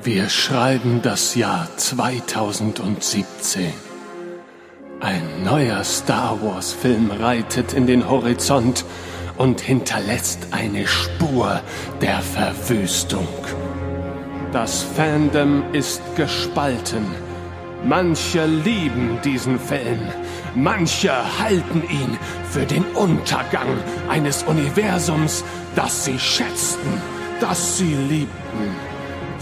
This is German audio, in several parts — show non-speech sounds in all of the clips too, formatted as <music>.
Wir schreiben das Jahr 2017. Ein neuer Star Wars-Film reitet in den Horizont und hinterlässt eine Spur der Verwüstung. Das Fandom ist gespalten. Manche lieben diesen Film, manche halten ihn für den Untergang eines Universums, das sie schätzten, das sie liebten.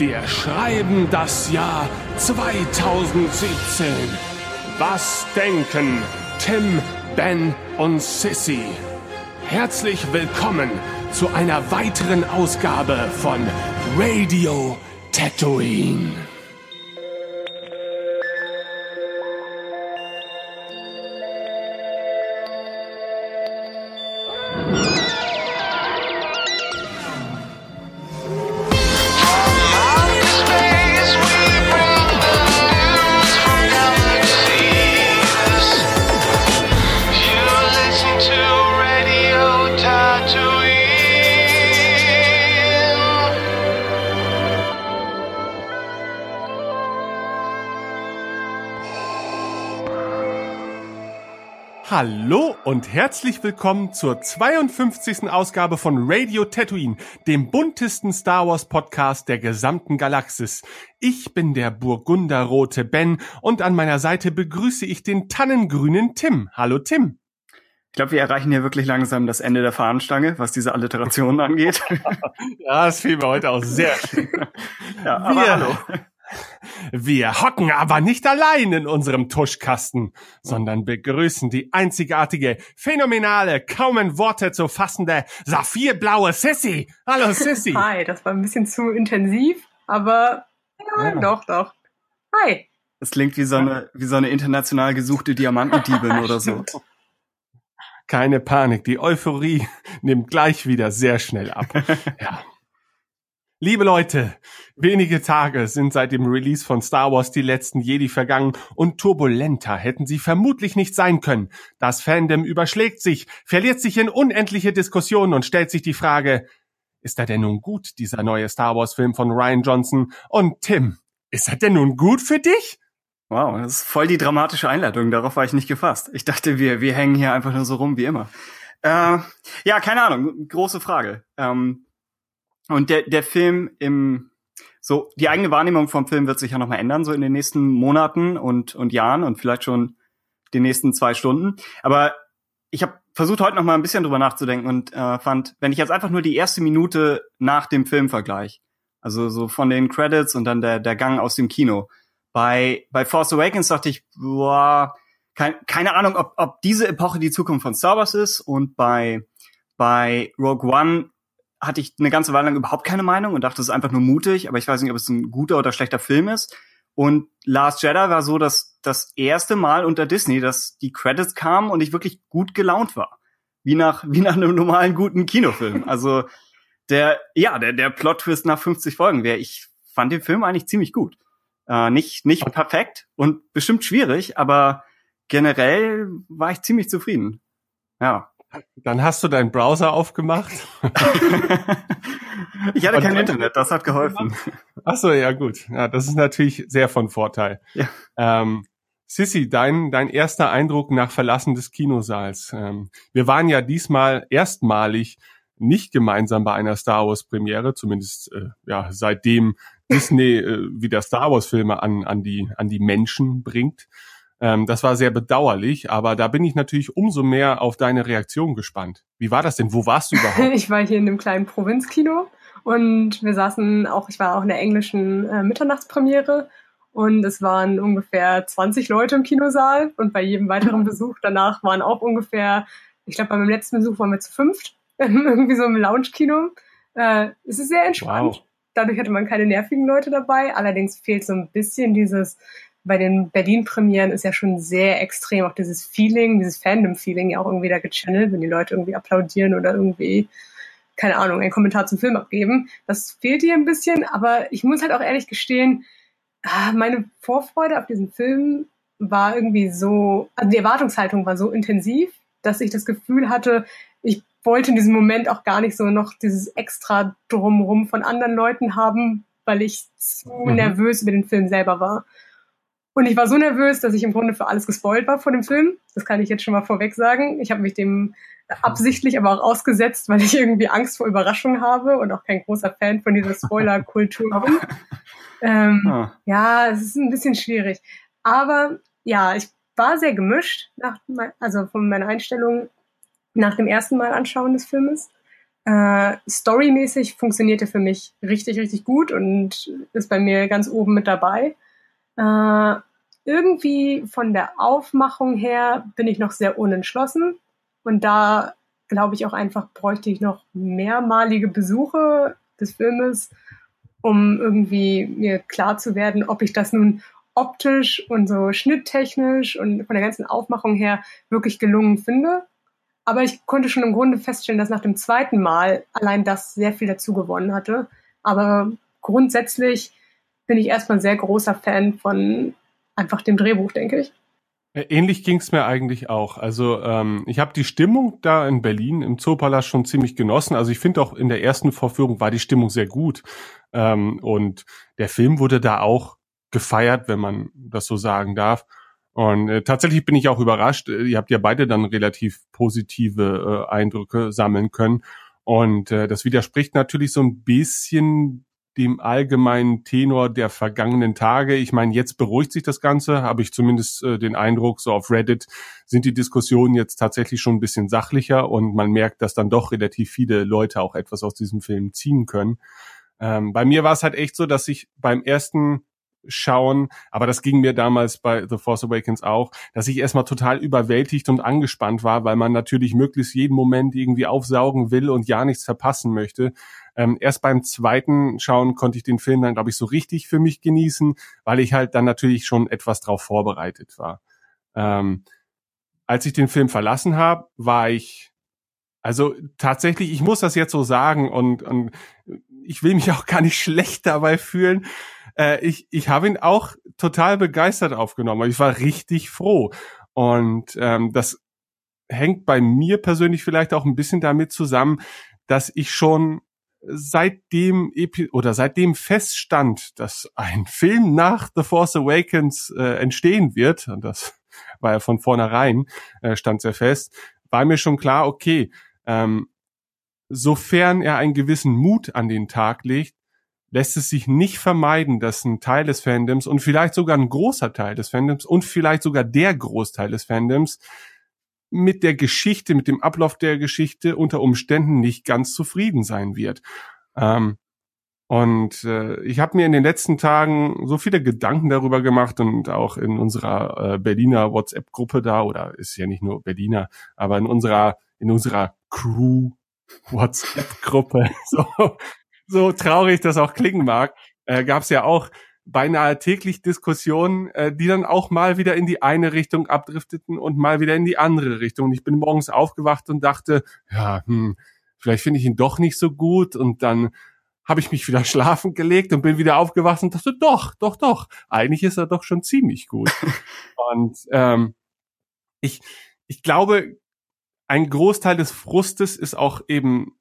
Wir schreiben das Jahr 2017. Was denken Tim, Ben und Sissy? Herzlich willkommen zu einer weiteren Ausgabe von Radio Tatooine. Und herzlich willkommen zur 52. Ausgabe von Radio Tatooine, dem buntesten Star Wars Podcast der gesamten Galaxis. Ich bin der burgunderrote Ben und an meiner Seite begrüße ich den tannengrünen Tim. Hallo Tim. Ich glaube, wir erreichen hier wirklich langsam das Ende der Fahnenstange, was diese Alliterationen angeht. <laughs> ja, das fiel mir heute auch sehr schön. <laughs> ja, aber wir, hallo. Wir hocken aber nicht allein in unserem Tuschkasten, sondern begrüßen die einzigartige, phänomenale, kaum in Worte zu fassende, saphirblaue Sissy. Hallo Sissy. <laughs> Hi, das war ein bisschen zu intensiv, aber ja, ja. doch, doch. Hi. Das klingt wie so eine, wie so eine international gesuchte Diamantendiebin oder so. Keine Panik, die Euphorie nimmt gleich wieder sehr schnell ab. <laughs> Ja. Liebe Leute, wenige Tage sind seit dem Release von Star Wars die letzten Jedi vergangen und turbulenter hätten sie vermutlich nicht sein können. Das Fandom überschlägt sich, verliert sich in unendliche Diskussionen und stellt sich die Frage, ist er denn nun gut, dieser neue Star Wars Film von Ryan Johnson? Und Tim, ist er denn nun gut für dich? Wow, das ist voll die dramatische Einleitung, darauf war ich nicht gefasst. Ich dachte, wir, wir hängen hier einfach nur so rum wie immer. Äh, ja, keine Ahnung, große Frage. Ähm, und der, der Film im, so, die eigene Wahrnehmung vom Film wird sich ja nochmal ändern, so in den nächsten Monaten und, und Jahren und vielleicht schon die nächsten zwei Stunden. Aber ich habe versucht, heute nochmal ein bisschen drüber nachzudenken und äh, fand, wenn ich jetzt einfach nur die erste Minute nach dem Film vergleiche, also so von den Credits und dann der, der Gang aus dem Kino. Bei, bei Force Awakens dachte ich, boah, kein, keine Ahnung, ob, ob diese Epoche die Zukunft von Star Wars ist. Und bei, bei Rogue One hatte ich eine ganze Weile lang überhaupt keine Meinung und dachte, es ist einfach nur mutig, aber ich weiß nicht, ob es ein guter oder schlechter Film ist. Und Last Jedi war so dass das erste Mal unter Disney, dass die Credits kamen und ich wirklich gut gelaunt war. Wie nach, <laughs> wie nach einem normalen guten Kinofilm. Also der, ja, der, der Plot-Twist nach 50 Folgen wäre, ich fand den Film eigentlich ziemlich gut. Äh, nicht, nicht perfekt und bestimmt schwierig, aber generell war ich ziemlich zufrieden. Ja. Dann hast du deinen Browser aufgemacht. <laughs> ich hatte kein Internet, das hat geholfen. Ach so, ja gut. Ja, das ist natürlich sehr von Vorteil. Ja. Ähm, Sissy, dein, dein erster Eindruck nach Verlassen des Kinosaals. Ähm, wir waren ja diesmal erstmalig nicht gemeinsam bei einer Star Wars Premiere, zumindest äh, ja seitdem Disney äh, wieder Star Wars Filme an an die an die Menschen bringt. Ähm, das war sehr bedauerlich, aber da bin ich natürlich umso mehr auf deine Reaktion gespannt. Wie war das denn? Wo warst du überhaupt? <laughs> ich war hier in einem kleinen Provinzkino und wir saßen auch, ich war auch in der englischen äh, Mitternachtspremiere und es waren ungefähr 20 Leute im Kinosaal und bei jedem weiteren Besuch danach waren auch ungefähr, ich glaube, bei meinem letzten Besuch waren wir zu fünft, <laughs> irgendwie so im Lounge-Kino. Äh, es ist sehr entspannt. Wow. Dadurch hatte man keine nervigen Leute dabei. Allerdings fehlt so ein bisschen dieses bei den Berlin-Premieren ist ja schon sehr extrem auch dieses Feeling, dieses Fandom-Feeling ja auch irgendwie da gechannelt, wenn die Leute irgendwie applaudieren oder irgendwie, keine Ahnung, einen Kommentar zum Film abgeben. Das fehlt hier ein bisschen, aber ich muss halt auch ehrlich gestehen, ah, meine Vorfreude auf diesen Film war irgendwie so, also die Erwartungshaltung war so intensiv, dass ich das Gefühl hatte, ich wollte in diesem Moment auch gar nicht so noch dieses extra drumrum von anderen Leuten haben, weil ich zu mhm. nervös über den Film selber war. Und ich war so nervös, dass ich im Grunde für alles gespoilt war vor dem Film. Das kann ich jetzt schon mal vorweg sagen. Ich habe mich dem absichtlich aber auch ausgesetzt, weil ich irgendwie Angst vor Überraschungen habe und auch kein großer Fan von dieser Spoiler-Kultur bin. <laughs> Ähm, ah. Ja, es ist ein bisschen schwierig. Aber ja, ich war sehr gemischt, nach, also von meiner Einstellung nach dem ersten Mal anschauen des Filmes. Äh, storymäßig funktionierte für mich richtig, richtig gut und ist bei mir ganz oben mit dabei. Äh, irgendwie von der Aufmachung her bin ich noch sehr unentschlossen. Und da glaube ich auch einfach, bräuchte ich noch mehrmalige Besuche des Filmes, um irgendwie mir klar zu werden, ob ich das nun optisch und so schnitttechnisch und von der ganzen Aufmachung her wirklich gelungen finde. Aber ich konnte schon im Grunde feststellen, dass nach dem zweiten Mal allein das sehr viel dazu gewonnen hatte. Aber grundsätzlich bin ich erstmal ein sehr großer Fan von einfach dem Drehbuch, denke ich. Äh, ähnlich ging's mir eigentlich auch. Also ähm, ich habe die Stimmung da in Berlin im Zoopalast schon ziemlich genossen. Also ich finde auch in der ersten Vorführung war die Stimmung sehr gut. Ähm, und der Film wurde da auch gefeiert, wenn man das so sagen darf. Und äh, tatsächlich bin ich auch überrascht. Äh, ihr habt ja beide dann relativ positive äh, Eindrücke sammeln können. Und äh, das widerspricht natürlich so ein bisschen dem allgemeinen Tenor der vergangenen Tage. Ich meine, jetzt beruhigt sich das Ganze, habe ich zumindest äh, den Eindruck, so auf Reddit sind die Diskussionen jetzt tatsächlich schon ein bisschen sachlicher und man merkt, dass dann doch relativ viele Leute auch etwas aus diesem Film ziehen können. Ähm, bei mir war es halt echt so, dass ich beim ersten schauen, aber das ging mir damals bei The Force Awakens auch, dass ich erstmal total überwältigt und angespannt war, weil man natürlich möglichst jeden Moment irgendwie aufsaugen will und ja nichts verpassen möchte. Ähm, erst beim zweiten Schauen konnte ich den Film dann, glaube ich, so richtig für mich genießen, weil ich halt dann natürlich schon etwas drauf vorbereitet war. Ähm, als ich den Film verlassen habe, war ich also tatsächlich, ich muss das jetzt so sagen und, und ich will mich <laughs> auch gar nicht schlecht dabei fühlen. Äh, ich ich habe ihn auch total begeistert aufgenommen. Ich war richtig froh. Und ähm, das hängt bei mir persönlich vielleicht auch ein bisschen damit zusammen, dass ich schon seitdem Epi oder seitdem feststand, dass ein <laughs> Film nach The Force Awakens äh, entstehen wird, und das <laughs> war ja von vornherein, äh, stand sehr fest, war mir schon klar, okay, ähm, sofern er einen gewissen Mut an den Tag legt, lässt es sich nicht vermeiden, dass ein Teil des Fandoms und vielleicht sogar ein großer Teil des Fandoms und vielleicht sogar der Großteil des Fandoms mit der Geschichte, mit dem Ablauf der Geschichte unter Umständen nicht ganz zufrieden sein wird. Ähm, und äh, ich habe mir in den letzten Tagen so viele Gedanken darüber gemacht und auch in unserer äh, Berliner WhatsApp-Gruppe da, oder ist ja nicht nur Berliner, aber in unserer, in unserer Crew WhatsApp-Gruppe, <laughs> so, so traurig das auch klingen mag, äh, gab es ja auch beinahe täglich Diskussionen, äh, die dann auch mal wieder in die eine Richtung abdrifteten und mal wieder in die andere Richtung. Und ich bin morgens aufgewacht und dachte, ja, hm, vielleicht finde ich ihn doch nicht so gut. Und dann habe ich mich wieder <laughs> schlafen gelegt und bin wieder aufgewacht und dachte, doch, doch, doch, eigentlich ist er doch schon ziemlich gut. <laughs> und ähm, ich, ich glaube, ein Großteil des Frustes ist auch eben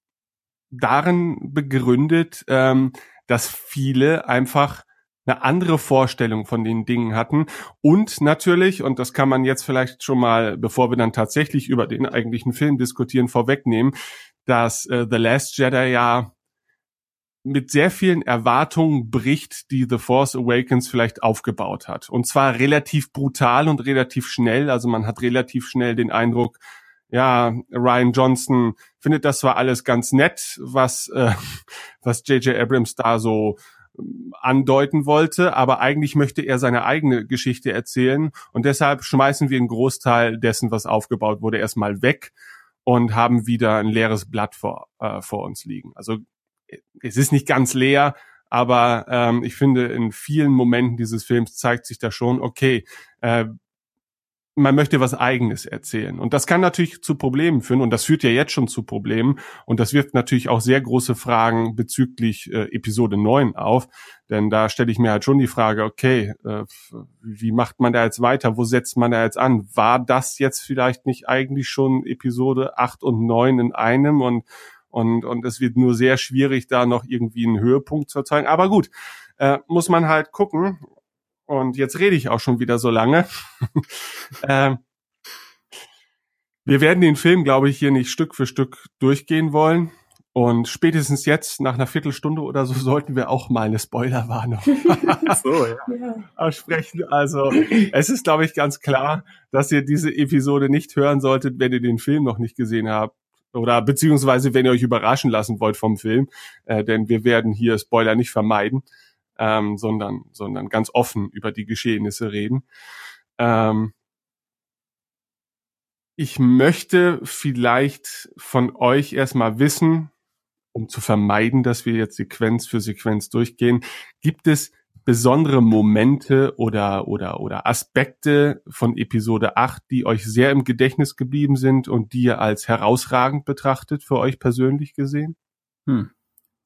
darin begründet, ähm, dass viele einfach eine andere Vorstellung von den Dingen hatten. Und natürlich, und das kann man jetzt vielleicht schon mal, bevor wir dann tatsächlich über den eigentlichen Film diskutieren, vorwegnehmen, dass äh, The Last Jedi ja mit sehr vielen Erwartungen bricht, die The Force Awakens vielleicht aufgebaut hat. Und zwar relativ brutal und relativ schnell. Also man hat relativ schnell den Eindruck, ja, Ryan Johnson findet das zwar alles ganz nett, was äh, <laughs> was J.J. Abrams da so andeuten wollte, aber eigentlich möchte er seine eigene Geschichte erzählen und deshalb schmeißen wir einen Großteil dessen, was aufgebaut wurde, erstmal weg und haben wieder ein leeres Blatt vor, äh, vor uns liegen. Also es ist nicht ganz leer, aber ähm, ich finde, in vielen Momenten dieses Films zeigt sich da schon, okay, äh, man möchte was Eigenes erzählen. Und das kann natürlich zu Problemen führen und das führt ja jetzt schon zu Problemen und das wirft natürlich auch sehr große Fragen bezüglich äh, Episode 9 auf, denn da stelle ich mir halt schon die Frage, okay, äh, wie macht man da jetzt weiter, wo setzt man da jetzt an? War das jetzt vielleicht nicht eigentlich schon Episode 8 und 9 in einem und und, und es wird nur sehr schwierig, da noch irgendwie einen Höhepunkt zu erzeugen. Aber gut, äh, muss man halt gucken. Und jetzt rede ich auch schon wieder so lange. <laughs> äh, wir werden den Film, glaube ich, hier nicht Stück für Stück durchgehen wollen. Und spätestens jetzt, nach einer Viertelstunde oder so, sollten wir auch mal eine Spoilerwarnung <laughs> so, ja. <laughs> aussprechen. Also es ist, glaube ich, ganz klar, dass ihr diese Episode nicht hören solltet, wenn ihr den Film noch nicht gesehen habt. Oder beziehungsweise, wenn ihr euch überraschen lassen wollt vom Film. Äh, denn wir werden hier Spoiler nicht vermeiden, ähm, sondern, sondern ganz offen über die Geschehnisse reden. Ähm, ich möchte vielleicht von euch erstmal wissen, um zu vermeiden, dass wir jetzt Sequenz für Sequenz durchgehen, gibt es besondere Momente oder, oder, oder Aspekte von Episode 8, die euch sehr im Gedächtnis geblieben sind und die ihr als herausragend betrachtet, für euch persönlich gesehen? Hm.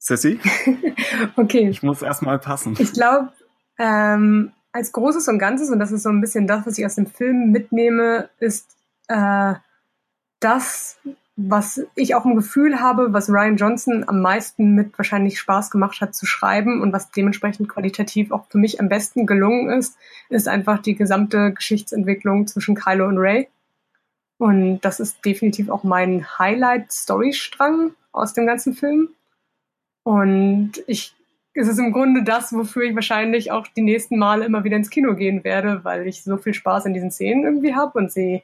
Sissy? <laughs> okay. Ich muss erstmal passen. Ich glaube, ähm, als Großes und Ganzes, und das ist so ein bisschen das, was ich aus dem Film mitnehme, ist äh, das, was ich auch im Gefühl habe, was Ryan Johnson am meisten mit wahrscheinlich Spaß gemacht hat zu schreiben und was dementsprechend qualitativ auch für mich am besten gelungen ist, ist einfach die gesamte Geschichtsentwicklung zwischen Kylo und Ray. Und das ist definitiv auch mein Highlight-Storystrang aus dem ganzen Film. Und ich, es ist im Grunde das, wofür ich wahrscheinlich auch die nächsten Male immer wieder ins Kino gehen werde, weil ich so viel Spaß in diesen Szenen irgendwie habe und sie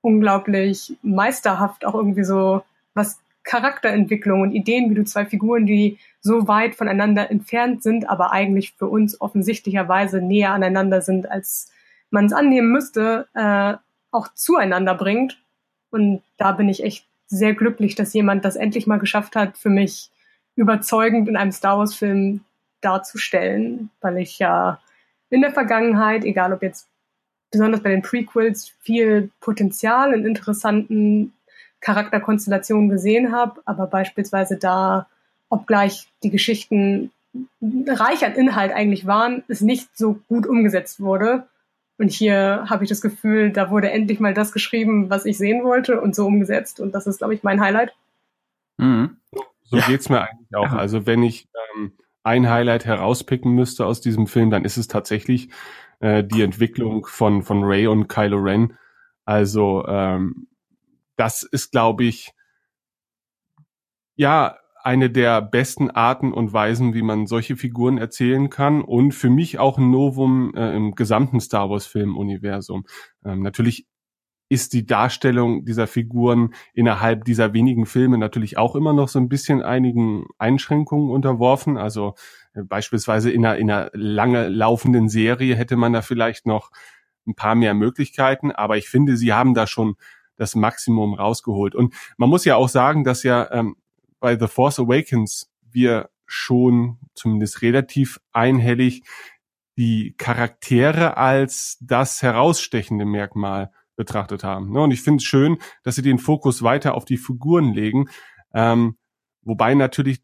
unglaublich meisterhaft auch irgendwie so was Charakterentwicklung und Ideen, wie du zwei Figuren, die so weit voneinander entfernt sind, aber eigentlich für uns offensichtlicherweise näher aneinander sind, als man es annehmen müsste, äh, auch zueinander bringt. Und da bin ich echt sehr glücklich, dass jemand das endlich mal geschafft hat, für mich überzeugend in einem Star Wars-Film darzustellen, weil ich ja in der Vergangenheit, egal ob jetzt besonders bei den Prequels viel Potenzial in interessanten Charakterkonstellationen gesehen habe, aber beispielsweise da, obgleich die Geschichten reich an Inhalt eigentlich waren, es nicht so gut umgesetzt wurde. Und hier habe ich das Gefühl, da wurde endlich mal das geschrieben, was ich sehen wollte und so umgesetzt. Und das ist, glaube ich, mein Highlight. Mhm. So ja. geht's mir eigentlich auch. Also wenn ich ähm, ein Highlight herauspicken müsste aus diesem Film, dann ist es tatsächlich äh, die Entwicklung von, von Ray und Kylo Ren. Also ähm, das ist, glaube ich, ja, eine der besten Arten und Weisen, wie man solche Figuren erzählen kann und für mich auch ein Novum äh, im gesamten Star Wars Filmuniversum. Ähm, natürlich ist die Darstellung dieser Figuren innerhalb dieser wenigen Filme natürlich auch immer noch so ein bisschen einigen Einschränkungen unterworfen. Also Beispielsweise in einer, in einer lange laufenden Serie hätte man da vielleicht noch ein paar mehr Möglichkeiten, aber ich finde, sie haben da schon das Maximum rausgeholt. Und man muss ja auch sagen, dass ja ähm, bei The Force Awakens wir schon zumindest relativ einhellig die Charaktere als das herausstechende Merkmal betrachtet haben. Ne? Und ich finde es schön, dass sie den Fokus weiter auf die Figuren legen, ähm, wobei natürlich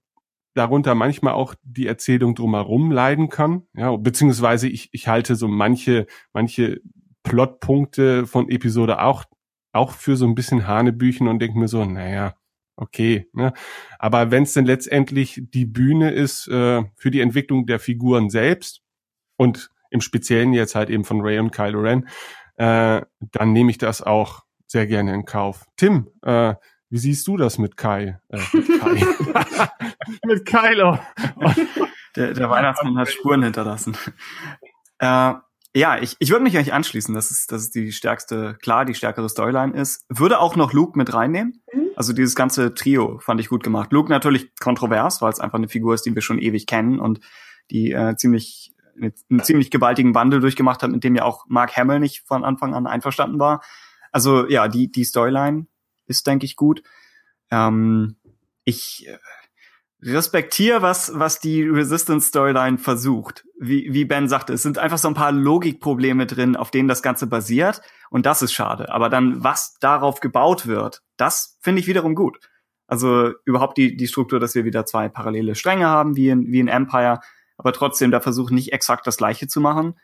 darunter manchmal auch die Erzählung drumherum leiden kann. Ja, beziehungsweise ich, ich halte so manche, manche Plotpunkte von Episode auch, auch für so ein bisschen Hanebüchen und denke mir so, naja, okay. Ne? Aber wenn es denn letztendlich die Bühne ist äh, für die Entwicklung der Figuren selbst und im Speziellen jetzt halt eben von Ray und Kylo Ren, äh, dann nehme ich das auch sehr gerne in Kauf. Tim, äh, wie siehst du das mit Kai? Äh, mit Kai. <laughs> mit Kylo. der, der Weihnachtsmann hat Spuren hinterlassen. Äh, ja, ich, ich würde mich eigentlich anschließen, dass es, dass es die stärkste, klar, die stärkere Storyline ist. Würde auch noch Luke mit reinnehmen. Mhm. Also dieses ganze Trio fand ich gut gemacht. Luke natürlich kontrovers, weil es einfach eine Figur ist, die wir schon ewig kennen und die äh, ziemlich einen ziemlich gewaltigen Wandel durchgemacht hat, mit dem ja auch Mark Hamill nicht von Anfang an einverstanden war. Also ja, die die Storyline ist, denke ich, gut. Ähm, ich äh, respektiere, was, was die Resistance-Storyline versucht. Wie, wie Ben sagte, es sind einfach so ein paar Logikprobleme drin, auf denen das Ganze basiert. Und das ist schade. Aber dann, was darauf gebaut wird, das finde ich wiederum gut. Also überhaupt die, die Struktur, dass wir wieder zwei parallele Stränge haben, wie in, wie in Empire, aber trotzdem der Versuch, nicht exakt das Gleiche zu machen.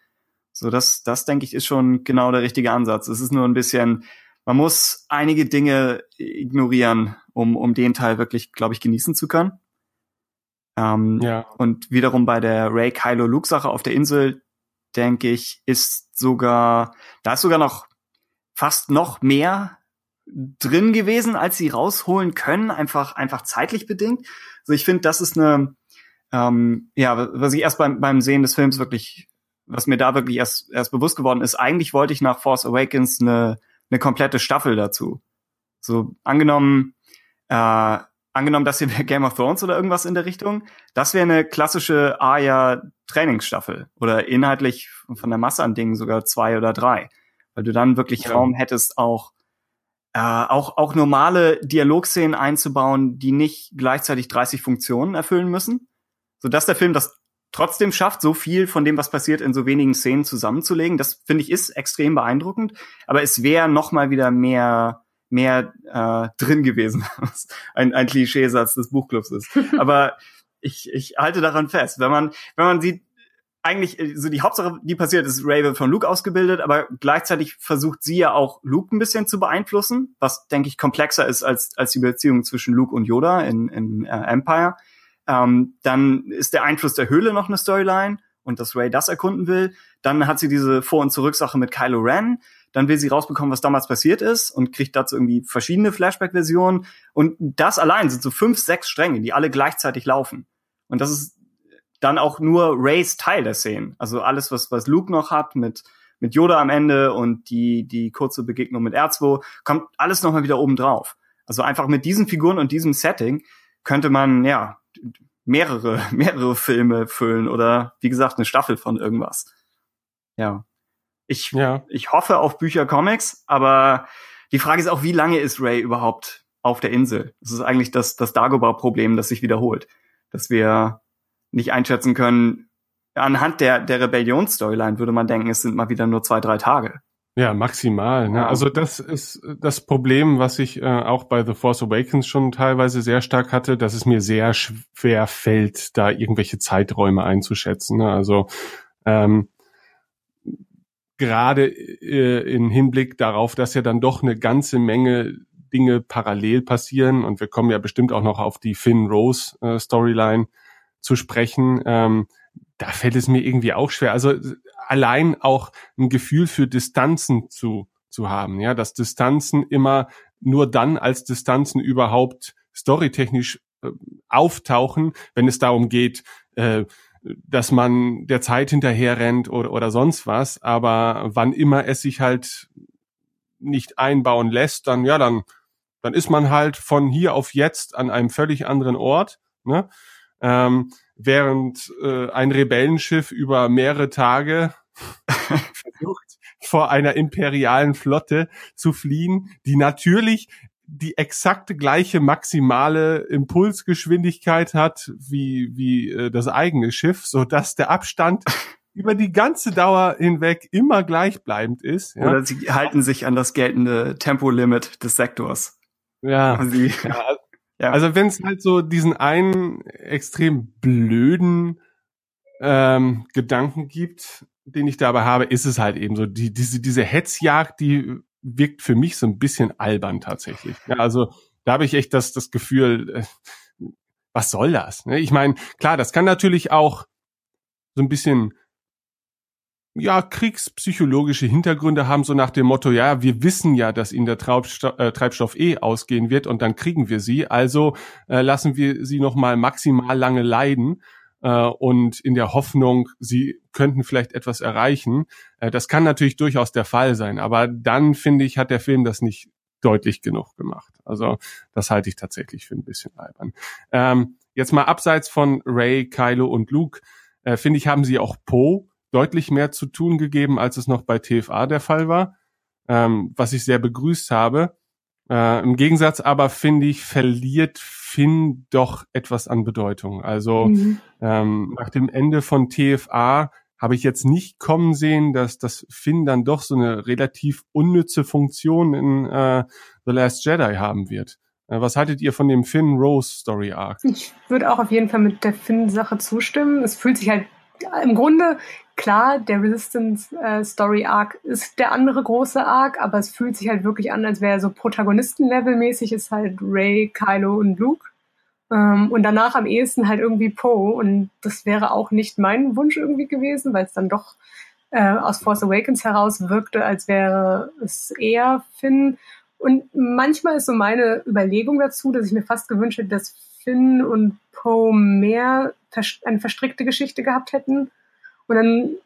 So, das, das denke ich, ist schon genau der richtige Ansatz. Es ist nur ein bisschen, man muss einige Dinge ignorieren, um, um den Teil wirklich, glaube ich, genießen zu können. Ähm, ja. Und wiederum bei der Ray Kylo Luke Sache auf der Insel, denke ich, ist sogar, da ist sogar noch fast noch mehr drin gewesen, als sie rausholen können, einfach, einfach zeitlich bedingt. Also ich finde, das ist eine, ähm, ja, was ich erst beim, beim Sehen des Films wirklich, was mir da wirklich erst, erst bewusst geworden ist, eigentlich wollte ich nach Force Awakens eine, eine komplette Staffel dazu. So, angenommen, äh, angenommen, dass hier <laughs> Game of Thrones oder irgendwas in der Richtung, das wäre eine klassische Aya Trainingsstaffel oder inhaltlich von der Masse an Dingen sogar zwei oder drei, weil du dann wirklich ja. Raum hättest auch äh, auch auch normale Dialogszenen einzubauen, die nicht gleichzeitig 30 Funktionen erfüllen müssen, so dass der Film das trotzdem schafft, so viel von dem, was passiert, in so wenigen Szenen zusammenzulegen. Das finde ich ist extrem beeindruckend, aber es wäre noch mal wieder mehr mehr äh, drin gewesen, <laughs> was ein, ein Klischeesatz des Buchclubs ist. <laughs> Aber ich, ich halte daran fest, wenn man wenn man sieht, eigentlich äh, so die Hauptsache, die passiert, ist Ray wird von Luke ausgebildet, aber gleichzeitig versucht sie ja auch Luke ein bisschen zu beeinflussen, was denke ich komplexer ist als als die Beziehung zwischen Luke und Yoda in, in äh, Empire. Ähm, dann ist der Einfluss der Höhle noch eine Storyline und dass Ray das erkunden will. Dann hat sie diese Vor- und Zurücksache mit Kylo Ren. Dann will sie rausbekommen, was damals passiert ist und kriegt dazu irgendwie verschiedene Flashback-Versionen. Und das allein sind so fünf, sechs Stränge, die alle gleichzeitig laufen. Und das ist dann auch nur Rays Teil der Szenen. Also alles, was, was Luke noch hat mit, mit Yoda am Ende und die, die kurze Begegnung mit R2, kommt alles nochmal wieder oben drauf. Also einfach mit diesen Figuren und diesem Setting könnte man, ja, mehrere, <laughs> mehrere Filme füllen oder, wie gesagt, eine Staffel von irgendwas. Ja. Ich, ja. ich hoffe auf Bücher, Comics, aber die Frage ist auch, wie lange ist Ray überhaupt auf der Insel? Das ist eigentlich das, das Dagobah-Problem, das sich wiederholt. Dass wir nicht einschätzen können. Anhand der, der Rebellionsstoryline würde man denken, es sind mal wieder nur zwei, drei Tage. Ja, maximal. Ne? Also das ist das Problem, was ich äh, auch bei The Force Awakens schon teilweise sehr stark hatte, dass es mir sehr schwer fällt, da irgendwelche Zeiträume einzuschätzen. Ne? Also ähm, gerade äh, im Hinblick darauf, dass ja dann doch eine ganze Menge Dinge parallel passieren und wir kommen ja bestimmt auch noch auf die Finn Rose äh, Storyline zu sprechen, ähm, da fällt es mir irgendwie auch schwer. Also allein auch ein Gefühl für Distanzen zu, zu haben, ja, dass Distanzen immer nur dann als Distanzen überhaupt storytechnisch äh, auftauchen, wenn es darum geht, äh, dass man der Zeit hinterher rennt oder, oder sonst was. Aber wann immer es sich halt nicht einbauen lässt, dann, ja, dann, dann ist man halt von hier auf jetzt an einem völlig anderen Ort. Ne? ähm, während äh, ein Rebellenschiff über mehrere Tage <laughs> versucht, vor einer imperialen Flotte zu fliehen, die natürlich die exakte gleiche maximale Impulsgeschwindigkeit hat wie wie äh, das eigene Schiff, so dass der Abstand <laughs> über die ganze Dauer hinweg immer gleichbleibend ist. Ja? Oder sie halten sich an das geltende Tempolimit des Sektors. Ja, ja ja. Also wenn es halt so diesen einen extrem blöden ähm, Gedanken gibt, den ich dabei habe, ist es halt eben so, die, diese, diese Hetzjagd, die wirkt für mich so ein bisschen albern tatsächlich. Ja, also da habe ich echt das, das Gefühl, äh, was soll das? Ne? Ich meine, klar, das kann natürlich auch so ein bisschen ja, kriegspsychologische Hintergründe haben, so nach dem Motto, ja, wir wissen ja, dass ihnen der Treibstoff, äh, Treibstoff eh ausgehen wird und dann kriegen wir sie, also äh, lassen wir sie noch mal maximal lange leiden äh, und in der Hoffnung, sie könnten vielleicht etwas erreichen. Äh, das kann natürlich durchaus der Fall sein, aber dann, finde ich, hat der Film das nicht deutlich genug gemacht. Also das halte ich tatsächlich für ein bisschen albern. Ähm, jetzt mal abseits von Ray, Kylo und Luke, äh, finde ich, haben sie auch Poe deutlich mehr zu tun gegeben, als es noch bei TFA der Fall war, ähm, was ich sehr begrüßt habe. Äh, Im Gegensatz aber finde ich, verliert Finn doch etwas an Bedeutung. Also mhm. ähm, nach dem Ende von TFA habe ich jetzt nicht kommen sehen, dass das Finn dann doch so eine relativ unnütze Funktion in äh, The Last Jedi haben wird. Äh, was haltet ihr von dem Finn Rose Story Arc? Ich würde auch auf jeden Fall mit der Finn-Sache zustimmen. Es fühlt sich halt im Grunde klar, der Resistance äh, Story Arc ist der andere große Arc, aber es fühlt sich halt wirklich an, als wäre so Protagonisten-Level-mäßig ist halt Ray, Kylo und Luke. Ähm, und danach am ehesten halt irgendwie Poe. Und das wäre auch nicht mein Wunsch irgendwie gewesen, weil es dann doch äh, aus Force Awakens heraus wirkte, als wäre es eher Finn. Und manchmal ist so meine Überlegung dazu, dass ich mir fast gewünscht hätte, dass Finn und Poe mehr eine verstrickte Geschichte gehabt hätten. Und dann,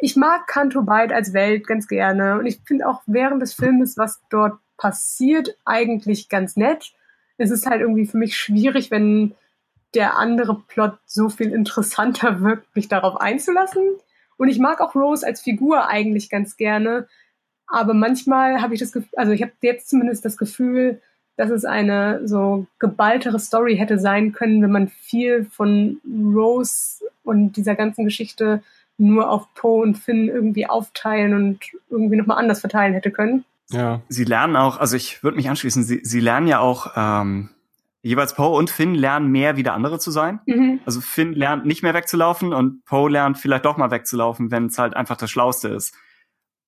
ich mag Canto Bight als Welt ganz gerne. Und ich finde auch während des Filmes, was dort passiert, eigentlich ganz nett. Es ist halt irgendwie für mich schwierig, wenn der andere Plot so viel interessanter <laughs> wirkt, mich darauf einzulassen. Und ich mag auch Rose als Figur eigentlich ganz gerne. Aber manchmal habe ich das Gefühl, also ich habe jetzt zumindest das Gefühl, dass es eine so geballtere Story hätte sein können, wenn man viel von Rose und dieser ganzen Geschichte nur auf Poe und Finn irgendwie aufteilen und irgendwie nochmal anders verteilen hätte können. Ja. Sie lernen auch, also ich würde mich anschließen, sie, sie lernen ja auch ähm, jeweils Poe und Finn lernen mehr wie der andere zu sein. Mhm. Also Finn lernt nicht mehr wegzulaufen und Poe lernt vielleicht doch mal wegzulaufen, wenn es halt einfach das Schlauste ist.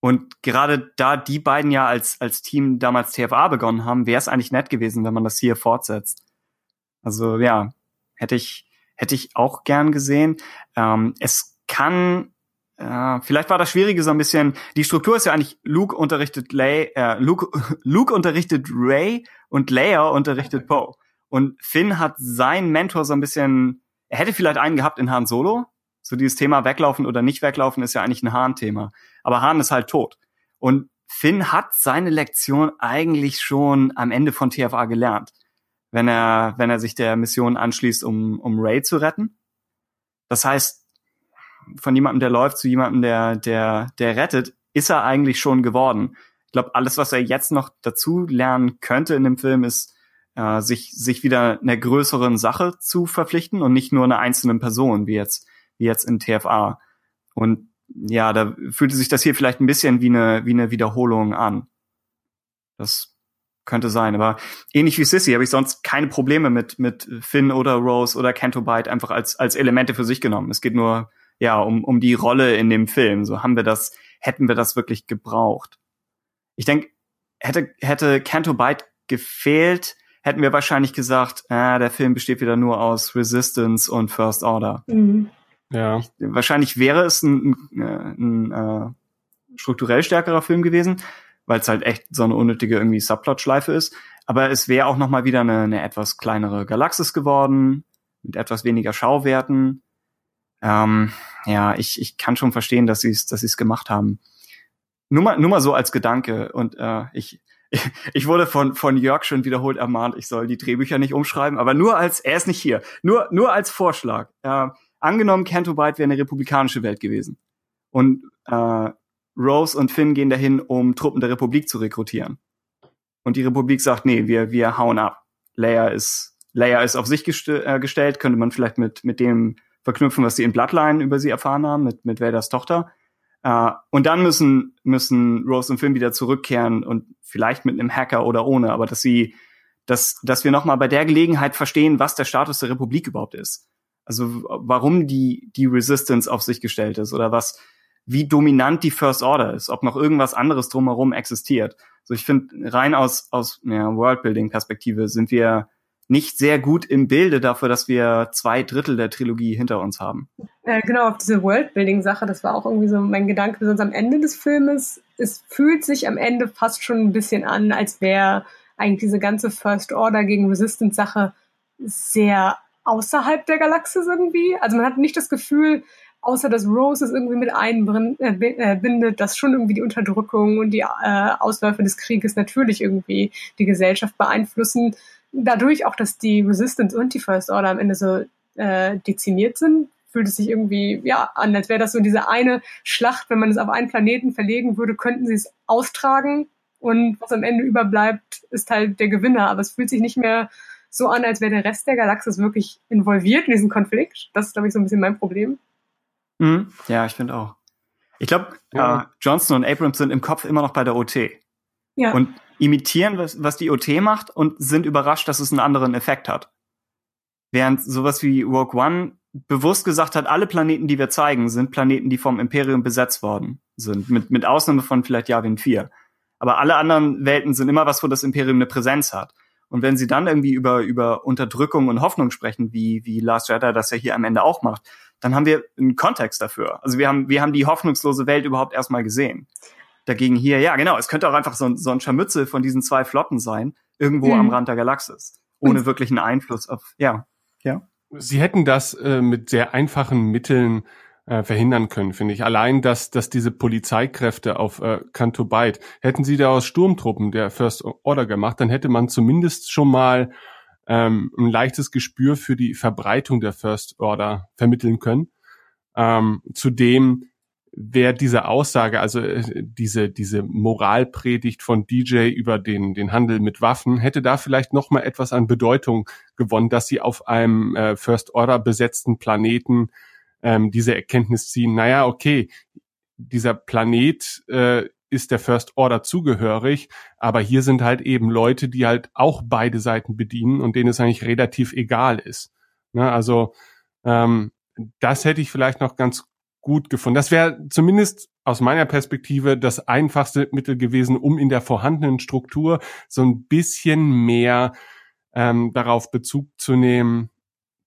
Und gerade da die beiden ja als, als Team damals TFA begonnen haben, wäre es eigentlich nett gewesen, wenn man das hier fortsetzt. Also ja, hätte ich, hätte ich auch gern gesehen. Ähm, es kann äh, vielleicht war das Schwierige so ein bisschen, die Struktur ist ja eigentlich, Luke unterrichtet Lay, äh, Luke, <laughs> Luke unterrichtet Ray und Leia unterrichtet <laughs> Poe. Und Finn hat seinen Mentor so ein bisschen, er hätte vielleicht einen gehabt in Han Solo. So dieses Thema weglaufen oder nicht weglaufen ist ja eigentlich ein Hahn-Thema. Aber Hahn ist halt tot. Und Finn hat seine Lektion eigentlich schon am Ende von TFA gelernt. Wenn er, wenn er sich der Mission anschließt, um, um Ray zu retten. Das heißt, von jemandem, der läuft, zu jemandem, der, der, der rettet, ist er eigentlich schon geworden. Ich glaube, alles, was er jetzt noch dazu lernen könnte in dem Film, ist, äh, sich, sich wieder einer größeren Sache zu verpflichten und nicht nur einer einzelnen Person, wie jetzt, wie jetzt in TFA. Und ja, da fühlte sich das hier vielleicht ein bisschen wie eine, wie eine Wiederholung an. Das könnte sein, aber ähnlich wie Sissy habe ich sonst keine Probleme mit, mit Finn oder Rose oder Canto Bite einfach als, als Elemente für sich genommen. Es geht nur ja, um, um die Rolle in dem Film. So haben wir das, hätten wir das wirklich gebraucht. Ich denke, hätte, hätte Canto Bite gefehlt, hätten wir wahrscheinlich gesagt, äh, der Film besteht wieder nur aus Resistance und First Order. Mhm. Ja. Wahrscheinlich wäre es ein, ein, ein, äh, strukturell stärkerer Film gewesen, weil es halt echt so eine unnötige irgendwie Subplot-Schleife ist. Aber es wäre auch noch mal wieder eine, eine etwas kleinere Galaxis geworden, mit etwas weniger Schauwerten. Ähm, ja, ich, ich kann schon verstehen, dass sie es dass sie's gemacht haben. Nur mal, nur mal so als Gedanke. Und äh, ich, <laughs> ich wurde von, von Jörg schon wiederholt ermahnt, ich soll die Drehbücher nicht umschreiben, aber nur als, er ist nicht hier, nur, nur als Vorschlag. Äh, angenommen, Canto Bight wäre eine republikanische Welt gewesen. Und äh, Rose und Finn gehen dahin, um Truppen der Republik zu rekrutieren. Und die Republik sagt, nee, wir, wir hauen ab. Leia ist, Leia ist auf sich gest äh, gestellt, könnte man vielleicht mit, mit dem verknüpfen, was sie in Bloodline über sie erfahren haben, mit, mit Vaders Tochter. Uh, und dann müssen, müssen Rose und Finn wieder zurückkehren und vielleicht mit einem Hacker oder ohne, aber dass sie, dass, dass wir nochmal bei der Gelegenheit verstehen, was der Status der Republik überhaupt ist. Also warum die, die Resistance auf sich gestellt ist oder was, wie dominant die First Order ist, ob noch irgendwas anderes drumherum existiert. So, ich finde, rein aus, aus ja, Worldbuilding-Perspektive sind wir nicht sehr gut im Bilde dafür, dass wir zwei Drittel der Trilogie hinter uns haben. Äh, genau, auf diese Worldbuilding-Sache, das war auch irgendwie so mein Gedanke, besonders am Ende des Filmes. Es fühlt sich am Ende fast schon ein bisschen an, als wäre eigentlich diese ganze First Order gegen Resistance-Sache sehr außerhalb der Galaxis irgendwie. Also man hat nicht das Gefühl, außer dass Rose es irgendwie mit einbindet, äh, dass schon irgendwie die Unterdrückung und die äh, Ausläufe des Krieges natürlich irgendwie die Gesellschaft beeinflussen dadurch auch, dass die Resistance und die First Order am Ende so äh, dezimiert sind, fühlt es sich irgendwie ja an, als wäre das so diese eine Schlacht, wenn man es auf einen Planeten verlegen würde, könnten sie es austragen und was am Ende überbleibt, ist halt der Gewinner. Aber es fühlt sich nicht mehr so an, als wäre der Rest der Galaxis wirklich involviert in diesen Konflikt. Das ist, glaube ich, so ein bisschen mein Problem. Mhm. Ja, ich finde auch. Ich glaube, ja. äh, Johnson und Abrams sind im Kopf immer noch bei der OT. Ja. Und imitieren, was, was die OT macht und sind überrascht, dass es einen anderen Effekt hat. Während sowas wie Rogue One bewusst gesagt hat, alle Planeten, die wir zeigen, sind Planeten, die vom Imperium besetzt worden sind. Mit, mit Ausnahme von vielleicht Yavin 4. Aber alle anderen Welten sind immer was, wo das Imperium eine Präsenz hat. Und wenn sie dann irgendwie über, über Unterdrückung und Hoffnung sprechen, wie, wie Last Jedi das ja hier am Ende auch macht, dann haben wir einen Kontext dafür. Also wir haben, wir haben die hoffnungslose Welt überhaupt erstmal gesehen. Dagegen hier, ja, genau, es könnte auch einfach so ein, so ein Scharmützel von diesen zwei Flotten sein, irgendwo mhm. am Rand der Galaxis. Ohne wirklichen Einfluss auf, ja, ja. Sie hätten das äh, mit sehr einfachen Mitteln äh, verhindern können, finde ich. Allein, dass, dass diese Polizeikräfte auf äh, Canto Byte, hätten sie da aus Sturmtruppen der First Order gemacht, dann hätte man zumindest schon mal ähm, ein leichtes Gespür für die Verbreitung der First Order vermitteln können. Ähm, zudem wäre diese Aussage, also äh, diese diese Moralpredigt von DJ über den den Handel mit Waffen, hätte da vielleicht noch mal etwas an Bedeutung gewonnen, dass sie auf einem äh, First Order besetzten Planeten ähm, diese Erkenntnis ziehen, naja, okay, dieser Planet äh, ist der First Order zugehörig, aber hier sind halt eben Leute, die halt auch beide Seiten bedienen und denen es eigentlich relativ egal ist. Ne, also ähm, das hätte ich vielleicht noch ganz gut gefunden. Das wäre zumindest aus meiner Perspektive das einfachste Mittel gewesen, um in der vorhandenen Struktur so ein bisschen mehr ähm, darauf Bezug zu nehmen,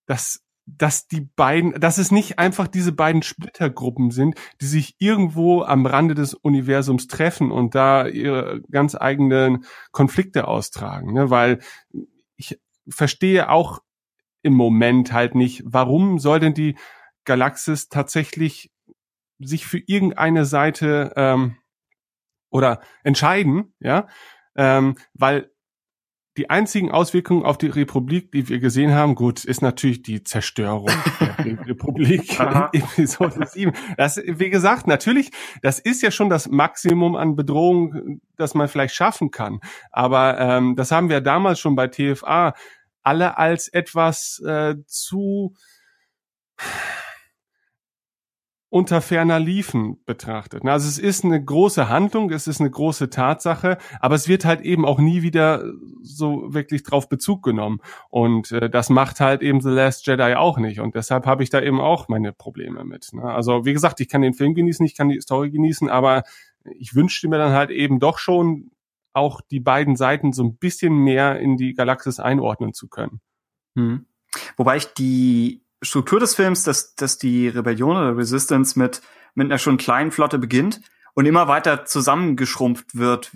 dass dass die beiden, dass es nicht einfach diese beiden Splittergruppen sind, die sich irgendwo am Rande des Universums treffen und da ihre ganz eigenen Konflikte austragen, ne? weil ich verstehe auch im Moment halt nicht, warum soll denn die Galaxis tatsächlich sich für irgendeine Seite ähm, oder entscheiden, ja, ähm, weil die einzigen Auswirkungen auf die Republik, die wir gesehen haben, gut, ist natürlich die Zerstörung der <laughs> Republik in Episode 7. Das, wie gesagt, natürlich, das ist ja schon das Maximum an Bedrohung, das man vielleicht schaffen kann. Aber ähm, das haben wir damals schon bei TFA alle als etwas äh, zu unter ferner Liefen betrachtet. Also es ist eine große Handlung, es ist eine große Tatsache, aber es wird halt eben auch nie wieder so wirklich drauf Bezug genommen. Und äh, das macht halt eben The Last Jedi auch nicht. Und deshalb habe ich da eben auch meine Probleme mit. Ne? Also wie gesagt, ich kann den Film genießen, ich kann die Story genießen, aber ich wünschte mir dann halt eben doch schon auch die beiden Seiten so ein bisschen mehr in die Galaxis einordnen zu können. Hm. Wobei ich die Struktur des Films, dass, dass die Rebellion oder Resistance mit, mit einer schon kleinen Flotte beginnt und immer weiter zusammengeschrumpft wird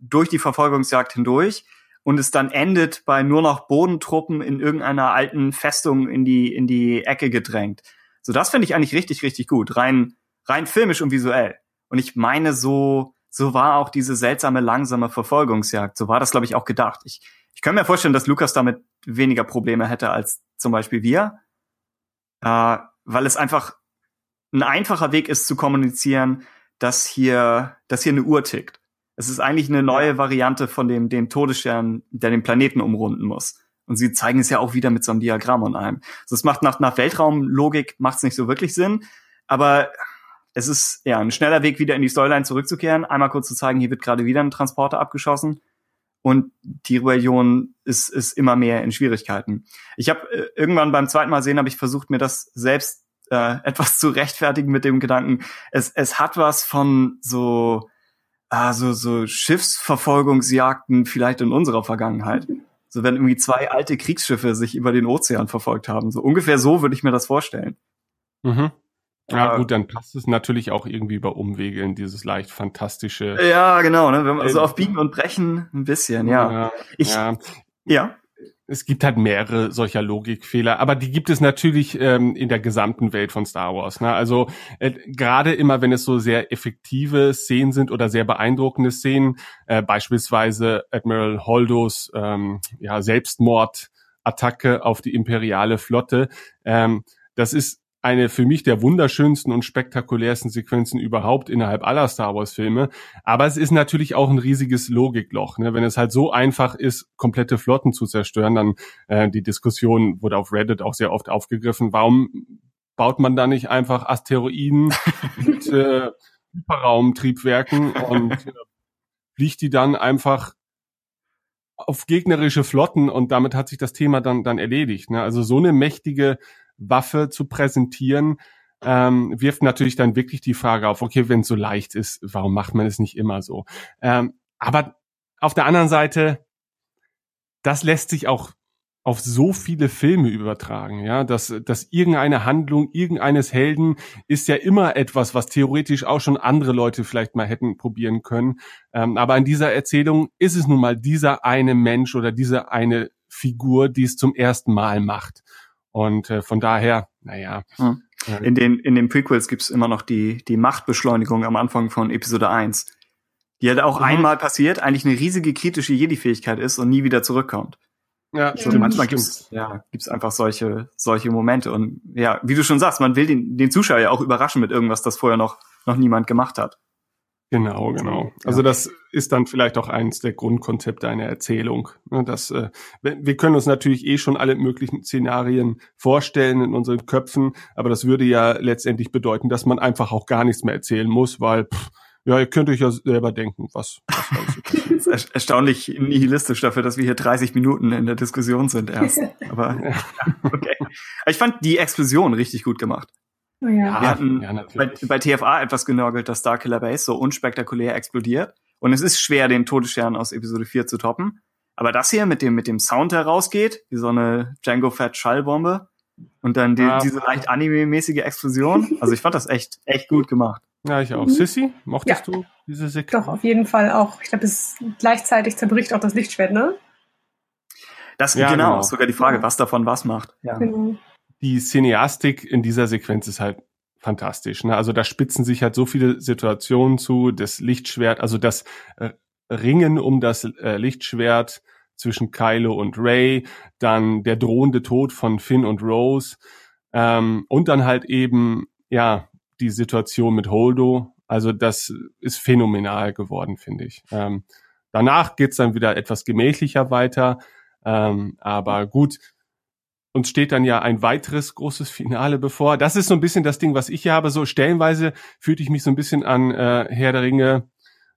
durch die Verfolgungsjagd hindurch und es dann endet bei nur noch Bodentruppen in irgendeiner alten Festung in die, in die Ecke gedrängt. So, das finde ich eigentlich richtig, richtig gut. Rein, rein filmisch und visuell. Und ich meine, so, so war auch diese seltsame, langsame Verfolgungsjagd. So war das, glaube ich, auch gedacht. Ich, ich kann mir vorstellen, dass Lukas damit weniger Probleme hätte als zum Beispiel wir äh, weil es einfach ein einfacher Weg ist zu kommunizieren, dass hier, dass hier eine Uhr tickt. Es ist eigentlich eine neue Variante von dem, dem Todesstern, der den Planeten umrunden muss. Und sie zeigen es ja auch wieder mit so einem Diagramm und allem. Also es macht nach, nach Weltraumlogik macht es nicht so wirklich Sinn, aber es ist ja ein schneller Weg, wieder in die Storyline zurückzukehren, einmal kurz zu zeigen, hier wird gerade wieder ein Transporter abgeschossen und die Rebellion ist, ist immer mehr in Schwierigkeiten. Ich habe äh, irgendwann beim zweiten Mal sehen, habe ich versucht, mir das selbst äh, <laughs> etwas zu rechtfertigen mit dem Gedanken, es, es hat was von so, ah, so, so Schiffsverfolgungsjagden vielleicht in unserer Vergangenheit. So wenn irgendwie zwei alte Kriegsschiffe sich über den Ozean verfolgt haben. So ungefähr so würde ich mir das vorstellen. Mhm. Ja, gut, dann passt es natürlich auch irgendwie über Umwege in dieses leicht fantastische. Ja, genau, ne? Wenn man, also auf Biegen und Brechen ein bisschen, ja. ja ich, ja. ja. Es gibt halt mehrere solcher Logikfehler, aber die gibt es natürlich ähm, in der gesamten Welt von Star Wars. Ne? Also äh, gerade immer, wenn es so sehr effektive Szenen sind oder sehr beeindruckende Szenen, äh, beispielsweise Admiral Holdos ähm, ja, Selbstmordattacke auf die imperiale Flotte, ähm, das ist eine für mich der wunderschönsten und spektakulärsten Sequenzen überhaupt innerhalb aller Star Wars Filme. Aber es ist natürlich auch ein riesiges Logikloch. Ne? Wenn es halt so einfach ist, komplette Flotten zu zerstören, dann äh, die Diskussion wurde auf Reddit auch sehr oft aufgegriffen. Warum baut man da nicht einfach Asteroiden <laughs> mit äh, Hyperraumtriebwerken und äh, fliegt die dann einfach auf gegnerische Flotten und damit hat sich das Thema dann dann erledigt. Ne? Also so eine mächtige Waffe zu präsentieren, ähm, wirft natürlich dann wirklich die Frage auf, okay, wenn es so leicht ist, warum macht man es nicht immer so? Ähm, aber auf der anderen Seite, das lässt sich auch auf so viele Filme übertragen, ja, dass, dass irgendeine Handlung irgendeines Helden ist ja immer etwas, was theoretisch auch schon andere Leute vielleicht mal hätten probieren können. Ähm, aber in dieser Erzählung ist es nun mal dieser eine Mensch oder diese eine Figur, die es zum ersten Mal macht. Und äh, von daher, naja. In den, in den Prequels gibt's immer noch die, die Machtbeschleunigung am Anfang von Episode 1. Die halt auch mhm. einmal passiert, eigentlich eine riesige kritische Jedi-Fähigkeit ist und nie wieder zurückkommt. Ja, stimmt. manchmal gibt's, ja, gibt's einfach solche, solche Momente. Und ja, wie du schon sagst, man will den, den Zuschauer ja auch überraschen mit irgendwas, das vorher noch, noch niemand gemacht hat. Genau, genau. Also das ist dann vielleicht auch eins der Grundkonzepte einer Erzählung. Ne, das, äh, wir können uns natürlich eh schon alle möglichen Szenarien vorstellen in unseren Köpfen, aber das würde ja letztendlich bedeuten, dass man einfach auch gar nichts mehr erzählen muss, weil pff, ja, ihr könnt euch ja selber denken, was, was das <laughs> ist erstaunlich nihilistisch dafür, dass wir hier 30 Minuten in der Diskussion sind erst. <laughs> Aber okay. Ich fand die Explosion richtig gut gemacht. Ja. Wir hatten ja, bei, bei, TFA etwas genörgelt, dass Starkiller Base so unspektakulär explodiert. Und es ist schwer, den Todesstern aus Episode 4 zu toppen. Aber das hier mit dem, mit dem Sound herausgeht, wie so eine Django Fett Schallbombe und dann die, ja. diese leicht anime-mäßige Explosion. Also ich fand das echt, echt gut gemacht. Ja, ich auch. Mhm. Sissy, mochtest ja. du diese Sequenz? Doch, auf jeden Fall auch. Ich glaube, es gleichzeitig zerbricht auch das Lichtschwert, ne? Das ja, genau, genau. sogar die Frage, was davon was macht. Ja. Genau. Die Cineastik in dieser Sequenz ist halt fantastisch. Ne? Also da spitzen sich halt so viele Situationen zu, das Lichtschwert, also das äh, Ringen um das äh, Lichtschwert zwischen Kylo und Ray, dann der drohende Tod von Finn und Rose ähm, und dann halt eben ja die Situation mit Holdo. Also das ist phänomenal geworden, finde ich. Ähm, danach geht's dann wieder etwas gemächlicher weiter. Ähm, aber gut, uns steht dann ja ein weiteres großes Finale bevor. Das ist so ein bisschen das Ding, was ich hier habe. So stellenweise fühlte ich mich so ein bisschen an äh, Herr der Ringe,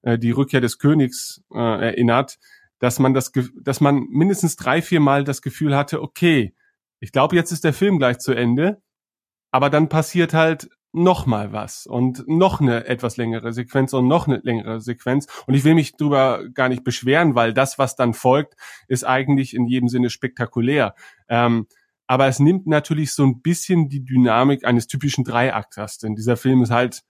äh, die Rückkehr des Königs äh, erinnert, dass man das, dass man mindestens drei, vier Mal das Gefühl hatte, okay, ich glaube, jetzt ist der Film gleich zu Ende, aber dann passiert halt noch mal was und noch eine etwas längere Sequenz und noch eine längere Sequenz. Und ich will mich drüber gar nicht beschweren, weil das, was dann folgt, ist eigentlich in jedem Sinne spektakulär. Ähm, aber es nimmt natürlich so ein bisschen die Dynamik eines typischen Dreiakters, denn dieser Film ist halt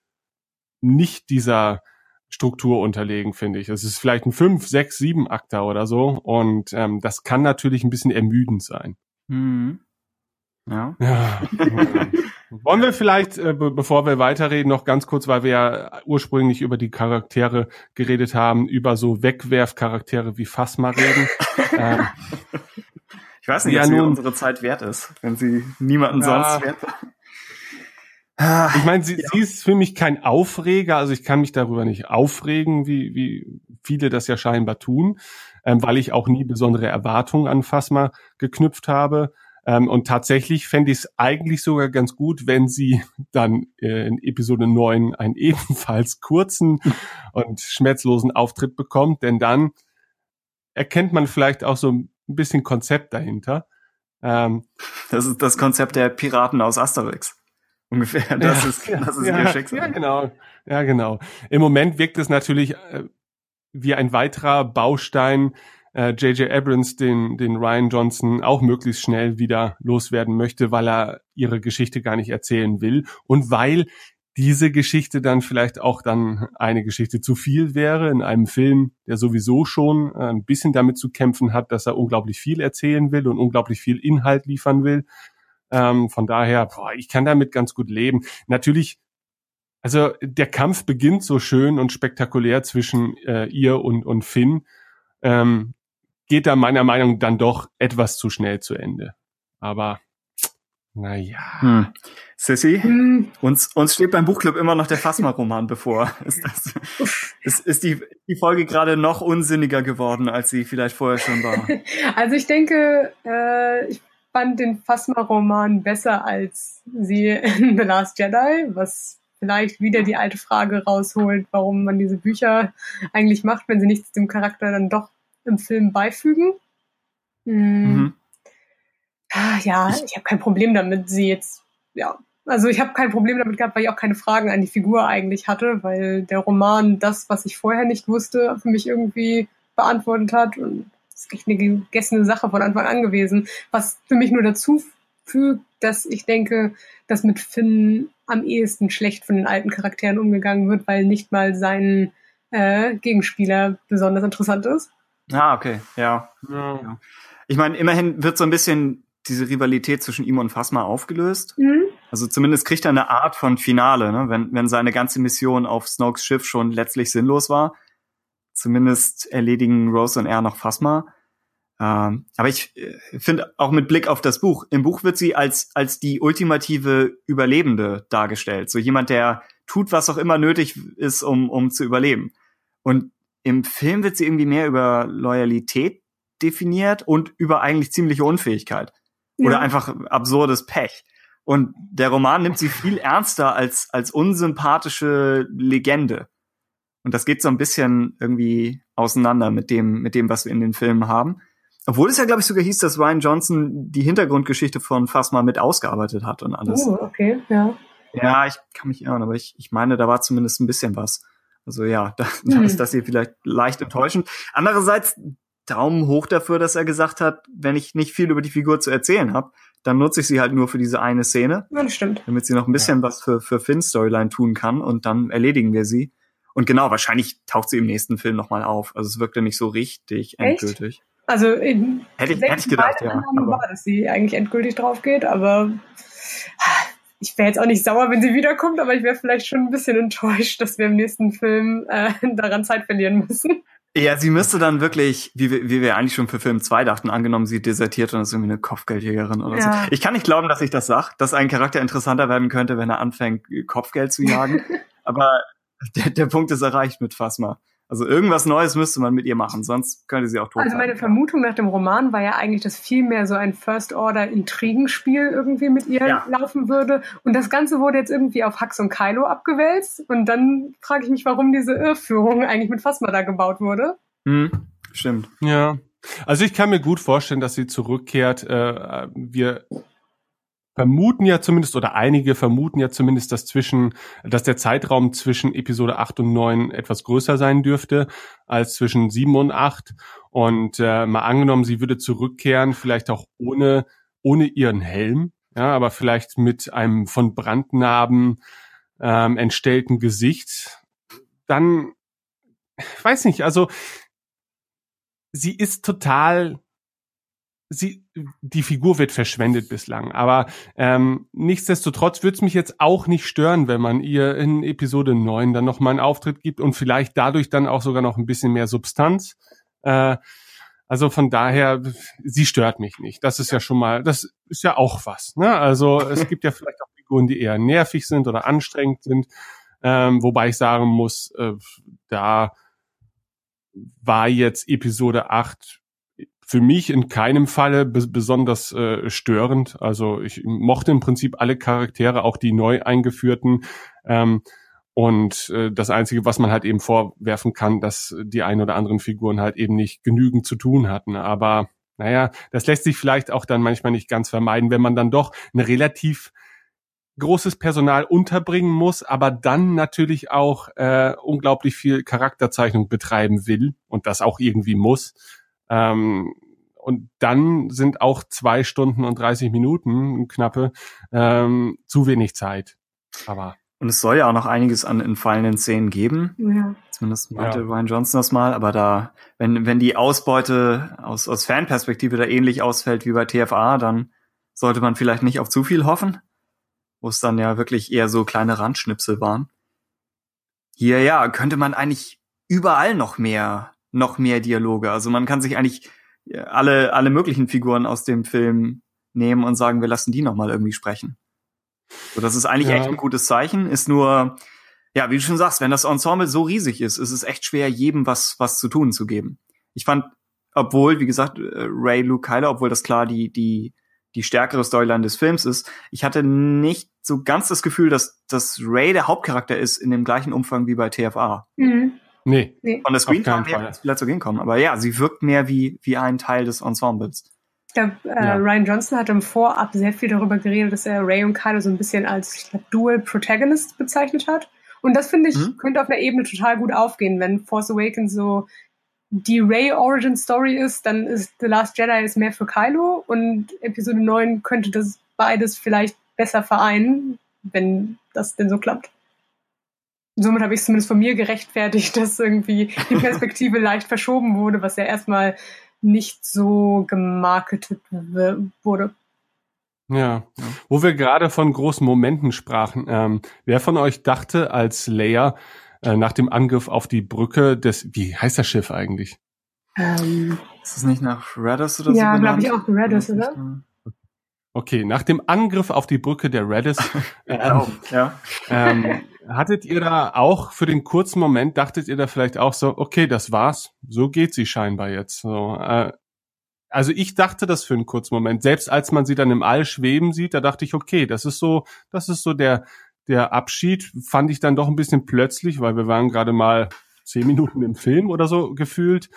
nicht dieser Struktur unterlegen, finde ich. Es ist vielleicht ein fünf, sechs, sieben Akter oder so und ähm, das kann natürlich ein bisschen ermüdend sein. Mhm. Ja. ja. <laughs> Wollen wir vielleicht, äh, be bevor wir weiterreden, noch ganz kurz, weil wir ja ursprünglich über die Charaktere geredet haben, über so Wegwerfcharaktere wie Phasma reden. <laughs> ähm, ich weiß nicht, ja, nun, unsere Zeit wert ist, wenn sie niemanden ja, sonst wert Ich meine, sie, ja. sie ist für mich kein Aufreger, also ich kann mich darüber nicht aufregen, wie, wie viele das ja scheinbar tun, ähm, weil ich auch nie besondere Erwartungen an Phasma geknüpft habe. Ähm, und tatsächlich fände ich es eigentlich sogar ganz gut, wenn sie dann äh, in Episode 9 einen ebenfalls kurzen und schmerzlosen Auftritt bekommt, denn dann erkennt man vielleicht auch so ein bisschen Konzept dahinter. Ähm, das ist das Konzept der Piraten aus Asterix. Ungefähr. Das <laughs> ja, ist, das ist ja, ihr Schicksal. Ja, genau. Ja, genau. Im Moment wirkt es natürlich äh, wie ein weiterer Baustein J.J. Äh, Abrams den, den Ryan Johnson auch möglichst schnell wieder loswerden möchte, weil er ihre Geschichte gar nicht erzählen will und weil diese Geschichte dann vielleicht auch dann eine Geschichte zu viel wäre in einem Film, der sowieso schon äh, ein bisschen damit zu kämpfen hat, dass er unglaublich viel erzählen will und unglaublich viel Inhalt liefern will. Ähm, von daher, boah, ich kann damit ganz gut leben. Natürlich, also der Kampf beginnt so schön und spektakulär zwischen äh, ihr und, und Finn. Ähm, geht da meiner Meinung dann doch etwas zu schnell zu Ende. Aber naja. Hm. Sissy, hm. uns, uns steht beim Buchclub immer noch der Phasma-Roman bevor. <laughs> Ist, das, ist, ist die, die Folge gerade noch unsinniger geworden, als sie vielleicht vorher schon war? <laughs> Also ich denke, äh, ich fand den Phasma-Roman besser als sie in The Last Jedi, was vielleicht wieder die alte Frage rausholt, warum man diese Bücher eigentlich macht, wenn sie nichts dem Charakter dann doch im Film beifügen. Hm. Mhm. Ja, ich, ich habe kein Problem damit, sie jetzt, ja. Also ich habe kein Problem damit gehabt, weil ich auch keine Fragen an die Figur eigentlich hatte, weil der Roman das, was ich vorher nicht wusste, für mich irgendwie beantwortet hat. Und das ist echt eine gegessene Sache von Anfang an gewesen. Was für mich nur dazu fügt, dass ich denke, dass mit Finn am ehesten schlecht von den alten Charakteren umgegangen wird, weil nicht mal sein äh, Gegenspieler besonders interessant ist. Ah, okay, ja. ja. Ich meine, immerhin wird so ein bisschen diese Rivalität zwischen ihm und Phasma aufgelöst. Mhm. Also zumindest kriegt er eine Art von Finale, ne? wenn, wenn seine ganze Mission auf Snokes Schiff schon letztlich sinnlos war. Zumindest erledigen Rose und er noch Phasma. Ähm, aber ich äh, finde auch mit Blick auf das Buch, im Buch wird sie als, als die ultimative Überlebende dargestellt. So jemand, der tut, was auch immer nötig ist, um, um zu überleben. Und im Film wird sie irgendwie mehr über Loyalität definiert und über eigentlich ziemliche Unfähigkeit. Ja. Oder einfach absurdes Pech. Und der Roman nimmt sie viel ernster als, als unsympathische Legende. Und das geht so ein bisschen irgendwie auseinander mit dem, mit dem, was wir in den Filmen haben. Obwohl es ja, glaube ich, sogar hieß, dass Ryan Johnson die Hintergrundgeschichte von Phasma mit ausgearbeitet hat und alles. Oh, okay, ja. Ja, ich kann mich irren, aber ich, ich meine, da war zumindest ein bisschen was. Also ja, da, <laughs> da hm. ist das hier vielleicht leicht enttäuschend. Andererseits Daumen hoch dafür, dass er gesagt hat, wenn ich nicht viel über die Figur zu erzählen habe, dann nutze ich sie halt nur für diese eine Szene. Ja, das stimmt. Damit sie noch ein bisschen ja. was für, für Finn's Storyline tun kann und dann erledigen wir sie. Und genau, wahrscheinlich taucht sie im nächsten Film nochmal auf. Also es wirkte nicht so richtig endgültig. Echt? Also in hätte ich, hätte ich gedacht, ja. war, dass sie eigentlich endgültig drauf geht, aber ich wäre jetzt auch nicht sauer, wenn sie wiederkommt, aber ich wäre vielleicht schon ein bisschen enttäuscht, dass wir im nächsten Film äh, <laughs> daran Zeit verlieren müssen. Ja, sie müsste dann wirklich, wie wir, wie wir eigentlich schon für Film 2 dachten, angenommen, sie desertiert und ist irgendwie eine Kopfgeldjägerin oder ja. so. Ich kann nicht glauben, dass ich das sag, dass ein Charakter interessanter werden könnte, wenn er anfängt, Kopfgeld zu jagen. <laughs> aber der, der Punkt ist erreicht mit Phasma. Also irgendwas Neues müsste man mit ihr machen, sonst könnte sie auch tot Also meine Vermutung nach dem Roman war ja eigentlich, dass viel mehr so ein First-Order-Intrigenspiel irgendwie mit ihr ja. laufen würde. Und das Ganze wurde jetzt irgendwie auf Hax und Kylo abgewälzt. Und dann frage ich mich, warum diese Irrführung eigentlich mit Phasma da gebaut wurde. Hm, stimmt. Ja. Also ich kann mir gut vorstellen, dass sie zurückkehrt. Äh, wir vermuten ja zumindest, oder einige vermuten ja zumindest, dass zwischen, dass der Zeitraum zwischen Episode 8 und 9 etwas größer sein dürfte als zwischen 7 und 8. Und äh, mal angenommen, sie würde zurückkehren, vielleicht auch ohne, ohne ihren Helm, ja, aber vielleicht mit einem von Brandnarben ähm, entstellten Gesicht, dann, ich weiß nicht, also sie ist total sie, die Figur wird verschwendet bislang. Aber ähm, nichtsdestotrotz würde es mich jetzt auch nicht stören, wenn man ihr in Episode 9 dann nochmal einen Auftritt gibt und vielleicht dadurch dann auch sogar noch ein bisschen mehr Substanz. Äh, also von daher, sie stört mich nicht. Das ist ja schon mal, das ist ja auch was. Ne? Also es <laughs> gibt ja vielleicht auch Figuren, die eher nervig sind oder anstrengend sind. Ähm, wobei ich sagen muss, äh, da war jetzt Episode 8 für mich in keinem Falle besonders äh, störend. Also ich mochte im Prinzip alle Charaktere, auch die neu eingeführten. Ähm, und äh, das Einzige, was man halt eben vorwerfen kann, dass die ein oder anderen Figuren halt eben nicht genügend zu tun hatten. Aber naja, das lässt sich vielleicht auch dann manchmal nicht ganz vermeiden, wenn man dann doch ein relativ großes Personal unterbringen muss, aber dann natürlich auch äh, unglaublich viel Charakterzeichnung betreiben will und das auch irgendwie muss. Ähm, und dann sind auch zwei Stunden und 30 Minuten knappe ähm, zu wenig Zeit. Aber und es soll ja auch noch einiges an entfallenen Szenen geben. Ja. Zumindest meinte ja. Ryan Johnson das mal. Aber da, wenn, wenn die Ausbeute aus, aus Fanperspektive da ähnlich ausfällt wie bei TFA, dann sollte man vielleicht nicht auf zu viel hoffen. Wo es dann ja wirklich eher so kleine Randschnipsel waren. Hier, ja, könnte man eigentlich überall noch mehr noch mehr Dialoge. Also man kann sich eigentlich alle, alle möglichen Figuren aus dem Film nehmen und sagen, wir lassen die nochmal irgendwie sprechen. So, das ist eigentlich ja. echt ein gutes Zeichen. Ist nur, ja, wie du schon sagst, wenn das Ensemble so riesig ist, ist es echt schwer, jedem was, was zu tun zu geben. Ich fand, obwohl, wie gesagt, äh, Ray Luke Kyler, obwohl das klar die, die, die stärkere Storyline des Films ist, ich hatte nicht so ganz das Gefühl, dass, dass Ray der Hauptcharakter ist in dem gleichen Umfang wie bei TFA. Mhm. Nee. nee. Von der Screentime her vielleicht so hinkommen. Aber ja, sie wirkt mehr wie, wie ein Teil des Ensembles. Ich glaube, äh, ja. Ryan Johnson hat im Vorab sehr viel darüber geredet, dass er Ray und Kylo so ein bisschen als glaub, Dual Protagonist bezeichnet hat. Und das finde ich, mhm. könnte auf einer Ebene total gut aufgehen, wenn Force Awakens so die Ray Origin Story ist, dann ist The Last Jedi ist mehr für Kylo und Episode 9 könnte das beides vielleicht besser vereinen, wenn das denn so klappt. Somit habe ich es zumindest von mir gerechtfertigt, <laughs> dass irgendwie die Perspektive <laughs> leicht verschoben wurde, was ja erstmal nicht so gemarketet wurde. Ja, wo wir gerade von großen Momenten sprachen. Ähm, wer von euch dachte, als Leia äh, nach dem Angriff auf die Brücke des, wie heißt das Schiff eigentlich? Ähm, ist es nicht nach Redis oder ja, so? Ja, glaube ich auch Redis, oder? Okay, nach dem Angriff auf die Brücke der Redis, <laughs> ähm, ja. ähm, <laughs> hattet ihr da auch für den kurzen Moment, dachtet ihr da vielleicht auch so, okay, das war's, so geht sie scheinbar jetzt. So, äh, also ich dachte das für einen kurzen Moment. Selbst als man sie dann im All schweben sieht, da dachte ich, okay, das ist so, das ist so der, der Abschied, fand ich dann doch ein bisschen plötzlich, weil wir waren gerade mal zehn Minuten im Film oder so gefühlt.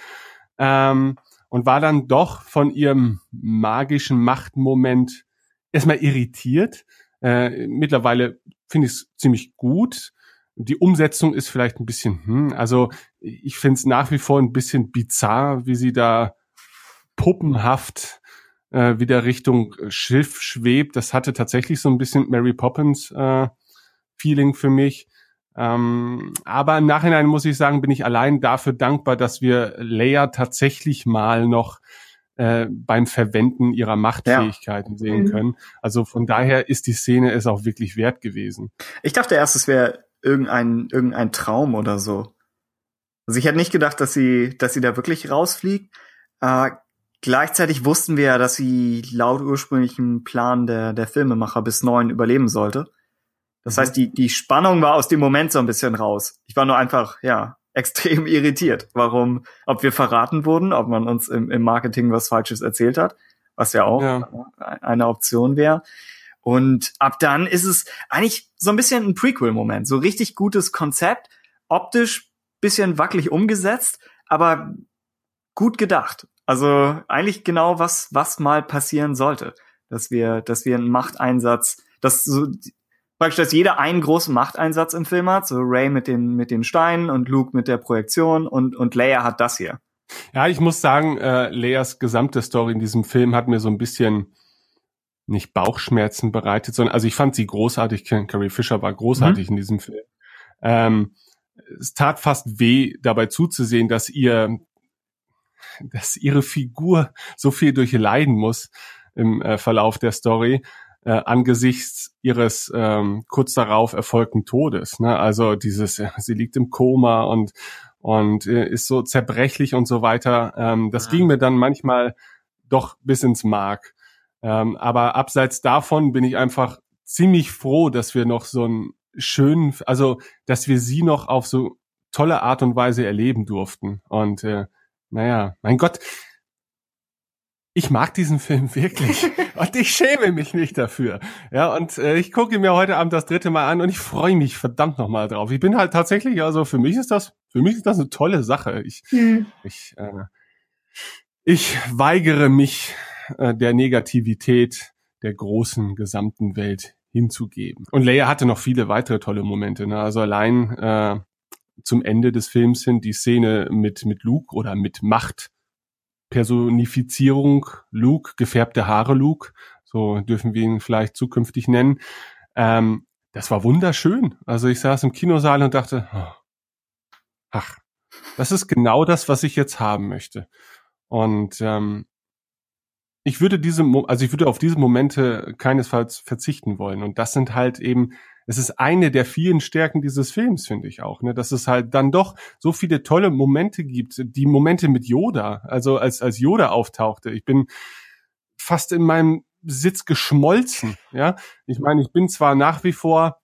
Ähm, und war dann doch von ihrem magischen Machtmoment erstmal irritiert. Äh, mittlerweile finde ich es ziemlich gut. Die Umsetzung ist vielleicht ein bisschen, hm, also ich finde es nach wie vor ein bisschen bizarr, wie sie da puppenhaft äh, wieder Richtung Schiff schwebt. Das hatte tatsächlich so ein bisschen Mary Poppins äh, Feeling für mich. Ähm, aber im Nachhinein muss ich sagen, bin ich allein dafür dankbar, dass wir Leia tatsächlich mal noch äh, beim Verwenden ihrer Machtfähigkeiten ja. sehen mhm. können. Also von daher ist die Szene es auch wirklich wert gewesen. Ich dachte erst, es wäre irgendein, irgendein Traum oder so. Also ich hätte nicht gedacht, dass sie, dass sie da wirklich rausfliegt. Äh, Gleichzeitig wussten wir ja, dass sie laut ursprünglichen Plan der, der Filmemacher bis neun überleben sollte. Das mhm. heißt, die, die Spannung war aus dem Moment so ein bisschen raus. Ich war nur einfach, ja, extrem <laughs> irritiert, warum, ob wir verraten wurden, ob man uns im, im Marketing was Falsches erzählt hat, was ja auch ja. eine Option wäre. Und ab dann ist es eigentlich so ein bisschen ein Prequel-Moment, so richtig gutes Konzept, optisch bisschen wackelig umgesetzt, aber gut gedacht. Also eigentlich genau was, was mal passieren sollte. Dass wir, dass wir einen Machteinsatz, dass so, praktisch, dass jeder einen großen Machteinsatz im Film hat, so Ray mit den, mit den Steinen und Luke mit der Projektion und, und Leia hat das hier. Ja, ich muss sagen, äh, Leias gesamte Story in diesem Film hat mir so ein bisschen nicht Bauchschmerzen bereitet, sondern also ich fand sie großartig. Carrie Fisher war großartig mhm. in diesem Film. Ähm, es tat fast weh, dabei zuzusehen, dass ihr dass ihre Figur so viel durchleiden muss im äh, Verlauf der Story äh, angesichts ihres ähm, kurz darauf erfolgten Todes. Ne? Also dieses, äh, <laughs> sie liegt im Koma und und äh, ist so zerbrechlich und so weiter. Ähm, das ja. ging mir dann manchmal doch bis ins Mark. Ähm, aber abseits davon bin ich einfach ziemlich froh, dass wir noch so einen schönen, also dass wir sie noch auf so tolle Art und Weise erleben durften. Und äh, naja, mein Gott, ich mag diesen Film <laughs> wirklich und ich schäme mich nicht dafür. Ja, und äh, ich gucke mir heute Abend das dritte Mal an und ich freue mich verdammt nochmal drauf. Ich bin halt tatsächlich, also für mich ist das, für mich ist das eine tolle Sache. Ich, mhm. ich, äh, ich weigere mich äh, der Negativität der großen gesamten Welt hinzugeben. Und Leia hatte noch viele weitere tolle Momente. Ne? Also allein äh, zum Ende des Films hin die Szene mit, mit Luke oder mit Macht. Personifizierung Luke, gefärbte Haare Luke, so dürfen wir ihn vielleicht zukünftig nennen. Ähm, das war wunderschön. Also ich saß im Kinosaal und dachte, oh, ach, das ist genau das, was ich jetzt haben möchte. Und ähm, ich würde diese, also ich würde auf diese Momente keinesfalls verzichten wollen. Und das sind halt eben es ist eine der vielen Stärken dieses Films, finde ich auch, ne, dass es halt dann doch so viele tolle Momente gibt, die Momente mit Yoda, also als, als Yoda auftauchte. Ich bin fast in meinem Sitz geschmolzen, ja. Ich meine, ich bin zwar nach wie vor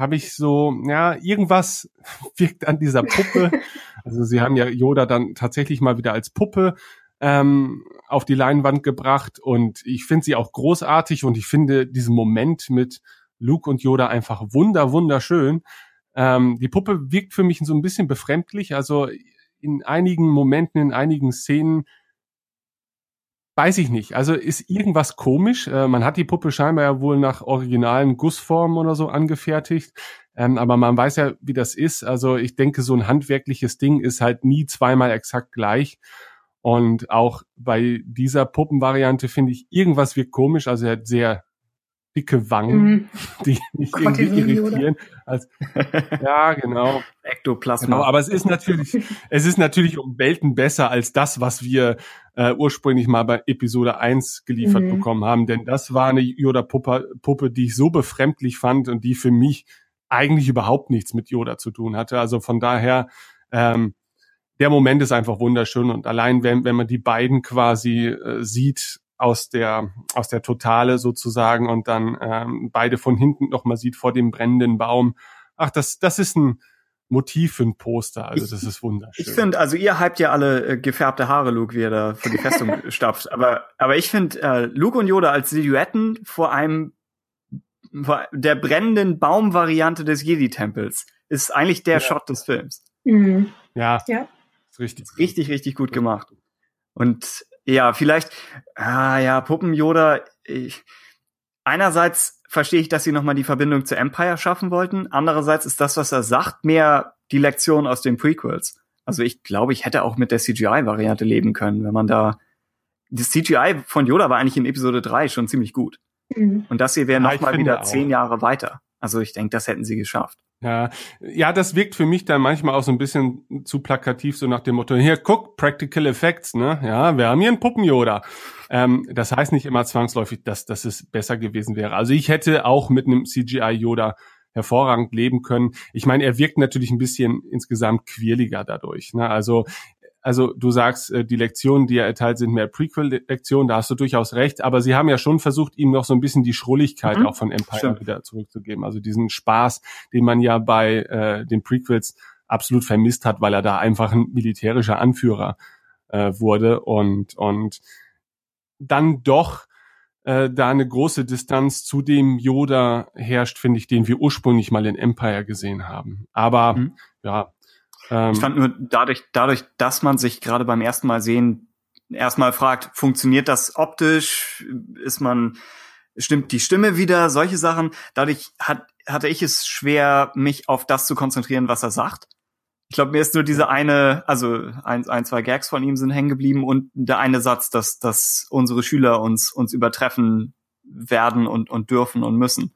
habe ich so, ja, irgendwas <laughs> wirkt an dieser Puppe. <laughs> Also sie haben ja Yoda dann tatsächlich mal wieder als Puppe ähm, auf die Leinwand gebracht und ich finde sie auch großartig und ich finde diesen Moment mit Luke und Yoda einfach wunder, wunderschön. Ähm, die Puppe wirkt für mich so ein bisschen befremdlich. Also in einigen Momenten, in einigen Szenen weiß ich nicht. Also ist irgendwas komisch. Äh, man hat die Puppe scheinbar ja wohl nach originalen Gussformen oder so angefertigt. Ähm, aber man weiß ja, wie das ist. Also ich denke, so ein handwerkliches Ding ist halt nie zweimal exakt gleich. Und auch bei dieser Puppenvariante finde ich, irgendwas wirkt komisch. Also er hat sehr dicke Wangen, mhm. <laughs> die mich Gott, irgendwie irritieren. Also, <laughs> ja, genau. Ektoplasma. Genau, aber es ist natürlich, <laughs> es ist natürlich um Welten besser als das, was wir äh, ursprünglich mal bei Episode 1 geliefert mhm. bekommen haben. Denn das war eine Yoda-Puppe, Puppe, die ich so befremdlich fand und die für mich eigentlich überhaupt nichts mit Yoda zu tun hatte. Also von daher, ähm, der Moment ist einfach wunderschön und allein wenn, wenn man die beiden quasi äh, sieht aus der aus der Totale sozusagen und dann ähm, beide von hinten noch mal sieht vor dem brennenden Baum. Ach, das das ist ein Motiv für ein Poster. Also das ist wunderschön. Ich finde, also ihr hypt ja alle äh, gefärbte Haare, Luke, wie er da vor die Festung <laughs> stapft. Aber aber ich finde äh, Luke und Yoda als Silhouetten vor einem vor der brennenden Baumvariante des Jedi-Tempels ist eigentlich der ja. Shot des Films. Mhm. Ja. Ja. Richtig. Richtig, richtig gut gemacht. Und ja, vielleicht, ah ja, Puppen Yoda, ich, einerseits verstehe ich, dass sie nochmal die Verbindung zu Empire schaffen wollten. Andererseits ist das, was er sagt, mehr die Lektion aus den Prequels. Also ich glaube, ich hätte auch mit der CGI-Variante leben können, wenn man da, das CGI von Yoda war eigentlich in Episode 3 schon ziemlich gut. Mhm. Und das hier wäre ja, nochmal wieder zehn Jahre weiter. Also ich denke, das hätten sie geschafft. Ja, ja, das wirkt für mich dann manchmal auch so ein bisschen zu plakativ, so nach dem Motto, hier, guck, Practical Effects, ne? Ja, wir haben hier einen Puppen-Yoda. Ähm, das heißt nicht immer zwangsläufig, dass, dass es besser gewesen wäre. Also ich hätte auch mit einem CGI-Yoda hervorragend leben können. Ich meine, er wirkt natürlich ein bisschen insgesamt quirliger dadurch. Ne? Also also du sagst, äh, die Lektionen, die er erteilt, sind mehr Prequel-Lektionen, da hast du durchaus recht, aber sie haben ja schon versucht, ihm noch so ein bisschen die Schrulligkeit mhm. auch von Empire Stimmt. wieder zurückzugeben. Also diesen Spaß, den man ja bei äh, den Prequels absolut vermisst hat, weil er da einfach ein militärischer Anführer äh, wurde und, und dann doch äh, da eine große Distanz zu dem Yoda herrscht, finde ich, den wir ursprünglich mal in Empire gesehen haben. Aber mhm. ja, ähm, ich fand nur dadurch, dadurch, dass man sich gerade beim ersten Mal sehen erstmal fragt, funktioniert das optisch? Ist man, stimmt die Stimme wieder? Solche Sachen. Dadurch hat, hatte ich es schwer, mich auf das zu konzentrieren, was er sagt. Ich glaube, mir ist nur diese eine, also ein, ein, zwei Gags von ihm sind hängen geblieben und der eine Satz, dass, dass unsere Schüler uns, uns übertreffen werden und, und dürfen und müssen.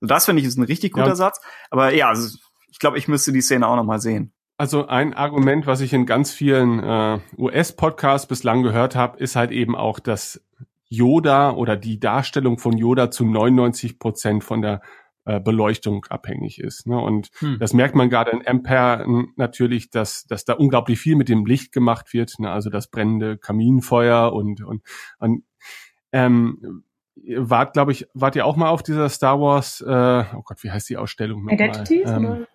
So, das finde ich ist ein richtig guter ja. Satz. Aber ja, also ich glaube, ich müsste die Szene auch noch mal sehen. Also ein Argument, was ich in ganz vielen äh, US-Podcasts bislang gehört habe, ist halt eben auch, dass Yoda oder die Darstellung von Yoda zu 99 Prozent von der äh, Beleuchtung abhängig ist. Ne? Und hm. das merkt man gerade in Ampere natürlich, dass, dass da unglaublich viel mit dem Licht gemacht wird. Ne? Also das brennende Kaminfeuer und, und, und ähm, wart, glaube ich, wart ihr auch mal auf dieser Star Wars, äh, oh Gott, wie heißt die Ausstellung nochmal? Identities, ähm,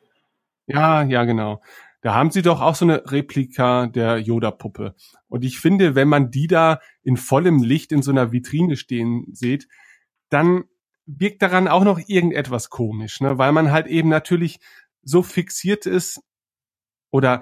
ja, ja, genau. Da haben sie doch auch so eine Replika der Yoda-Puppe. Und ich finde, wenn man die da in vollem Licht in so einer Vitrine stehen sieht, dann wirkt daran auch noch irgendetwas komisch, ne? weil man halt eben natürlich so fixiert ist oder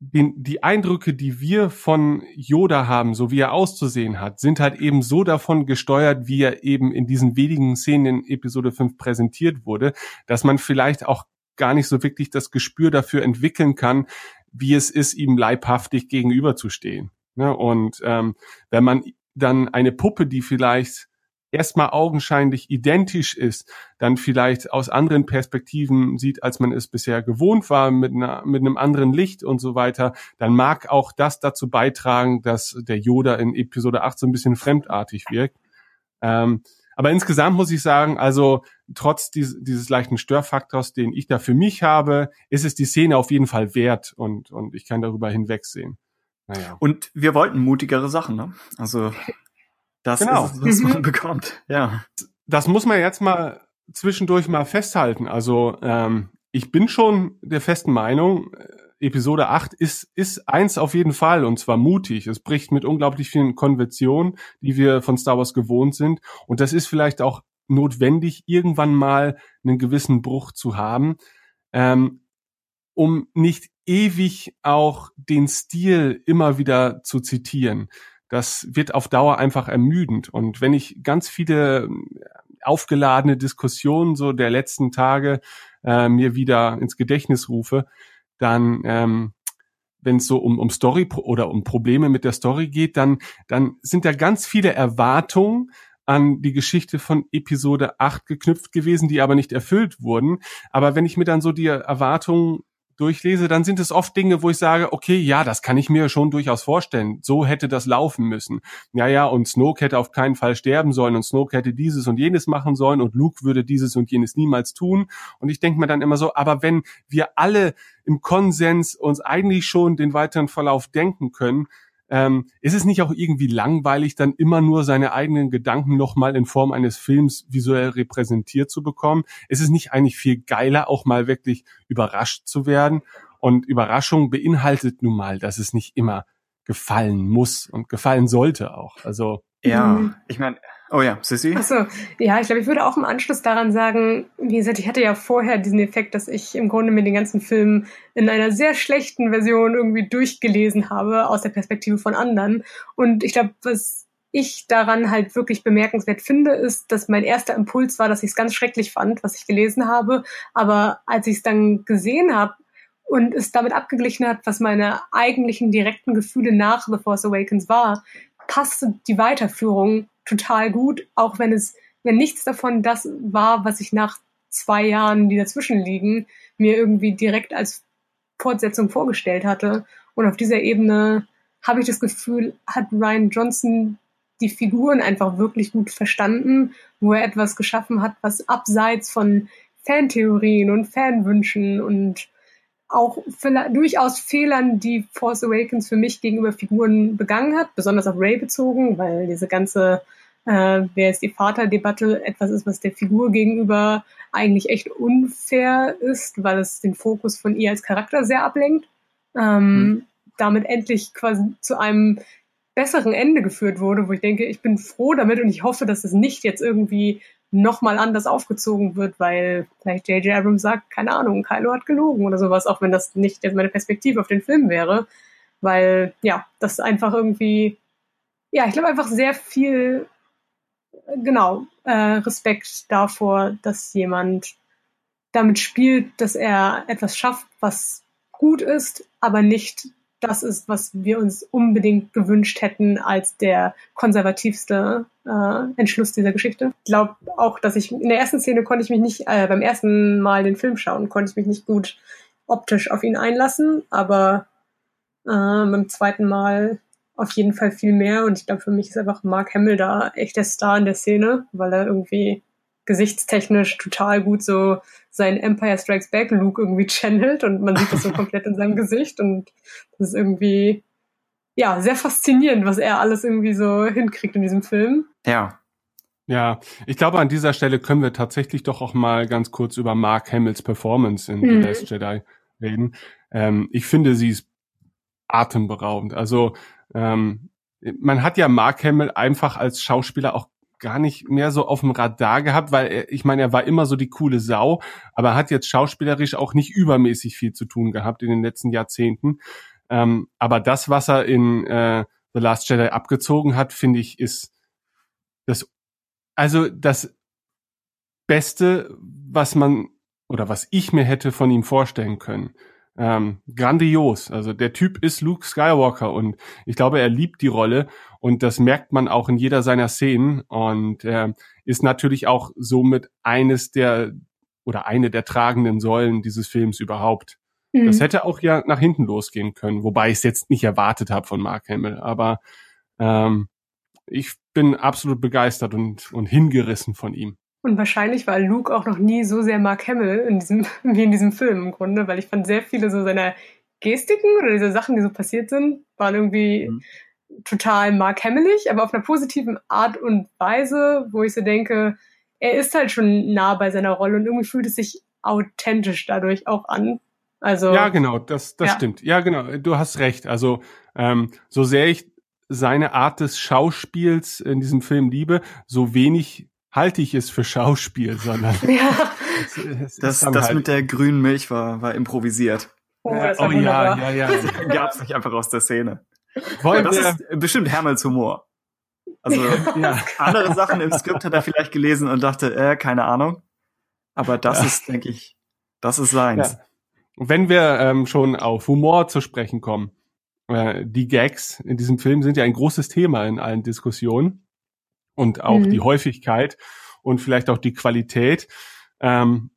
den, die Eindrücke, die wir von Yoda haben, so wie er auszusehen hat, sind halt eben so davon gesteuert, wie er eben in diesen wenigen Szenen in Episode 5 präsentiert wurde, dass man vielleicht auch gar nicht so wirklich das Gespür dafür entwickeln kann, wie es ist, ihm leibhaftig gegenüberzustehen. Ne? Und ähm, wenn man dann eine Puppe, die vielleicht erstmal augenscheinlich identisch ist, dann vielleicht aus anderen Perspektiven sieht, als man es bisher gewohnt war, mit, einer, mit einem anderen Licht und so weiter, dann mag auch das dazu beitragen, dass der Yoda in Episode 8 so ein bisschen fremdartig wirkt. Ähm, aber insgesamt muss ich sagen, also trotz dieses, dieses leichten Störfaktors, den ich da für mich habe, ist es die Szene auf jeden Fall wert und, und ich kann darüber hinwegsehen. Naja. Und wir wollten mutigere Sachen, ne? Also das genau. ist, was man bekommt. Ja. Das muss man jetzt mal zwischendurch mal festhalten. Also ähm, ich bin schon der festen Meinung, Episode 8 ist, ist eins auf jeden Fall und zwar mutig. Es bricht mit unglaublich vielen Konventionen, die wir von Star Wars gewohnt sind. Und das ist vielleicht auch notwendig, irgendwann mal einen gewissen Bruch zu haben, ähm, um nicht ewig auch den Stil immer wieder zu zitieren. das wird auf Dauer einfach ermüdend. Und wenn ich ganz viele aufgeladene Diskussionen so der letzten Tage äh, mir wieder ins Gedächtnis rufe, dann ähm, wenn es so um, um Story oder um Probleme mit der Story geht, dann, dann sind da ganz viele Erwartungen an die Geschichte von Episode 8 geknüpft gewesen, die aber nicht erfüllt wurden. Aber wenn ich mir dann so die Erwartungen durchlese, dann sind es oft Dinge, wo ich sage, okay, ja, das kann ich mir schon durchaus vorstellen. So hätte das laufen müssen. Ja, ja, und Snoke hätte auf keinen Fall sterben sollen und Snoke hätte dieses und jenes machen sollen und Luke würde dieses und jenes niemals tun. Und ich denke mir dann immer so, aber wenn wir alle im Konsens uns eigentlich schon den weiteren Verlauf denken können, ähm, ist es nicht auch irgendwie langweilig, dann immer nur seine eigenen Gedanken nochmal in Form eines Films visuell repräsentiert zu bekommen? Ist es nicht eigentlich viel geiler, auch mal wirklich überrascht zu werden? Und Überraschung beinhaltet nun mal, dass es nicht immer gefallen muss und gefallen sollte auch. Also ja, mhm. ich meine, oh ja, Sissy? Achso, ja, ich glaube, ich würde auch im Anschluss daran sagen, wie gesagt, ich hatte ja vorher diesen Effekt, dass ich im Grunde mir den ganzen Film in einer sehr schlechten Version irgendwie durchgelesen habe, aus der Perspektive von anderen. Und ich glaube, was ich daran halt wirklich bemerkenswert finde, ist, dass mein erster Impuls war, dass ich es ganz schrecklich fand, was ich gelesen habe. Aber als ich es dann gesehen habe, und es damit abgeglichen hat, was meine eigentlichen direkten Gefühle nach The Force Awakens war, passte die Weiterführung total gut, auch wenn es, wenn nichts davon das war, was ich nach zwei Jahren, die dazwischen liegen, mir irgendwie direkt als Fortsetzung vorgestellt hatte. Und auf dieser Ebene habe ich das Gefühl, hat Ryan Johnson die Figuren einfach wirklich gut verstanden, wo er etwas geschaffen hat, was abseits von Fantheorien und Fanwünschen und auch durchaus Fehlern, die Force Awakens für mich gegenüber Figuren begangen hat, besonders auf Ray bezogen, weil diese ganze äh, wer ist die Vaterdebatte etwas ist, was der Figur gegenüber eigentlich echt unfair ist, weil es den Fokus von ihr als Charakter sehr ablenkt. Ähm, mhm. Damit endlich quasi zu einem besseren Ende geführt wurde, wo ich denke, ich bin froh damit und ich hoffe, dass es nicht jetzt irgendwie nochmal anders aufgezogen wird, weil vielleicht J.J. Abrams sagt, keine Ahnung, Kylo hat gelogen oder sowas, auch wenn das nicht meine Perspektive auf den Film wäre, weil ja, das einfach irgendwie, ja, ich glaube einfach sehr viel, genau, äh, Respekt davor, dass jemand damit spielt, dass er etwas schafft, was gut ist, aber nicht das ist, was wir uns unbedingt gewünscht hätten als der konservativste äh, Entschluss dieser Geschichte. Ich glaube auch, dass ich in der ersten Szene konnte ich mich nicht, äh, beim ersten Mal den Film schauen, konnte ich mich nicht gut optisch auf ihn einlassen, aber äh, beim zweiten Mal auf jeden Fall viel mehr und ich glaube, für mich ist einfach Mark Hamill da echt der Star in der Szene, weil er irgendwie gesichtstechnisch total gut so sein Empire Strikes Back Look irgendwie channelt und man sieht das so <laughs> komplett in seinem Gesicht und das ist irgendwie ja sehr faszinierend, was er alles irgendwie so hinkriegt in diesem Film. Ja. Ja, ich glaube, an dieser Stelle können wir tatsächlich doch auch mal ganz kurz über Mark Hamills Performance in mhm. The Last Jedi reden. Ähm, ich finde, sie ist atemberaubend. Also ähm, man hat ja Mark Hamill einfach als Schauspieler auch gar nicht mehr so auf dem Radar gehabt, weil er, ich meine, er war immer so die coole Sau, aber hat jetzt schauspielerisch auch nicht übermäßig viel zu tun gehabt in den letzten Jahrzehnten. Ähm, aber das, was er in äh, The Last Jedi abgezogen hat, finde ich, ist das, also das Beste, was man oder was ich mir hätte von ihm vorstellen können ähm, grandios. Also der Typ ist Luke Skywalker und ich glaube, er liebt die Rolle und das merkt man auch in jeder seiner Szenen und äh, ist natürlich auch somit eines der oder eine der tragenden Säulen dieses Films überhaupt. Mhm. Das hätte auch ja nach hinten losgehen können, wobei ich es jetzt nicht erwartet habe von Mark Hamill, aber ähm, ich bin absolut begeistert und, und hingerissen von ihm. Und wahrscheinlich war Luke auch noch nie so sehr Mark Hamill in diesem, <laughs> wie in diesem Film im Grunde, weil ich fand sehr viele so seiner Gestiken oder diese Sachen, die so passiert sind, waren irgendwie mhm. total Mark Hamillig, aber auf einer positiven Art und Weise, wo ich so denke, er ist halt schon nah bei seiner Rolle und irgendwie fühlt es sich authentisch dadurch auch an. Also ja, genau, das das ja. stimmt. Ja, genau, du hast recht. Also ähm, so sehr ich seine Art des Schauspiels in diesem Film liebe, so wenig halte ich es für Schauspiel, sondern <laughs> ja. es, es das, das halt mit der grünen Milch war, war improvisiert. Oh, ja, oh ja, ja, ja. <laughs> Gab's nicht einfach aus der Szene. Wollen das wir ist bestimmt Hermels Humor. Also <laughs> ja. andere Sachen im Skript hat er vielleicht gelesen und dachte, äh, keine Ahnung. Aber das ja. ist, denke ich, das ist seins. Ja. Wenn wir ähm, schon auf Humor zu sprechen kommen, äh, die Gags in diesem Film sind ja ein großes Thema in allen Diskussionen und auch mhm. die Häufigkeit und vielleicht auch die Qualität. Ähm,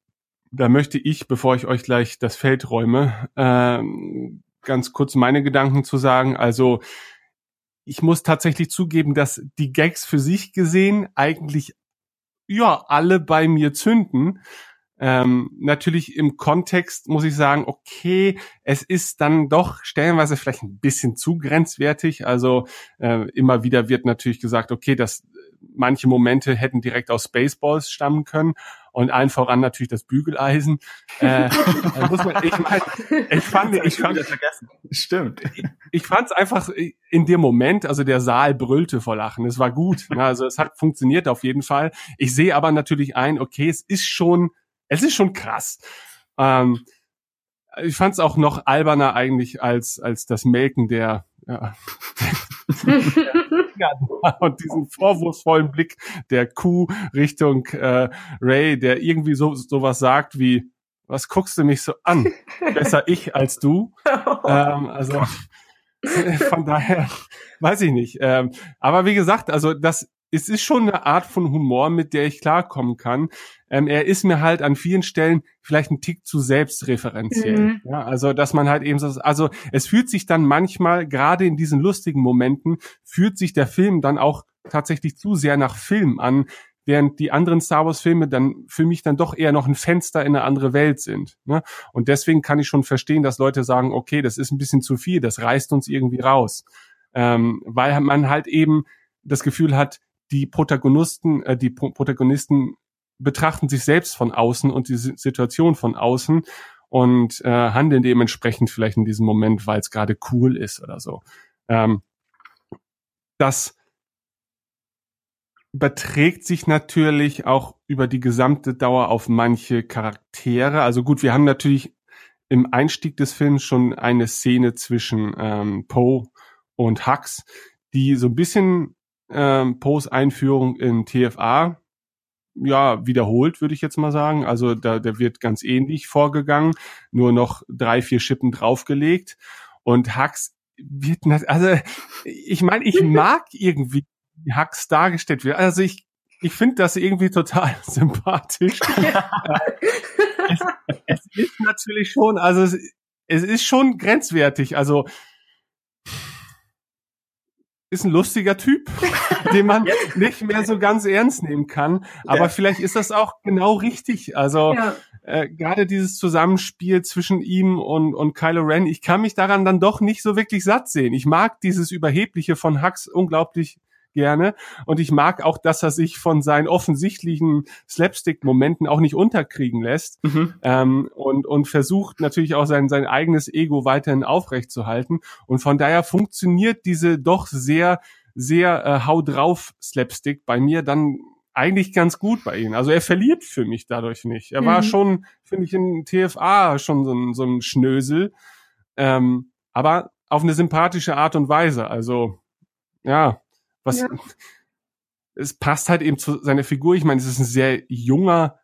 da möchte ich, bevor ich euch gleich das Feld räume, ähm, ganz kurz meine Gedanken zu sagen. Also ich muss tatsächlich zugeben, dass die Gags für sich gesehen eigentlich ja alle bei mir zünden. Ähm, natürlich im Kontext muss ich sagen, okay, es ist dann doch stellenweise vielleicht ein bisschen zu grenzwertig. Also äh, immer wieder wird natürlich gesagt, okay, dass manche Momente hätten direkt aus Spaceballs stammen können und allen voran natürlich das Bügeleisen. äh, <laughs> muss man, ich, mein, ich fand, ich fand, vergessen. Stimmt. Ich, ich fand es einfach in dem Moment, also der Saal brüllte vor Lachen. Es war gut. Ne? <laughs> Also es hat funktioniert auf jeden Fall. Ich sehe aber natürlich ein, okay, es ist schon, es ist schon krass. Ähm, ich fand es auch noch alberner eigentlich als als das Melken der ja, <laughs> <laughs> und diesen vorwurfsvollen Blick der Kuh Richtung äh, Ray, der irgendwie so sowas sagt wie, was guckst du mich so an? Besser <laughs> ich als du. ähm, also von daher weiß ich nicht. Ähm, aber wie gesagt, also das es ist schon eine Art von Humor, mit der ich klarkommen kann. Ähm, er ist mir halt an vielen Stellen vielleicht ein Tick zu selbstreferenziell. Mhm. Ja, also, dass man halt eben so, also es fühlt sich dann manchmal, gerade in diesen lustigen Momenten, fühlt sich der Film dann auch tatsächlich zu sehr nach Film an, während die anderen Star Wars Filme dann für mich dann doch eher noch ein Fenster in eine andere Welt sind. Ne? Und deswegen kann ich schon verstehen, dass Leute sagen, okay, das ist ein bisschen zu viel, das reißt uns irgendwie raus. Ähm, weil man halt eben das Gefühl hat, die Protagonisten, äh, die Pro Protagonisten betrachten sich selbst von außen und die Situation von außen und äh, handeln dementsprechend vielleicht in diesem Moment, weil es gerade cool ist oder so. Ähm, das überträgt sich natürlich auch über die gesamte Dauer auf manche Charaktere. Also gut, wir haben natürlich im Einstieg des Films schon eine Szene zwischen ähm, Poe und Hux, die so ein bisschen ähm, Poes Einführung in TFA ja wiederholt, würde ich jetzt mal sagen. Also da der wird ganz ähnlich vorgegangen, nur noch drei, vier Schippen draufgelegt. Und Hux wird, also ich meine, ich mag irgendwie, wie Hux dargestellt wird. Also ich ich finde das irgendwie total <laughs> sympathisch. <laughs> es, es, ist natürlich schon, also es, es ist schon grenzwertig. Also ist ein lustiger Typ, <laughs> den man nicht mehr so ganz ernst nehmen kann. Aber ja. vielleicht ist das auch genau richtig. Also ja. äh, gerade dieses Zusammenspiel zwischen ihm und, und Kylo Ren, ich kann mich daran dann doch nicht so wirklich satt sehen. Ich mag dieses Überhebliche von Hux unglaublich gerne. Und ich mag auch, dass er sich von seinen offensichtlichen Slapstick-Momenten auch nicht unterkriegen lässt mhm. ähm, und, und versucht natürlich auch sein, sein eigenes Ego weiterhin aufrechtzuerhalten. Und von daher funktioniert diese doch sehr, sehr äh, hau drauf Slapstick bei mir dann eigentlich ganz gut bei ihm. Also er verliert für mich dadurch nicht. Er mhm. war schon, finde ich, in TFA schon so ein, so ein Schnösel. Ähm, aber auf eine sympathische Art und Weise. Also, ja, was ja. es passt halt eben zu seiner Figur. Ich meine, es ist ein sehr junger,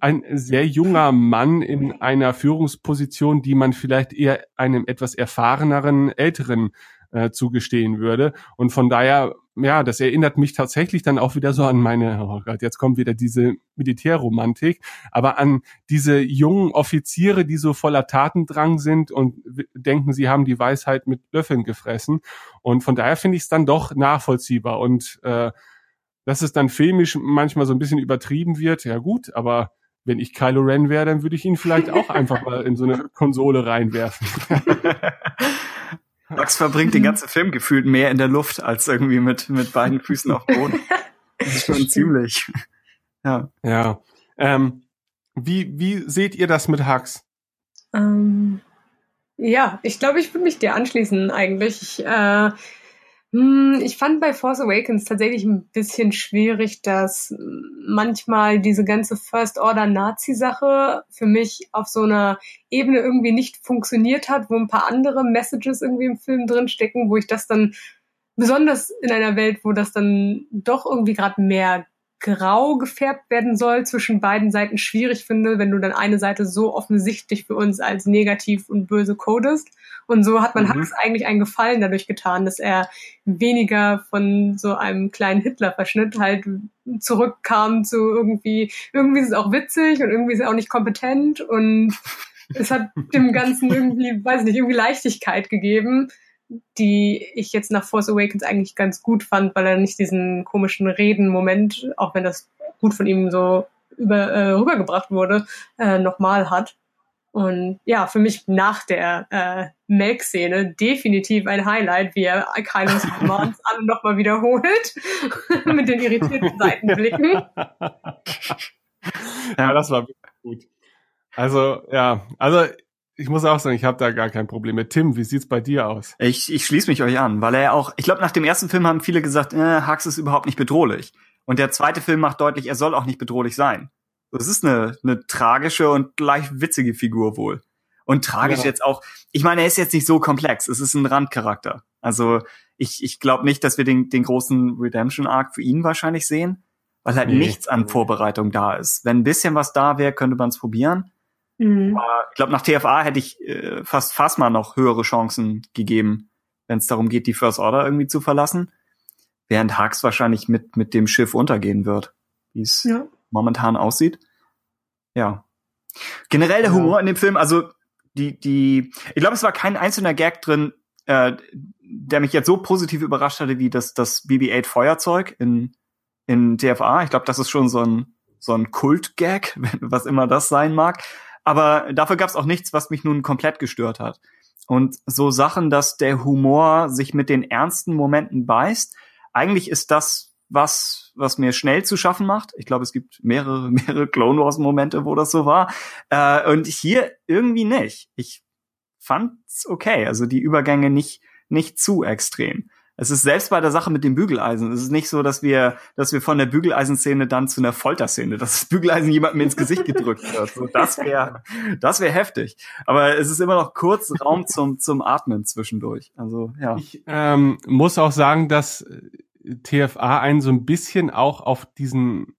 ein sehr junger Mann in einer Führungsposition, die man vielleicht eher einem etwas erfahreneren, älteren äh, zugestehen würde. Und von daher ja, das erinnert mich tatsächlich dann auch wieder so an meine, oh Gott, jetzt kommt wieder diese Militärromantik, aber an diese jungen Offiziere, die so voller Tatendrang sind und denken, sie haben die Weisheit mit Löffeln gefressen. Und von daher finde ich es dann doch nachvollziehbar. Und äh, dass es dann filmisch manchmal so ein bisschen übertrieben wird, ja gut, aber wenn ich Kylo Ren wäre, dann würde ich ihn vielleicht auch <laughs> einfach mal in so eine Konsole reinwerfen. <laughs> Max verbringt den ganzen Film gefühlt mehr in der Luft als irgendwie mit, mit beiden Füßen auf dem Boden. Das ist schon <laughs> ziemlich. Ja. Ja. Ähm, wie, wie seht ihr das mit Hux? Ähm, ja, ich glaube, ich würde mich dir anschließen eigentlich. Ich, äh, ich fand bei Force Awakens tatsächlich ein bisschen schwierig, dass manchmal diese ganze First Order Nazi-Sache für mich auf so einer Ebene irgendwie nicht funktioniert hat, wo ein paar andere Messages irgendwie im Film drinstecken, wo ich das dann besonders in einer Welt, wo das dann doch irgendwie gerade mehr grau gefärbt werden soll zwischen beiden Seiten schwierig finde, wenn du dann eine Seite so offensichtlich für uns als negativ und böse codest. Und so hat man mhm. Hux eigentlich einen Gefallen dadurch getan, dass er weniger von so einem kleinen Hitler-Verschnitt halt zurückkam zu irgendwie, irgendwie ist es auch witzig und irgendwie ist er auch nicht kompetent und es hat dem Ganzen <laughs> irgendwie, weiß nicht, irgendwie Leichtigkeit gegeben die ich jetzt nach Force Awakens eigentlich ganz gut fand, weil er nicht diesen komischen Reden-Moment, auch wenn das gut von ihm so über, äh, rübergebracht wurde, äh, nochmal hat. Und ja, für mich nach der äh, Melk-Szene definitiv ein Highlight, wie er Kylos <laughs> Commands alle nochmal wiederholt, <laughs> mit den irritierten Seitenblicken. Ja, das war gut. Also, ja, also ich muss auch sagen, ich habe da gar kein Problem mit. Tim, wie sieht's bei dir aus? Ich, ich schließe mich euch an, weil er auch, ich glaube, nach dem ersten Film haben viele gesagt, äh, Hux ist überhaupt nicht bedrohlich. Und der zweite Film macht deutlich, er soll auch nicht bedrohlich sein. Das ist eine, eine tragische und gleich witzige Figur wohl. Und tragisch ja. jetzt auch, ich meine, er ist jetzt nicht so komplex, es ist ein Randcharakter. Also ich, ich glaube nicht, dass wir den, den großen Redemption-Arc für ihn wahrscheinlich sehen, weil halt nee. nichts an Vorbereitung da ist. Wenn ein bisschen was da wäre, könnte man es probieren. Mhm. ich glaube, nach TFA hätte ich äh, fast fast mal noch höhere Chancen gegeben, wenn es darum geht, die First Order irgendwie zu verlassen. Während Hux wahrscheinlich mit, mit dem Schiff untergehen wird, wie es ja. momentan aussieht. Ja. Generell der Humor in dem Film, also die, die, ich glaube, es war kein einzelner Gag drin, äh, der mich jetzt so positiv überrascht hatte, wie das, das BB-8 Feuerzeug in, in TFA. Ich glaube, das ist schon so ein, so ein Kult-Gag, <laughs> was immer das sein mag. Aber dafür gab es auch nichts, was mich nun komplett gestört hat. Und so Sachen, dass der Humor sich mit den ernsten Momenten beißt, eigentlich ist das was, was mir schnell zu schaffen macht. Ich glaube, es gibt mehrere, <laughs> mehrere Clone Wars Momente, wo das so war. Äh, und hier irgendwie nicht. Ich fand's okay. Also die Übergänge nicht, nicht zu extrem es ist selbst bei der Sache mit dem Bügeleisen, es ist nicht so, dass wir, dass wir von der Bügeleisenszene dann zu einer Folterszene, dass das Bügeleisen jemandem ins Gesicht gedrückt wird. So, das wäre, das wäre heftig. Aber es ist immer noch kurz Raum zum, zum Atmen zwischendurch. Also, ja. Ich ähm, muss auch sagen, dass TFA einen so ein bisschen auch auf diesen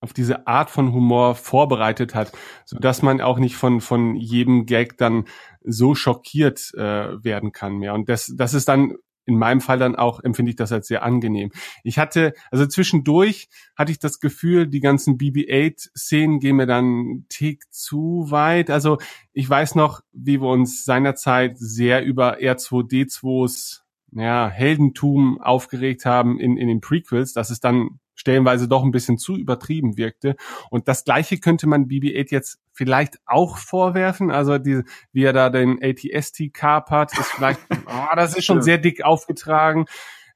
auf diese Art von Humor vorbereitet hat, so dass man auch nicht von von jedem Gag dann so schockiert äh, werden kann mehr. Und das das ist dann in meinem Fall dann auch empfinde ich das als sehr angenehm. Ich hatte, also zwischendurch hatte ich das Gefühl, die ganzen BB-8-Szenen gehen mir dann einen Tick zu weit. Also ich weiß noch, wie wir uns seinerzeit sehr über R2D2s ja, Heldentum aufgeregt haben in, in den Prequels, dass es dann stellenweise doch ein bisschen zu übertrieben wirkte. Und das Gleiche könnte man BB-8 jetzt vielleicht auch vorwerfen. Also die, wie er da den ATST kapert, ist vielleicht, oh, <laughs> das ist schon sehr dick aufgetragen.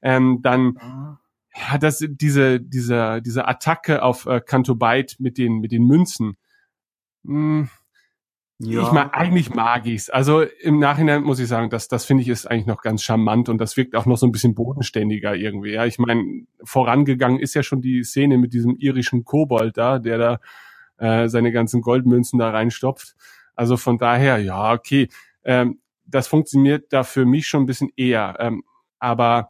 Ähm, dann ja, das, diese, diese, diese Attacke auf äh, Canto Byte mit den, mit den Münzen. Hm, ja. Ich mag, eigentlich mag ich's. Also im Nachhinein muss ich sagen, das, das finde ich ist eigentlich noch ganz charmant und das wirkt auch noch so ein bisschen bodenständiger irgendwie. Ja, ich meine, vorangegangen ist ja schon die Szene mit diesem irischen Kobold da, der da äh, seine ganzen Goldmünzen da reinstopft. Also von daher, ja, okay, ähm, das funktioniert da für mich schon ein bisschen eher. Ähm, aber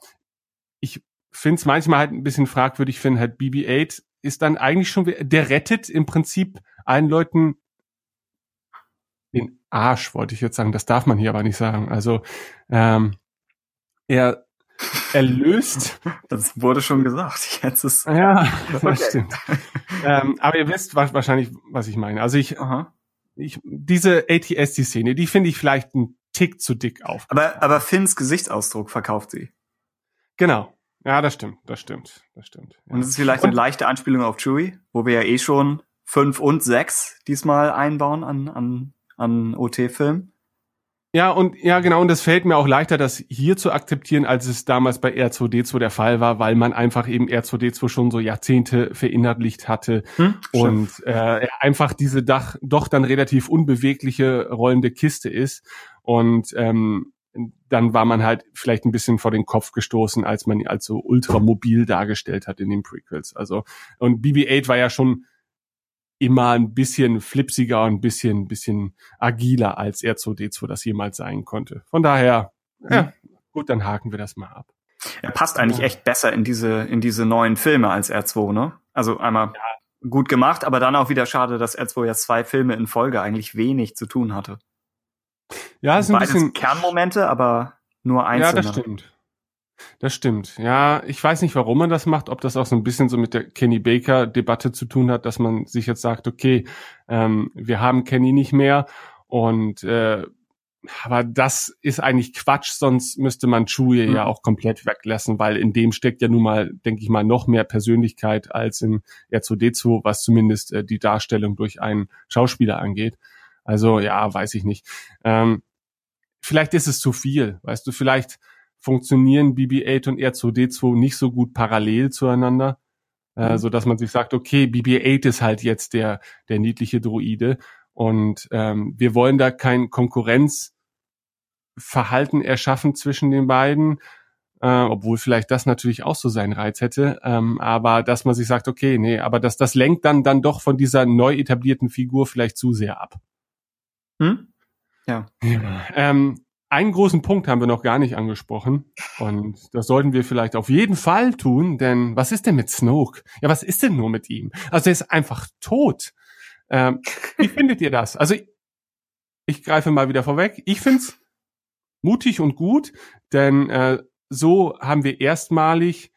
ich finde es manchmal halt ein bisschen fragwürdig, finde halt BB-8 ist dann eigentlich schon, der rettet im Prinzip allen Leuten den Arsch, wollte ich jetzt sagen. Das darf man hier aber nicht sagen. Also ähm, er erlöst. <laughs> Das wurde schon gesagt. Jetzt ist ja, das <laughs> okay. stimmt. ähm, aber ihr wisst wahrscheinlich, was ich meine. Also ich, Aha. ich diese ATS die Szene, die finde ich vielleicht ein Tick zu dick auf. Aber aber Finns Gesichtsausdruck verkauft sie. Genau. Ja, das stimmt, das stimmt, das stimmt. Ja. Und es ist vielleicht und, eine leichte Anspielung auf Chewie, wo wir ja eh schon fünf und sechs diesmal einbauen an an an OT-Film. Ja, und ja, genau, und es fällt mir auch leichter, das hier zu akzeptieren, als es damals bei R2D2 der Fall war, weil man einfach eben R2D2 schon so Jahrzehnte verinnerlicht hatte hm, und äh, einfach diese Dach doch dann relativ unbewegliche rollende Kiste ist. Und ähm, dann war man halt vielleicht ein bisschen vor den Kopf gestoßen, als man ihn als so ultramobil dargestellt hat in den Prequels. Also und BB-8 war ja schon immer ein bisschen flipsiger und ein bisschen, bisschen agiler als R2D2 das jemals sein konnte. Von daher, ja, gut, dann haken wir das mal ab. Er passt eigentlich echt besser in diese, in diese neuen Filme als R2, ne? Also einmal ja. gut gemacht, aber dann auch wieder schade, dass R2 jetzt zwei Filme in Folge eigentlich wenig zu tun hatte. Ja, es ist ein bisschen Kernmomente, aber nur einzelne. Ja, das stimmt. Das stimmt. Ja, ich weiß nicht, warum man das macht, ob das auch so ein bisschen so mit der Kenny Baker Debatte zu tun hat, dass man sich jetzt sagt, okay, ähm, wir haben Kenny nicht mehr und äh, aber das ist eigentlich Quatsch, sonst müsste man Chewie mhm. ja auch komplett weglassen, weil in dem steckt ja nun mal, denke ich mal, noch mehr Persönlichkeit als in R2D2, was zumindest äh, die Darstellung durch einen Schauspieler angeht. Also ja, weiß ich nicht. Ähm, vielleicht ist es zu viel, weißt du, vielleicht funktionieren BB-8 und R2D2 nicht so gut parallel zueinander, äh, mhm. so dass man sich sagt, okay, BB-8 ist halt jetzt der der niedliche Droide und ähm, wir wollen da kein Konkurrenzverhalten erschaffen zwischen den beiden, äh, obwohl vielleicht das natürlich auch so seinen Reiz hätte, ähm, aber dass man sich sagt, okay, nee, aber das das lenkt dann dann doch von dieser neu etablierten Figur vielleicht zu sehr ab. Hm? Ja. ja. Ähm, einen großen Punkt haben wir noch gar nicht angesprochen und das sollten wir vielleicht auf jeden Fall tun, denn was ist denn mit Snoke? Ja, was ist denn nur mit ihm? Also er ist einfach tot. Ähm, wie findet ihr das? Also ich, ich greife mal wieder vorweg. Ich find's mutig und gut, denn äh, so haben wir erstmalig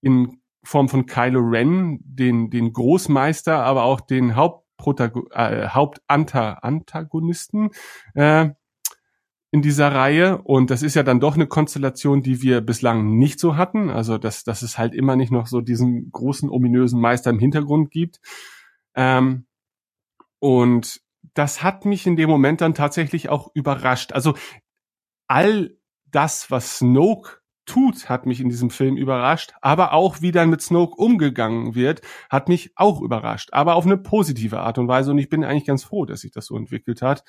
in Form von Kylo Ren den den Großmeister, aber auch den Hauptprotago äh, Hauptantagonisten äh, in dieser Reihe. Und das ist ja dann doch eine Konstellation, die wir bislang nicht so hatten. Also, dass, dass es halt immer nicht noch so diesen großen, ominösen Meister im Hintergrund gibt. Ähm, und das hat mich in dem Moment dann tatsächlich auch überrascht. Also, all das, was Snoke tut, hat mich in diesem Film überrascht, aber auch wie dann mit Snoke umgegangen wird, hat mich auch überrascht, aber auf eine positive Art und Weise und ich bin eigentlich ganz froh, dass sich das so entwickelt hat.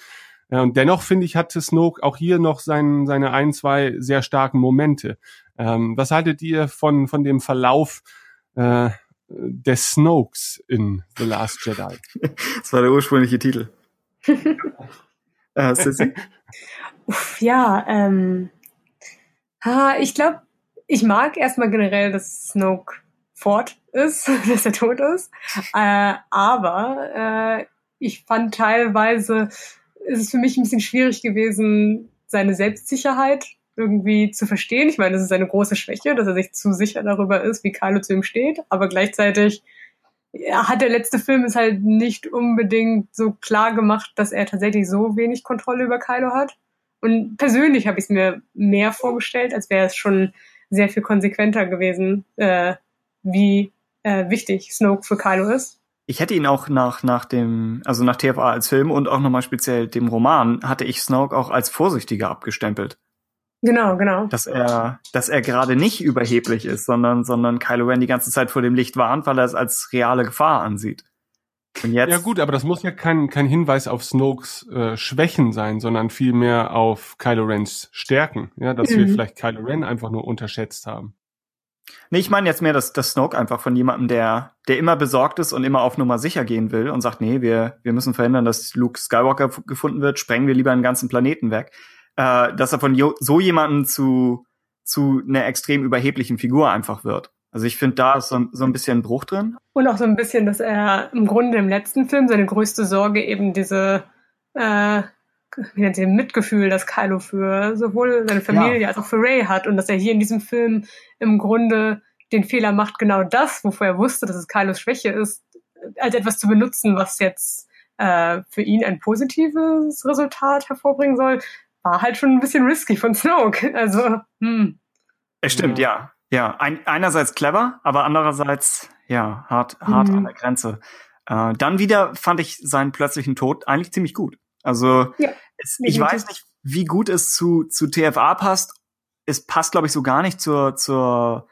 Ja, und dennoch finde ich, hatte Snoke auch hier noch sein, seine ein, zwei sehr starken Momente. Ähm, was haltet ihr von, von dem Verlauf äh, des Snokes in The Last Jedi? <laughs> Das war der ursprüngliche Titel. <laughs> äh, Sissy? Uff, ja, ähm, ha, ich glaube, ich mag erstmal generell, dass Snoke fort ist, <laughs> dass er tot ist. Äh, aber äh, ich fand teilweise ist es für mich ein bisschen schwierig gewesen, seine Selbstsicherheit irgendwie zu verstehen. Ich meine, das ist eine große Schwäche, dass er sich zu sicher darüber ist, wie Kylo zu ihm steht, aber gleichzeitig hat der letzte Film es halt nicht unbedingt so klar gemacht, dass er tatsächlich so wenig Kontrolle über Kylo hat. Und persönlich habe ich es mir mehr vorgestellt, als wäre es schon sehr viel konsequenter gewesen, äh, wie äh, wichtig Snoke für Kylo ist ich hätte ihn auch nach, nach dem, also nach TFA als Film und auch nochmal speziell dem Roman, hatte ich Snoke auch als vorsichtiger abgestempelt. Genau, genau. Dass er, dass er gerade nicht überheblich ist, sondern, sondern Kylo Ren die ganze Zeit vor dem Licht warnt, weil er es als reale Gefahr ansieht. Und jetzt, ja gut, aber das muss ja kein, kein Hinweis auf Snokes äh, Schwächen sein, sondern vielmehr auf Kylo Rens Stärken. Ja, dass mhm. wir vielleicht Kylo Ren einfach nur unterschätzt haben. Nee, ich meine jetzt mehr das, das Snoke einfach von jemandem, der, der immer besorgt ist und immer auf Nummer sicher gehen will und sagt, nee, wir, wir müssen verhindern, dass Luke Skywalker gefunden wird, sprengen wir lieber einen ganzen Planeten weg. Äh, dass er von so jemandem zu, zu einer extrem überheblichen Figur einfach wird. Also ich finde, da ist so, so ein bisschen ein Bruch drin. Und auch so ein bisschen, dass er im Grunde im letzten Film seine größte Sorge eben diese äh, wie nennt sie, Mitgefühl, das Kylo für sowohl seine Familie ja. als auch für Ray hat und dass er hier in diesem Film im Grunde den Fehler macht, genau das, wovor er wusste, dass es Kylos Schwäche ist, als etwas zu benutzen, was jetzt äh, für ihn ein positives Resultat hervorbringen soll, war halt schon ein bisschen risky von Snoke. <laughs> Also, hm. Es stimmt, ja. Ja, Ein, einerseits clever, aber andererseits, ja, hart, hart mhm. an der Grenze. Äh, dann wieder fand ich seinen plötzlichen Tod eigentlich ziemlich gut. Also ja, es, ich weiß nicht, wie gut es zu, zu TFA passt. Es passt, glaube ich, so gar nicht zur, zur,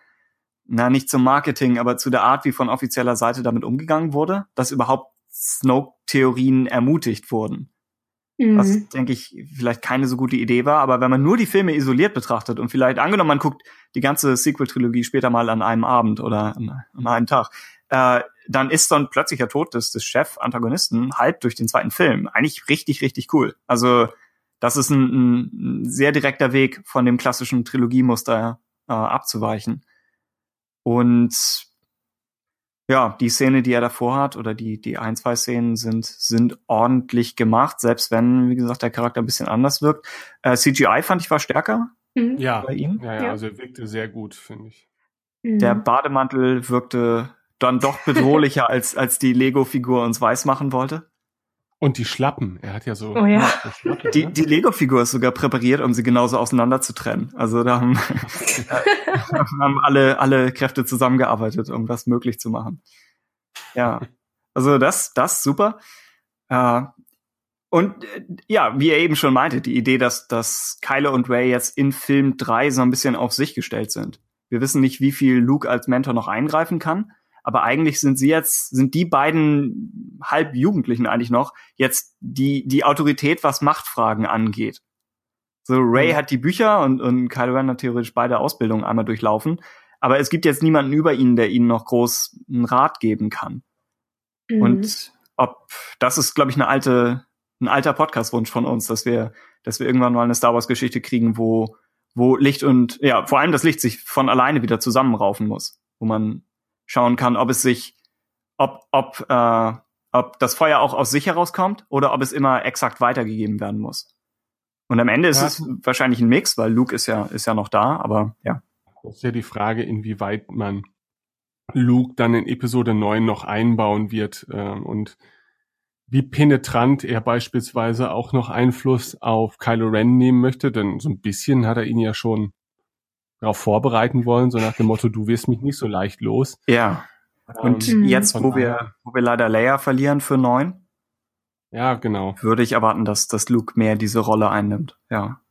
na, nicht zum Marketing, aber zu der Art, wie von offizieller Seite damit umgegangen wurde, dass überhaupt Snoke-Theorien ermutigt wurden. Mhm. Was, denke ich, vielleicht keine so gute Idee war. Aber wenn man nur die Filme isoliert betrachtet und vielleicht angenommen, man guckt die ganze Sequel-Trilogie später mal an einem Abend oder an, an einem Tag, äh, dann ist dann plötzlich der Tod des, des Chef-Antagonisten halb durch den zweiten Film. Eigentlich richtig, richtig cool. Also das ist ein, ein sehr direkter Weg von dem klassischen Trilogiemuster äh, abzuweichen. Und ja, die Szene, die er davor hat, oder die, die ein, zwei Szenen sind, sind ordentlich gemacht, selbst wenn, wie gesagt, der Charakter ein bisschen anders wirkt. Äh, CGI fand ich war stärker. Mhm. Ja, bei ihm. Ja, ja, also er wirkte sehr gut, finde ich. Mhm. Der Bademantel wirkte dann doch bedrohlicher, <laughs> als, als die Lego-Figur uns weiß machen wollte. Und die Schlappen. Er hat ja so. Oh ja. Die, die Lego-Figur ist sogar präpariert, um sie genauso auseinander zu trennen. Also da haben, <laughs> haben alle, alle Kräfte zusammengearbeitet, um das möglich zu machen. Ja. Also das, das super. Äh, und äh, ja, wie er eben schon meinte, die Idee, dass, dass Kylo und Ray jetzt in Film 3 so ein bisschen auf sich gestellt sind. Wir wissen nicht, wie viel Luke als Mentor noch eingreifen kann, aber eigentlich sind sie jetzt, sind die beiden halb Jugendlichen eigentlich noch jetzt die, die Autorität, was Machtfragen angeht. So, Ray mhm. hat die Bücher und, und Kylo Ren hat theoretisch beide Ausbildungen einmal durchlaufen. Aber es gibt jetzt niemanden über ihnen, der ihnen noch groß einen Rat geben kann. Mhm. Und ob, das ist, glaube ich, eine alte, ein alter Podcast-Wunsch von uns, dass wir, dass wir irgendwann mal eine Star Wars-Geschichte kriegen, wo, wo Licht und, ja, vor allem das Licht sich von alleine wieder zusammenraufen muss. Wo man schauen kann, ob es sich, ob, ob, äh, ob das Feuer auch aus sich herauskommt oder ob es immer exakt weitergegeben werden muss. Und am Ende ist ja. es wahrscheinlich ein Mix, weil Luke ist ja, ist ja noch da, aber ja. Das ist ja die Frage, inwieweit man Luke dann in Episode 9 noch einbauen wird äh, und wie penetrant er beispielsweise auch noch Einfluss auf Kylo Ren nehmen möchte, denn so ein bisschen hat er ihn ja schon darauf vorbereiten wollen, so nach dem Motto, du wirst mich nicht so leicht los. Ja. Und ähm, jetzt, wo wir, wo wir leider Leia verlieren für neun, ja, genau. Würde ich erwarten, dass, dass Luke mehr diese Rolle einnimmt. Ja.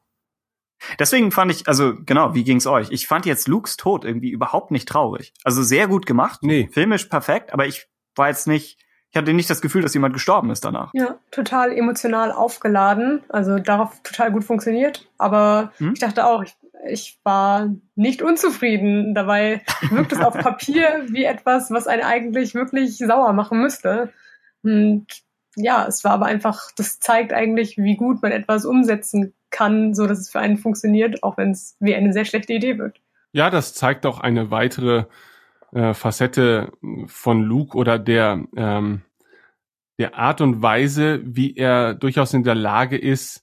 Deswegen fand ich, also genau, wie ging's euch? Ich fand jetzt Lukes Tod irgendwie überhaupt nicht traurig. Also sehr gut gemacht, nee. filmisch perfekt, aber ich war jetzt nicht, ich hatte nicht das Gefühl, dass jemand gestorben ist danach. Ja, total emotional aufgeladen, also darauf total gut funktioniert. Aber hm? ich dachte auch, ich ich war nicht unzufrieden. Dabei wirkt es auf <laughs> Papier wie etwas, was einen eigentlich wirklich sauer machen müsste. Und ja, es war aber einfach, das zeigt eigentlich, wie gut man etwas umsetzen kann, so dass es für einen funktioniert, auch wenn es wie eine sehr schlechte Idee wirkt. Ja, das zeigt auch eine weitere äh, Facette von Luke oder der ähm, der Art und Weise, wie er durchaus in der Lage ist,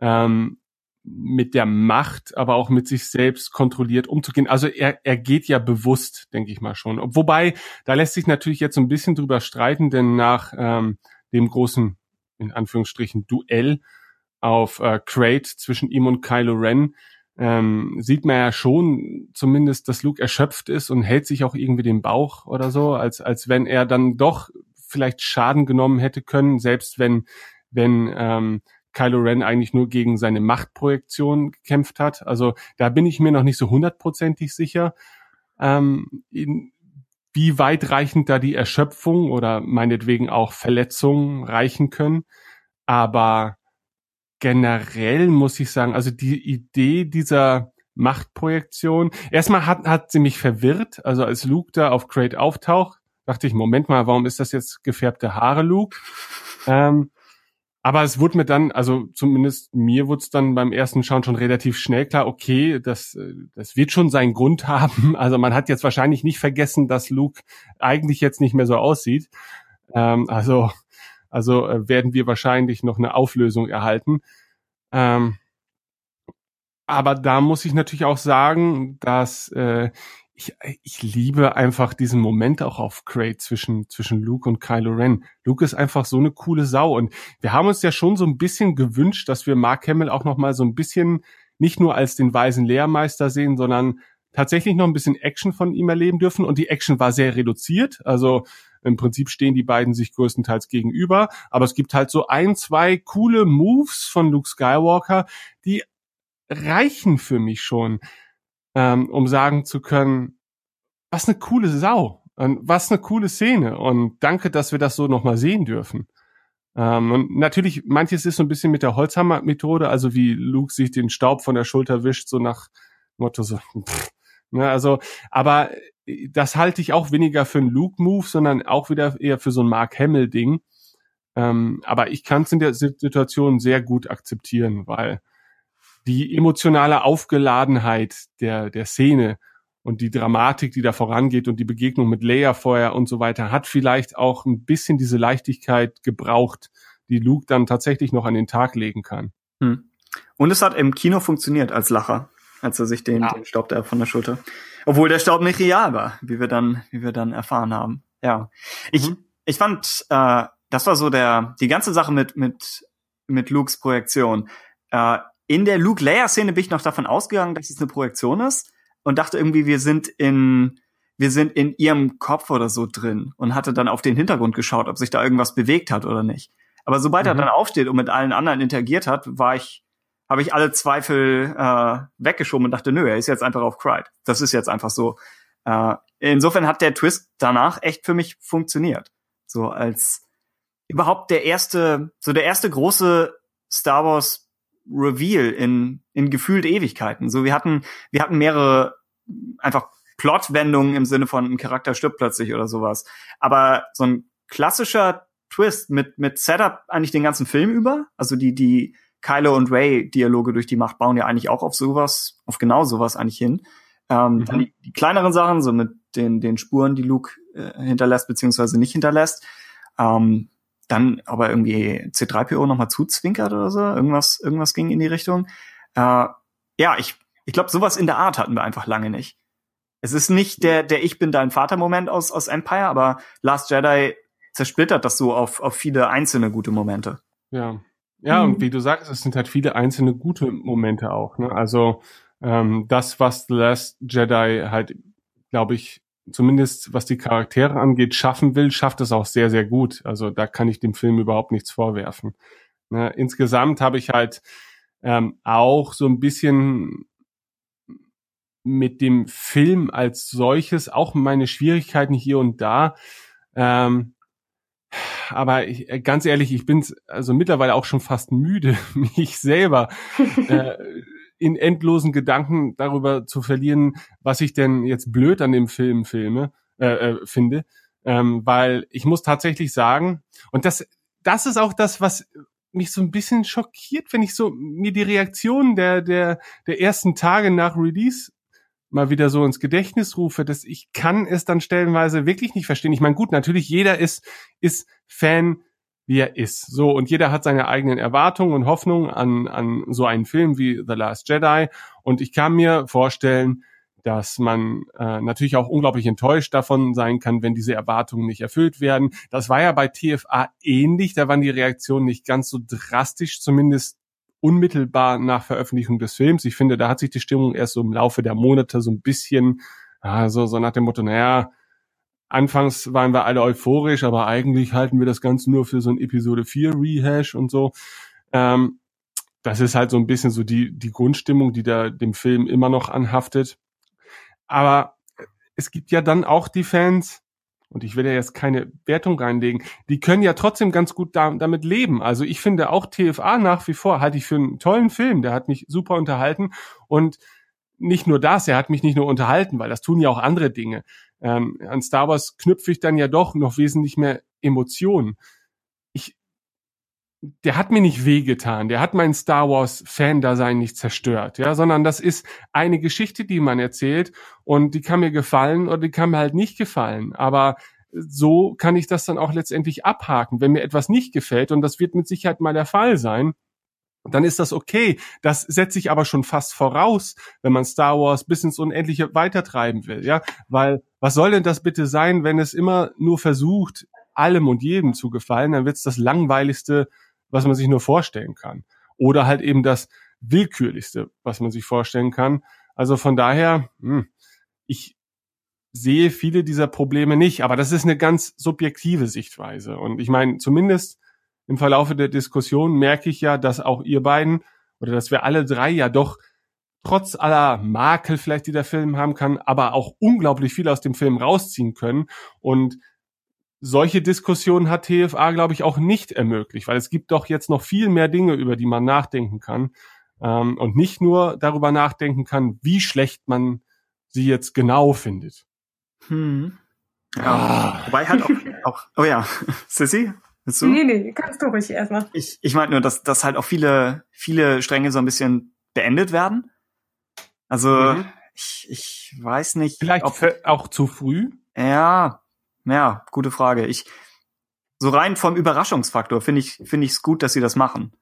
ähm, mit der Macht, aber auch mit sich selbst kontrolliert umzugehen. Also er, er geht ja bewusst, denke ich mal schon. Wobei, da lässt sich natürlich jetzt so ein bisschen drüber streiten, denn nach ähm, dem großen, in Anführungsstrichen, Duell auf äh, Crate zwischen ihm und Kylo Ren, ähm, sieht man ja schon zumindest, dass Luke erschöpft ist und hält sich auch irgendwie den Bauch oder so, als, als wenn er dann doch vielleicht Schaden genommen hätte können, selbst wenn, wenn ähm, Kylo Ren eigentlich nur gegen seine Machtprojektion gekämpft hat. Also da bin ich mir noch nicht so hundertprozentig sicher, ähm, in, wie weitreichend da die Erschöpfung oder meinetwegen auch Verletzungen reichen können. Aber generell muss ich sagen, also die Idee dieser Machtprojektion, erstmal hat, hat sie mich verwirrt. Also als Luke da auf Crate auftaucht, dachte ich, Moment mal, warum ist das jetzt gefärbte Haare, Luke? Ähm, aber es wurde mir dann, also zumindest mir wurde es dann beim ersten Schauen schon relativ schnell klar, okay, das, das wird schon seinen Grund <laughs> haben. Also man hat jetzt wahrscheinlich nicht vergessen, dass Luke eigentlich jetzt nicht mehr so aussieht. Ähm, also, also äh, werden wir wahrscheinlich noch eine Auflösung erhalten. Ähm, aber da muss ich natürlich auch sagen, dass äh, ich, ich liebe einfach diesen Moment auch auf Crate zwischen, zwischen Luke und Kylo Ren. Luke ist einfach so eine coole Sau und wir haben uns ja schon so ein bisschen gewünscht, dass wir Mark Hamill auch noch mal so ein bisschen nicht nur als den weisen Lehrmeister sehen, sondern tatsächlich noch ein bisschen Action von ihm erleben dürfen und die Action war sehr reduziert. Also im Prinzip stehen die beiden sich größtenteils gegenüber, aber es gibt halt so ein, zwei coole Moves von Luke Skywalker, die reichen für mich schon ähm, um sagen zu können, was eine coole Sau was eine coole Szene und danke, dass wir das so nochmal sehen dürfen. Ähm, und natürlich, manches ist so ein bisschen mit der Holzhammer-Methode, also wie Luke sich den Staub von der Schulter wischt, so nach Motto so, pff, <laughs> ne, also, aber das halte ich auch weniger für einen Luke-Move, sondern auch wieder eher für so ein Mark Hamill-Ding. Ähm, aber ich kann es in der Situation sehr gut akzeptieren, weil die emotionale Aufgeladenheit der, der Szene und die Dramatik, die da vorangeht und die Begegnung mit Leia vorher und so weiter, hat vielleicht auch ein bisschen diese Leichtigkeit gebraucht, die Luke dann tatsächlich noch an den Tag legen kann. Hm. Und es hat im Kino funktioniert als Lacher, als er sich den, ja. den Staub da von der Schulter. Obwohl der Staub nicht real war, wie wir dann, wie wir dann erfahren haben. Ja. Ich, mhm. ich fand, äh, das war so der, die ganze Sache mit, mit, mit Lukes Projektion. Äh, in der Luke-Leia-Szene bin ich noch davon ausgegangen, dass es eine Projektion ist und dachte irgendwie, wir sind in, wir sind in ihrem Kopf oder so drin und hatte dann auf den Hintergrund geschaut, ob sich da irgendwas bewegt hat oder nicht. Aber sobald mhm. er dann aufsteht und mit allen anderen interagiert hat, war ich, habe ich alle Zweifel äh, weggeschoben und dachte, nö, er ist jetzt einfach auf Cried. Das ist jetzt einfach so. Äh, insofern hat der Twist danach echt für mich funktioniert. So als überhaupt der erste, so der erste große Star Wars Reveal in, in gefühlt Ewigkeiten. So, wir hatten, wir hatten mehrere einfach Plotwendungen im Sinne von ein Charakter stirbt plötzlich oder sowas. Aber so ein klassischer Twist mit, mit Setup eigentlich den ganzen Film über. Also die, die Kylo und Ray Dialoge durch die Macht bauen ja eigentlich auch auf sowas, auf genau sowas eigentlich hin. Ähm, mhm. Dann die, die, kleineren Sachen, so mit den, den Spuren, die Luke äh, hinterlässt, beziehungsweise nicht hinterlässt. Ähm, dann aber irgendwie C3PO nochmal zuzwinkert oder so. Irgendwas, irgendwas ging in die Richtung. Äh, ja, ich, ich glaube, sowas in der Art hatten wir einfach lange nicht. Es ist nicht der, der Ich bin dein Vater-Moment aus, aus Empire, aber Last Jedi zersplittert das so auf, auf viele einzelne gute Momente. Ja. Ja, mhm. und wie du sagst, es sind halt viele einzelne gute Momente auch. Ne? Also ähm, das, was The Last Jedi halt, glaube ich, zumindest was die Charaktere angeht, schaffen will, schafft es auch sehr, sehr gut. Also da kann ich dem Film überhaupt nichts vorwerfen. Ne, insgesamt habe ich halt ähm, auch so ein bisschen mit dem Film als solches auch meine Schwierigkeiten hier und da. Ähm, aber ich, ganz ehrlich, ich bin also mittlerweile auch schon fast müde, <laughs> mich selber <laughs> äh, in endlosen Gedanken darüber zu verlieren, was ich denn jetzt blöd an dem Film filme, äh, äh, finde. Ähm, weil ich muss tatsächlich sagen, und das, das ist auch das, was mich so ein bisschen schockiert, wenn ich so mir die Reaktionen der, der, der ersten Tage nach Release mal wieder so ins Gedächtnis rufe, dass ich kann es dann stellenweise wirklich nicht verstehen. Ich meine, gut, natürlich jeder ist, ist Fan wie er ist. So, und jeder hat seine eigenen Erwartungen und Hoffnungen an, an so einen Film wie The Last Jedi. Und ich kann mir vorstellen, dass man äh, natürlich auch unglaublich enttäuscht davon sein kann, wenn diese Erwartungen nicht erfüllt werden. Das war ja bei TFA ähnlich, da waren die Reaktionen nicht ganz so drastisch, zumindest unmittelbar nach Veröffentlichung des Films. Ich finde, da hat sich die Stimmung erst so im Laufe der Monate so ein bisschen, ja, so, so nach dem Motto, naja, Anfangs waren wir alle euphorisch, aber eigentlich halten wir das Ganze nur für so ein Episode 4 Rehash und so. Ähm, das ist halt so ein bisschen so die, die Grundstimmung, die da dem Film immer noch anhaftet. Aber es gibt ja dann auch die Fans, und ich will ja jetzt keine Wertung reinlegen, die können ja trotzdem ganz gut da, damit leben. Also ich finde auch TFA nach wie vor halte ich für einen tollen Film. Der hat mich super unterhalten und nicht nur das, er hat mich nicht nur unterhalten, weil das tun ja auch andere Dinge. Ähm, an Star Wars knüpfe ich dann ja doch noch wesentlich mehr Emotionen. Der hat mir nicht wehgetan, der hat mein Star Wars Fan-Dasein nicht zerstört, ja, sondern das ist eine Geschichte, die man erzählt und die kann mir gefallen oder die kann mir halt nicht gefallen. Aber so kann ich das dann auch letztendlich abhaken, wenn mir etwas nicht gefällt und das wird mit Sicherheit mal der Fall sein dann ist das okay. Das setze ich aber schon fast voraus, wenn man Star Wars bis ins Unendliche weitertreiben will, ja, weil was soll denn das bitte sein, wenn es immer nur versucht, allem und jedem zu gefallen, dann wird es das langweiligste, was man sich nur vorstellen kann. Oder halt eben das willkürlichste, was man sich vorstellen kann. Also von daher, hm, ich sehe viele dieser Probleme nicht, aber das ist eine ganz subjektive Sichtweise. Und ich meine, zumindest im Verlaufe der Diskussion merke ich ja, dass auch ihr beiden oder dass wir alle drei ja doch trotz aller Makel vielleicht, die der Film haben kann, aber auch unglaublich viel aus dem Film rausziehen können. Und solche Diskussionen hat TFA, glaube ich, auch nicht ermöglicht, weil es gibt doch jetzt noch viel mehr Dinge, über die man nachdenken kann ähm, und nicht nur darüber nachdenken kann, wie schlecht man sie jetzt genau findet. Hm. Ja, ah. wobei halt auch, <laughs> auch oh ja, Sissy? du? Nee, nee, kannst du ruhig erstmal. Ich, ich meinte nur, dass, dass halt auch viele, viele Stränge so ein bisschen beendet werden. Also, mhm. ich, ich weiß nicht. Vielleicht ob, auch zu früh? Ja, ja, gute Frage. Ich, so rein vom Überraschungsfaktor finde ich, finde ich es gut, dass sie das machen.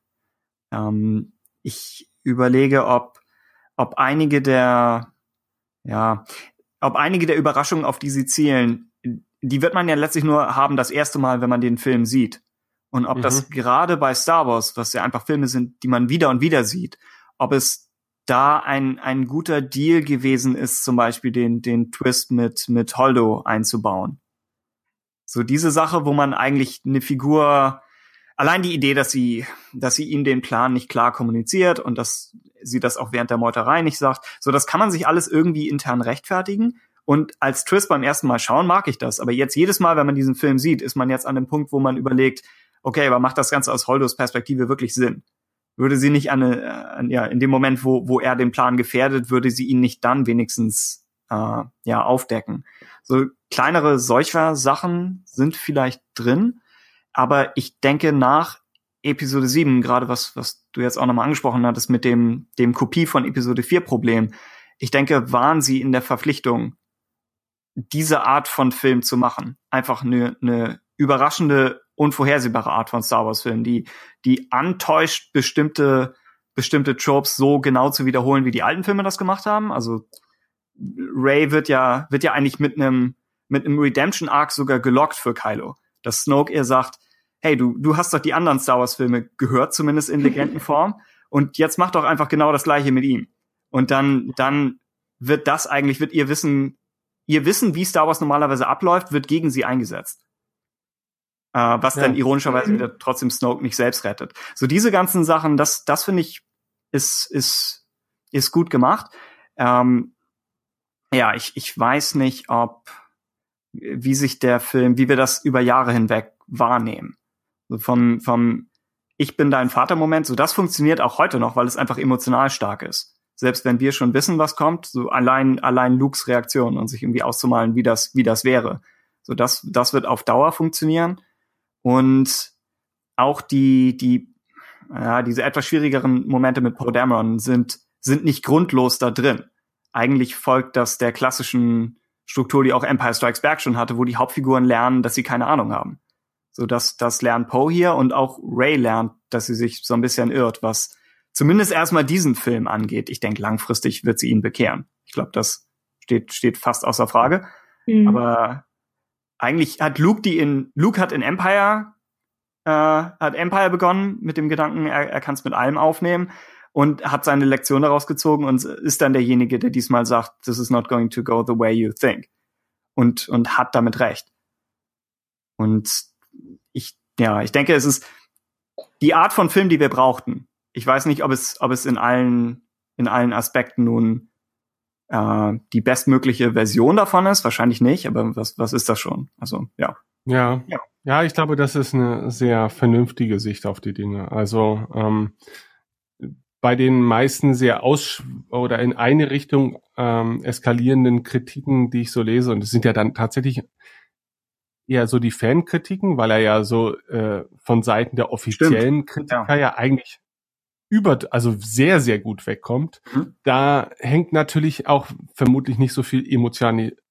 Ähm, ich überlege, ob, ob einige der, ja, ob einige der Überraschungen, auf die sie zielen, die wird man ja letztlich nur haben das erste Mal, wenn man den Film sieht. Und ob mhm. das gerade bei Star Wars, was ja einfach Filme sind, die man wieder und wieder sieht, ob es da ein, ein guter Deal gewesen ist, zum Beispiel den, den Twist mit, mit Holdo einzubauen. So diese Sache, wo man eigentlich eine Figur, allein die Idee, dass sie, dass sie ihm den Plan nicht klar kommuniziert und dass sie das auch während der Meuterei nicht sagt, so das kann man sich alles irgendwie intern rechtfertigen. Und als Twist beim ersten Mal schauen mag ich das. Aber jetzt jedes Mal, wenn man diesen Film sieht, ist man jetzt an dem Punkt, wo man überlegt, okay, aber macht das Ganze aus Holdos Perspektive wirklich Sinn? Würde sie nicht an, an ja, in dem Moment, wo, wo er den Plan gefährdet, würde sie ihn nicht dann wenigstens äh, ja aufdecken? So kleinere solcher Sachen sind vielleicht drin, aber ich denke nach Episode 7, gerade was, was du jetzt auch nochmal angesprochen hattest mit dem, dem Kopie von Episode 4 Problem, ich denke, waren sie in der Verpflichtung, diese Art von Film zu machen. Einfach eine, eine überraschende, unvorhersehbare Art von Star Wars Film, die, die antäuscht, bestimmte, bestimmte Tropes so genau zu wiederholen, wie die alten Filme das gemacht haben. Also Ray wird ja, wird ja eigentlich mit einem, mit einem Redemption Arc sogar gelockt für Kylo. Dass Snoke ihr sagt, hey, du, du hast doch die anderen Star Wars Filme gehört, zumindest in Legendenform. <laughs> Und jetzt mach doch einfach genau das Gleiche mit ihm. Und dann, dann wird das eigentlich, wird ihr Wissen ihr Wissen, wie Star Wars normalerweise abläuft, wird gegen sie eingesetzt. Äh, was ja. dann ironischerweise mhm. wieder trotzdem Snoke nicht selbst rettet. So diese ganzen Sachen, das, das finde ich, ist, ist, ist gut gemacht. Ähm, ja, ich, ich weiß nicht, ob, wie sich der Film, wie wir das über Jahre hinweg wahrnehmen. So vom, vom Ich bin dein Vater-Moment, so das funktioniert auch heute noch, weil es einfach emotional stark ist selbst wenn wir schon wissen, was kommt, so allein, allein Lukes Reaktion und sich irgendwie auszumalen, wie das, wie das wäre. So das, das wird auf Dauer funktionieren. Und auch die, die, ja, diese etwas schwierigeren Momente mit Poe Dameron sind, sind nicht grundlos da drin. Eigentlich folgt das der klassischen Struktur, die auch Empire Strikes Back schon hatte, wo die Hauptfiguren lernen, dass sie keine Ahnung haben. So dass das lernt Poe hier und auch Ray lernt, dass sie sich so ein bisschen irrt, was zumindest erstmal diesen Film angeht. Ich denke, langfristig wird sie ihn bekehren. Ich glaube, das steht, steht fast außer Frage. Mhm. Aber eigentlich hat Luke die in, Luke hat in Empire, äh, hat Empire begonnen mit dem Gedanken, er, er kann es mit allem aufnehmen und hat seine Lektion daraus gezogen und ist dann derjenige, der diesmal sagt, this is not going to go the way you think. Und, und hat damit recht. Und ich, ja, ich denke, es ist die Art von Film, die wir brauchten ich weiß nicht, ob es, ob es in allen, in allen Aspekten nun äh, die bestmögliche Version davon ist. Wahrscheinlich nicht, aber was, was ist das schon? Also, ja. Ja. ja. Ja, ich glaube, das ist eine sehr vernünftige Sicht auf die Dinge. Also ähm, bei den meisten sehr aus oder in eine Richtung ähm, eskalierenden Kritiken, die ich so lese, und es sind ja dann tatsächlich eher so die Fankritiken, weil er ja so äh, von Seiten der offiziellen Stimmt. Kritiker ja. ja eigentlich über, also sehr, sehr gut wegkommt. Mhm. Da hängt natürlich auch vermutlich nicht so viel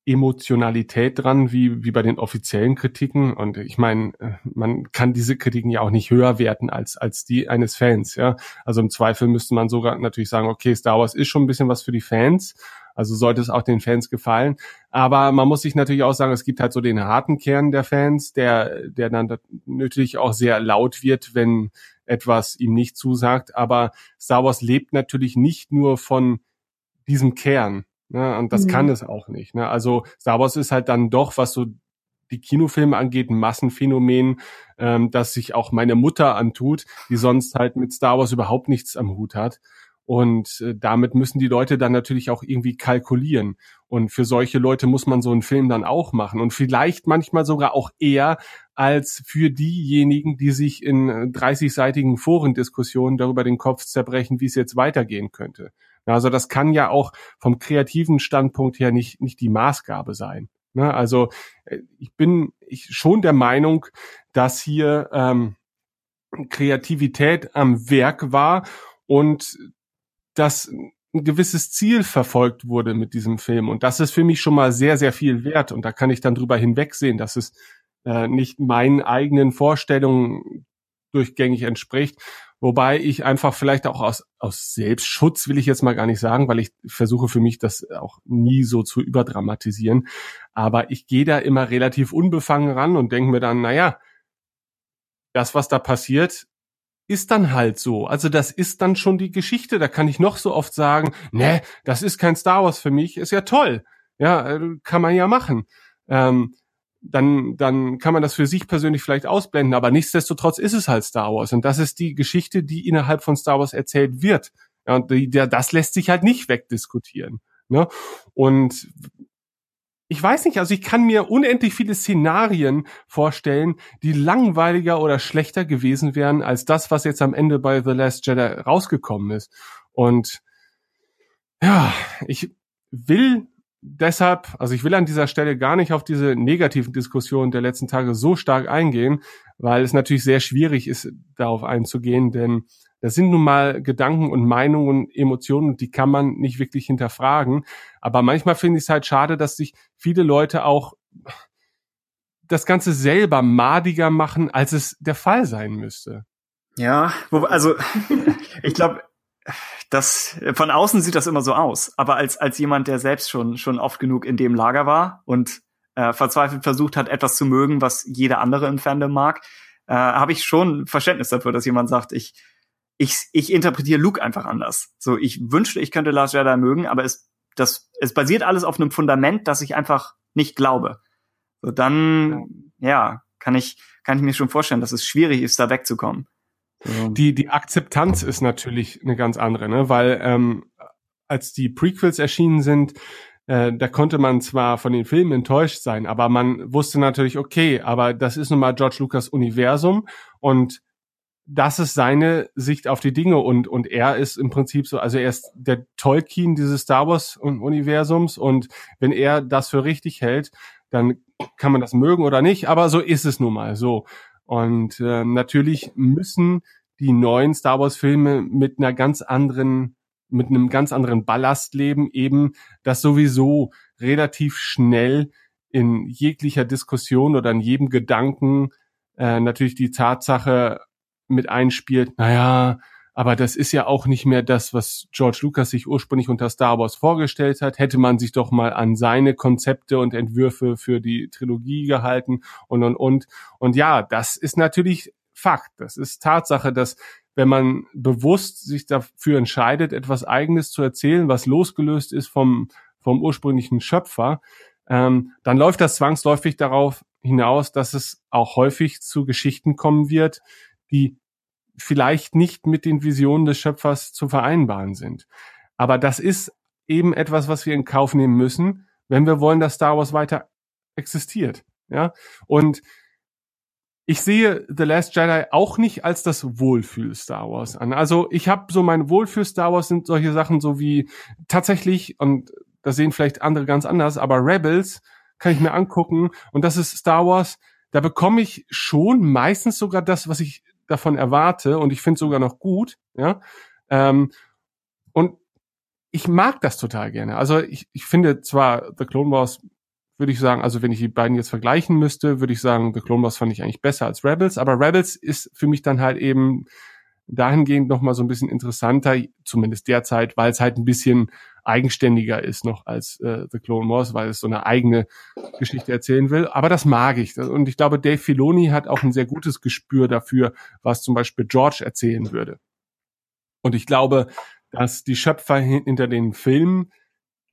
Emotionalität dran wie, wie bei den offiziellen Kritiken. Und ich meine, äh, man kann diese Kritiken ja auch nicht höher werten als, als die eines Fans, ja. Also im Zweifel müsste man sogar natürlich sagen, okay, Star Wars ist schon ein bisschen was für die Fans. Also sollte es auch den Fans gefallen. Aber man muss sich natürlich auch sagen, es gibt halt so den harten Kern der Fans, der, der dann natürlich auch sehr laut wird, wenn etwas ihm nicht zusagt. Aber Star Wars lebt natürlich nicht nur von diesem Kern. Ne? Und das mhm. kann es auch nicht. Ne? Also Star Wars ist halt dann doch, was so die Kinofilme angeht, ein Massenphänomen, ähm, das sich auch meine Mutter antut, die sonst halt mit Star Wars überhaupt nichts am Hut hat. Und äh, damit müssen die Leute dann natürlich auch irgendwie kalkulieren. Und für solche Leute muss man so einen Film dann auch machen. Und vielleicht manchmal sogar auch eher als für diejenigen, die sich in 30-seitigen Forendiskussionen darüber den Kopf zerbrechen, wie es jetzt weitergehen könnte. Also das kann ja auch vom kreativen Standpunkt her nicht, nicht die Maßgabe sein. Ne? Also äh, ich bin schon der Meinung, dass hier ähm, Kreativität am Werk war und dass ein gewisses Ziel verfolgt wurde mit diesem Film. Und das ist für mich schon mal sehr, sehr viel wert. Und da kann ich dann drüber hinwegsehen, dass es äh, nicht meinen eigenen Vorstellungen durchgängig entspricht. Wobei ich einfach vielleicht auch aus, aus Selbstschutz will ich jetzt mal gar nicht sagen, weil ich versuche für mich das auch nie so zu überdramatisieren. Aber ich gehe da immer relativ unbefangen ran und denke mir dann, naja, das, was da passiert, ist dann halt so. Also das ist dann schon die Geschichte. Da kann ich noch so oft sagen, ne, das ist kein Star Wars für mich. Ist ja toll. Ja, äh, kann man ja machen. Ähm, dann, dann kann man das für sich persönlich vielleicht ausblenden, aber nichtsdestotrotz ist es halt Star Wars. Und das ist die Geschichte, die innerhalb von Star Wars erzählt wird. Ja, und die, der, das lässt sich halt nicht wegdiskutieren. Ne? Und ich weiß nicht, also ich kann mir unendlich viele Szenarien vorstellen, die langweiliger oder schlechter gewesen wären als das, was jetzt am Ende bei The Last Jedi rausgekommen ist. Und ja, ich will deshalb, also ich will an dieser Stelle gar nicht auf diese negativen Diskussionen der letzten Tage so stark eingehen, weil es natürlich sehr schwierig ist, darauf einzugehen, denn das sind nun mal Gedanken und Meinungen und Emotionen, die kann man nicht wirklich hinterfragen. Aber manchmal finde ich es halt schade, dass sich viele Leute auch das Ganze selber madiger machen, als es der Fall sein müsste. Ja, also <laughs> ich glaube, das von außen sieht das immer so aus, aber als als jemand, der selbst schon schon oft genug in dem Lager war und äh, verzweifelt versucht hat, etwas zu mögen, was jeder andere im Fandom mag, äh, habe ich schon Verständnis dafür, dass jemand sagt, ich ich, ich interpretiere Luke einfach anders. So, ich wünschte, ich könnte Last Jedi mögen, aber es, das, es basiert alles auf einem Fundament, das ich einfach nicht glaube. So, dann, ja, ja kann ich, kann ich mir schon vorstellen, dass es schwierig ist, da wegzukommen. Die, die Akzeptanz ist natürlich eine ganz andere, ne? weil ähm, als die Prequels erschienen sind, äh, da konnte man zwar von den Filmen enttäuscht sein, aber man wusste natürlich, okay, aber das ist nun mal George Lucas Universum und das ist seine Sicht auf die Dinge und, und er ist im Prinzip so, also er ist der Tolkien dieses Star Wars Universums und wenn er das für richtig hält, dann kann man das mögen oder nicht, aber so ist es nun mal so. Und äh, natürlich müssen die neuen Star Wars Filme mit einer ganz anderen, mit einem ganz anderen Ballast leben, eben das sowieso relativ schnell in jeglicher Diskussion oder in jedem Gedanken äh, natürlich die Tatsache mit einspielt, naja, aber das ist ja auch nicht mehr das, was George Lucas sich ursprünglich unter Star Wars vorgestellt hat. Hätte man sich doch mal an seine Konzepte und Entwürfe für die Trilogie gehalten und, und, und. Und ja, das ist natürlich Fakt. Das ist Tatsache, dass wenn man bewusst sich dafür entscheidet, etwas Eigenes zu erzählen, was losgelöst ist vom, vom ursprünglichen Schöpfer, ähm, dann läuft das zwangsläufig darauf hinaus, dass es auch häufig zu Geschichten kommen wird, die vielleicht nicht mit den Visionen des Schöpfers zu vereinbaren sind. Aber das ist eben etwas, was wir in Kauf nehmen müssen, wenn wir wollen, dass Star Wars weiter existiert. Ja, und ich sehe The Last Jedi auch nicht als das Wohlfühl Star Wars an. Also ich habe so mein Wohlfühl Star Wars sind solche Sachen so wie tatsächlich und das sehen vielleicht andere ganz anders, aber Rebels kann ich mir angucken und das ist Star Wars. Da bekomme ich schon meistens sogar das, was ich davon erwarte und ich finde sogar noch gut, ja. Ähm, und ich mag das total gerne. Also ich, ich finde zwar The Clone Wars, würde ich sagen, also wenn ich die beiden jetzt vergleichen müsste, würde ich sagen, The Clone Wars fand ich eigentlich besser als Rebels, aber Rebels ist für mich dann halt eben dahingehend noch mal so ein bisschen interessanter, zumindest derzeit, weil es halt ein bisschen eigenständiger ist noch als äh, The Clone Wars, weil es so eine eigene Geschichte erzählen will. Aber das mag ich. Und ich glaube, Dave Filoni hat auch ein sehr gutes Gespür dafür, was zum Beispiel George erzählen würde. Und ich glaube, dass die Schöpfer hinter den Filmen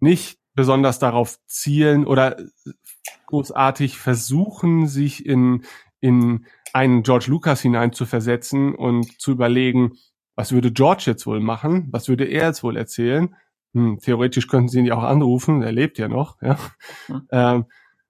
nicht besonders darauf zielen oder großartig versuchen, sich in, in einen George Lucas hineinzuversetzen und zu überlegen, was würde George jetzt wohl machen? Was würde er jetzt wohl erzählen? Hm, theoretisch könnten sie ihn ja auch anrufen, er lebt ja noch, ja. Mhm. Ähm,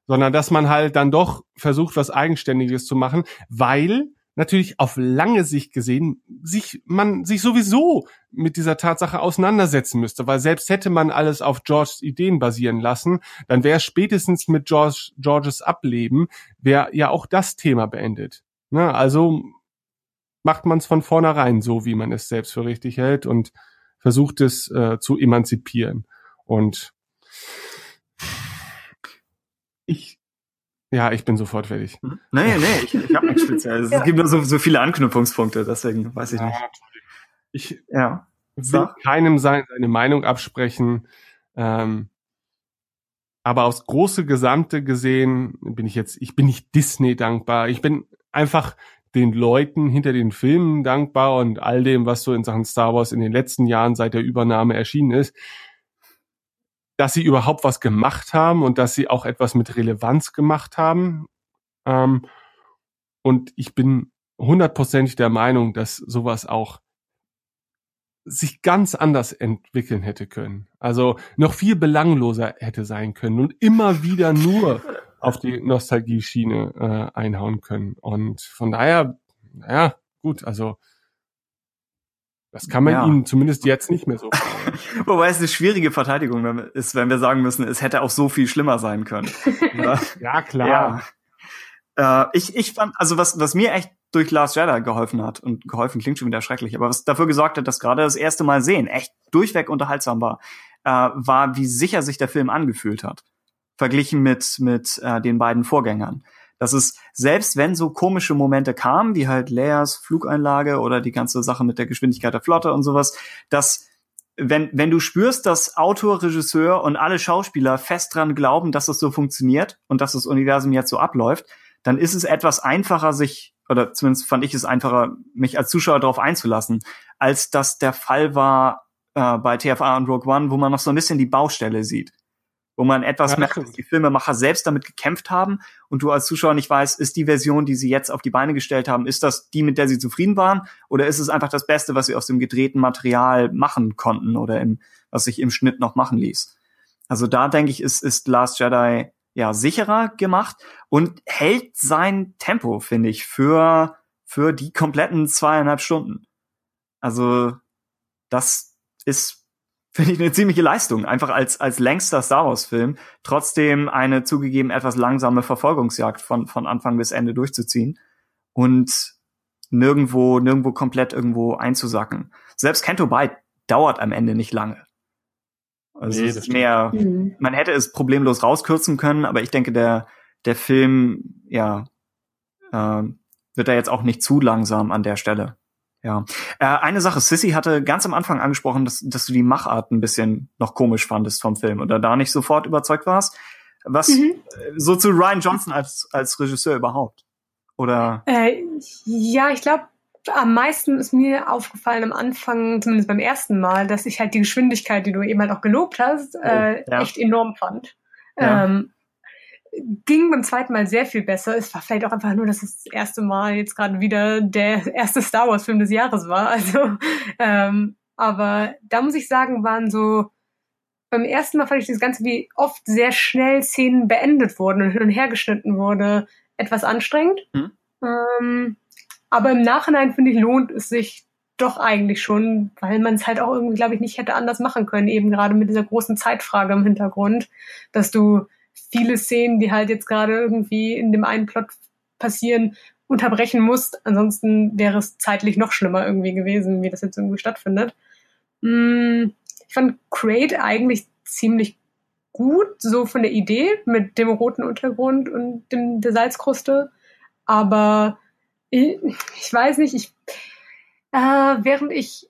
sondern dass man halt dann doch versucht, was Eigenständiges zu machen, weil natürlich auf lange Sicht gesehen sich man sich sowieso mit dieser Tatsache auseinandersetzen müsste, weil selbst hätte man alles auf Georges Ideen basieren lassen, dann wäre spätestens mit George, Georges Ableben wäre ja auch das Thema beendet. Ne? Also macht man es von vornherein so, wie man es selbst für richtig hält und versucht es äh, zu emanzipieren. Und ich, ja, ich bin sofort fertig. Hm? Nee, nee, ich, ich habe nichts Spezielles. ja. Es gibt nur so, so viele Anknüpfungspunkte, deswegen weiß ich nicht. Ich ja. will keinem sein, seine Meinung absprechen. Ähm, aber aufs große Gesamte gesehen bin ich jetzt, ich bin nicht Disney dankbar. Ich bin einfach den Leuten hinter den Filmen dankbar und all dem, was so in Sachen Star Wars in den letzten Jahren seit der Übernahme erschienen ist, dass sie überhaupt was gemacht haben und dass sie auch etwas mit Relevanz gemacht haben. Ähm, und ich bin hundertprozentig der Meinung, dass sowas auch sich ganz anders entwickeln hätte können. Also noch viel belangloser hätte sein können und immer wieder nur auf die Nostalgie-Schiene äh, einhauen können. Und von daher, naja, gut, also das kann man ja. ihnen zumindest jetzt nicht mehr so. <laughs> Wobei es eine schwierige Verteidigung ist, wenn wir sagen müssen, es hätte auch so viel schlimmer sein können. <laughs> ja, klar. Ja. Äh, ich, ich fand, also was, was mir echt durch Last Jedi geholfen hat, und geholfen klingt schon wieder schrecklich, aber was dafür gesorgt hat, dass gerade das erste Mal sehen echt durchweg unterhaltsam war, äh, war, wie sicher sich der Film angefühlt hat verglichen mit, mit äh, den beiden Vorgängern. Das ist, selbst wenn so komische Momente kamen, wie halt Leias Flugeinlage oder die ganze Sache mit der Geschwindigkeit der Flotte und sowas, dass wenn, wenn du spürst, dass Autor, Regisseur und alle Schauspieler fest dran glauben, dass es so funktioniert und dass das Universum jetzt so abläuft, dann ist es etwas einfacher, sich, oder zumindest fand ich es einfacher, mich als Zuschauer darauf einzulassen, als das der Fall war äh, bei TFA und Rogue One, wo man noch so ein bisschen die Baustelle sieht wo man etwas ja, merkt, dass die Filmemacher selbst damit gekämpft haben und du als Zuschauer nicht weißt, ist die Version, die sie jetzt auf die Beine gestellt haben, ist das die, mit der sie zufrieden waren oder ist es einfach das Beste, was sie aus dem gedrehten Material machen konnten oder im, was sich im Schnitt noch machen ließ. Also da denke ich, ist, ist Last Jedi ja sicherer gemacht und hält sein Tempo, finde ich, für, für die kompletten zweieinhalb Stunden. Also das ist finde ich eine ziemliche Leistung, einfach als, als längster Star Wars-Film trotzdem eine zugegeben etwas langsame Verfolgungsjagd von, von Anfang bis Ende durchzuziehen und nirgendwo, nirgendwo komplett irgendwo einzusacken. Selbst Kento Byte dauert am Ende nicht lange. Also nee, es ist mehr, mhm. man hätte es problemlos rauskürzen können, aber ich denke, der, der Film, ja, äh, wird da jetzt auch nicht zu langsam an der Stelle. Ja. Äh, eine Sache, Sissy hatte ganz am Anfang angesprochen, dass, dass du die Machart ein bisschen noch komisch fandest vom Film oder da nicht sofort überzeugt warst. Was mhm. So zu Ryan Johnson als, als Regisseur überhaupt? Oder? Äh, ja, ich glaube, am meisten ist mir aufgefallen am Anfang, zumindest beim ersten Mal, dass ich halt die Geschwindigkeit, die du eben halt auch gelobt hast, oh, äh, ja. echt enorm fand. Ja. Ähm, ging beim zweiten Mal sehr viel besser. Es war vielleicht auch einfach nur, dass es das erste Mal jetzt gerade wieder der erste Star Wars Film des Jahres war. <laughs> Also, ähm, aber da muss ich sagen, waren so beim ersten Mal fand ich das Ganze, wie oft sehr schnell Szenen beendet wurden und hin und her geschnitten wurde, etwas anstrengend. Mhm. Ähm, aber im Nachhinein finde ich lohnt es sich doch eigentlich schon, weil man es halt auch irgendwie, glaube ich, nicht hätte anders machen können, eben gerade mit dieser großen Zeitfrage im Hintergrund, dass du viele Szenen, die halt jetzt gerade irgendwie in dem einen Plot passieren, unterbrechen musst. Ansonsten wäre es zeitlich noch schlimmer irgendwie gewesen, wie das jetzt irgendwie stattfindet. Mm, ich fand Crate eigentlich ziemlich gut, so von der Idee mit dem roten Untergrund und dem, der Salzkruste. Aber ich, ich weiß nicht, ich, äh, während ich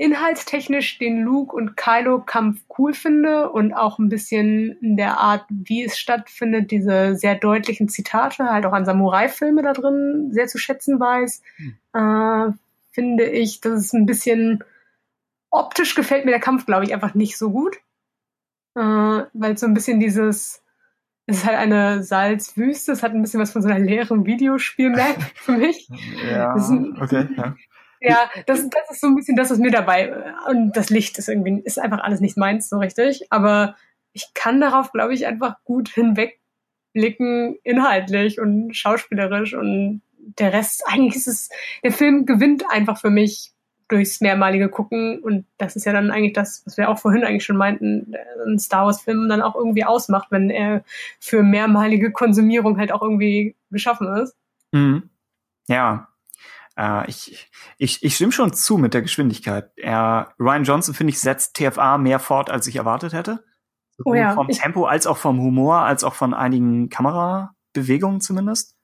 inhaltstechnisch den Luke und Kylo Kampf cool finde und auch ein bisschen in der Art, wie es stattfindet, diese sehr deutlichen Zitate, halt auch an Samurai-Filme da drin sehr zu schätzen weiß, hm. äh, finde ich, dass es ein bisschen optisch gefällt mir der Kampf, glaube ich, einfach nicht so gut. Äh, weil so ein bisschen dieses, es ist halt eine Salzwüste, es hat ein bisschen was von so einer leeren Videospiel-Map <laughs> für mich. Ja, okay, ja. Ja, das, das ist so ein bisschen das, was mir dabei. Und das Licht ist irgendwie, ist einfach alles nicht meins, so richtig. Aber ich kann darauf, glaube ich, einfach gut hinwegblicken, inhaltlich und schauspielerisch und der Rest, <laughs> eigentlich ist es, der Film gewinnt einfach für mich durchs mehrmalige Gucken und das ist ja dann eigentlich das, was wir auch vorhin eigentlich schon meinten, ein Star Wars Film dann auch irgendwie ausmacht, wenn er für mehrmalige Konsumierung halt auch irgendwie geschaffen ist. Mhm. Ja, äh, ich, ich, ich stimme schon zu mit der Geschwindigkeit. Er, Ryan Johnson, finde ich, setzt TFA mehr fort, als ich erwartet hätte. Oh ja, vom Tempo als auch vom Humor, als auch von einigen Kamerabewegungen zumindest.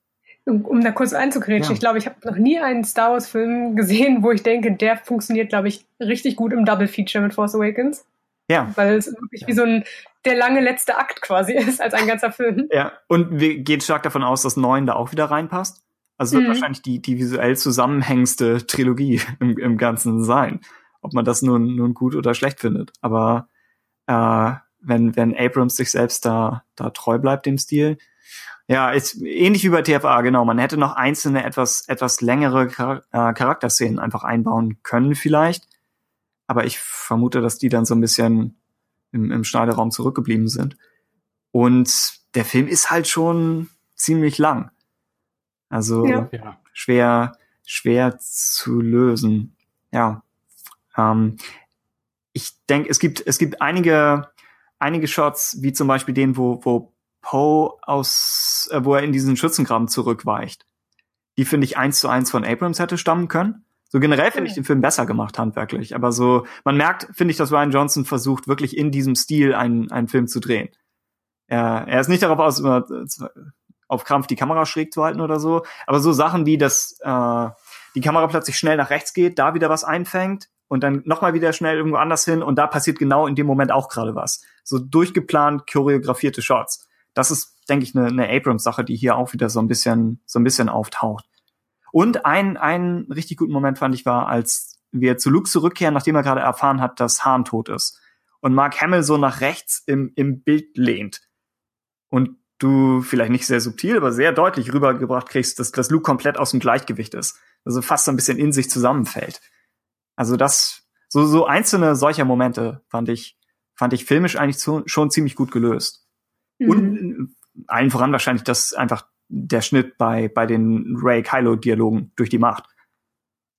Um, um da kurz einzugrätschen, ja. ich glaube, ich habe noch nie einen Star Wars-Film gesehen, wo ich denke, der funktioniert, glaube ich, richtig gut im Double Feature mit Force Awakens. Ja. Weil es wirklich ja. wie so ein der lange letzte Akt quasi <laughs> ist als ein ganzer Film. Ja, und wir gehen stark davon aus, dass neun da auch wieder reinpasst. Also wird mhm. wahrscheinlich die, die visuell zusammenhängendste Trilogie <laughs> im, im Ganzen sein. Ob man das nun, nun gut oder schlecht findet. Aber äh, wenn, wenn Abrams sich selbst da, da treu bleibt dem Stil. Ja, ist ähnlich wie bei TFA, genau. Man hätte noch einzelne etwas, etwas längere Char äh, Charakterszenen einfach einbauen können vielleicht. Aber ich vermute, dass die dann so ein bisschen im, im Schneideraum zurückgeblieben sind. Und der Film ist halt schon ziemlich lang. Also ja. schwer, schwer zu lösen. Ja. Ähm, ich denke, es gibt, es gibt einige, einige Shots, wie zum Beispiel den, wo, wo Poe aus, äh, wo er in diesen Schützengraben zurückweicht. Die finde ich eins zu eins von Abrams hätte stammen können. So generell finde ich den Film besser gemacht, handwerklich. Aber so, man merkt, finde ich, dass Ryan Johnson versucht, wirklich in diesem Stil einen, einen Film zu drehen. Er, er ist nicht darauf aus, immer auf Krampf die Kamera schräg zu halten oder so. Aber so Sachen wie, dass äh, die Kamera plötzlich schnell nach rechts geht, da wieder was einfängt und dann nochmal wieder schnell irgendwo anders hin und da passiert genau in dem Moment auch gerade was. So durchgeplant, choreografierte Shots. Das ist, denke ich, eine, eine Abrams-Sache, die hier auch wieder so ein bisschen, so ein bisschen auftaucht. Und ein, ein richtig guten Moment fand ich war, als wir zu Luke zurückkehren, nachdem er gerade erfahren hat, dass Hahn tot ist. Und Mark Hamill so nach rechts im, im Bild lehnt. Und du vielleicht nicht sehr subtil, aber sehr deutlich rübergebracht kriegst, dass, dass Luke komplett aus dem Gleichgewicht ist. Also fast so ein bisschen in sich zusammenfällt. Also das, so, so einzelne solcher Momente fand ich, fand ich filmisch eigentlich zu, schon ziemlich gut gelöst. Mhm. Und allen voran wahrscheinlich, dass einfach der Schnitt bei, bei den Ray-Kylo-Dialogen durch die Macht.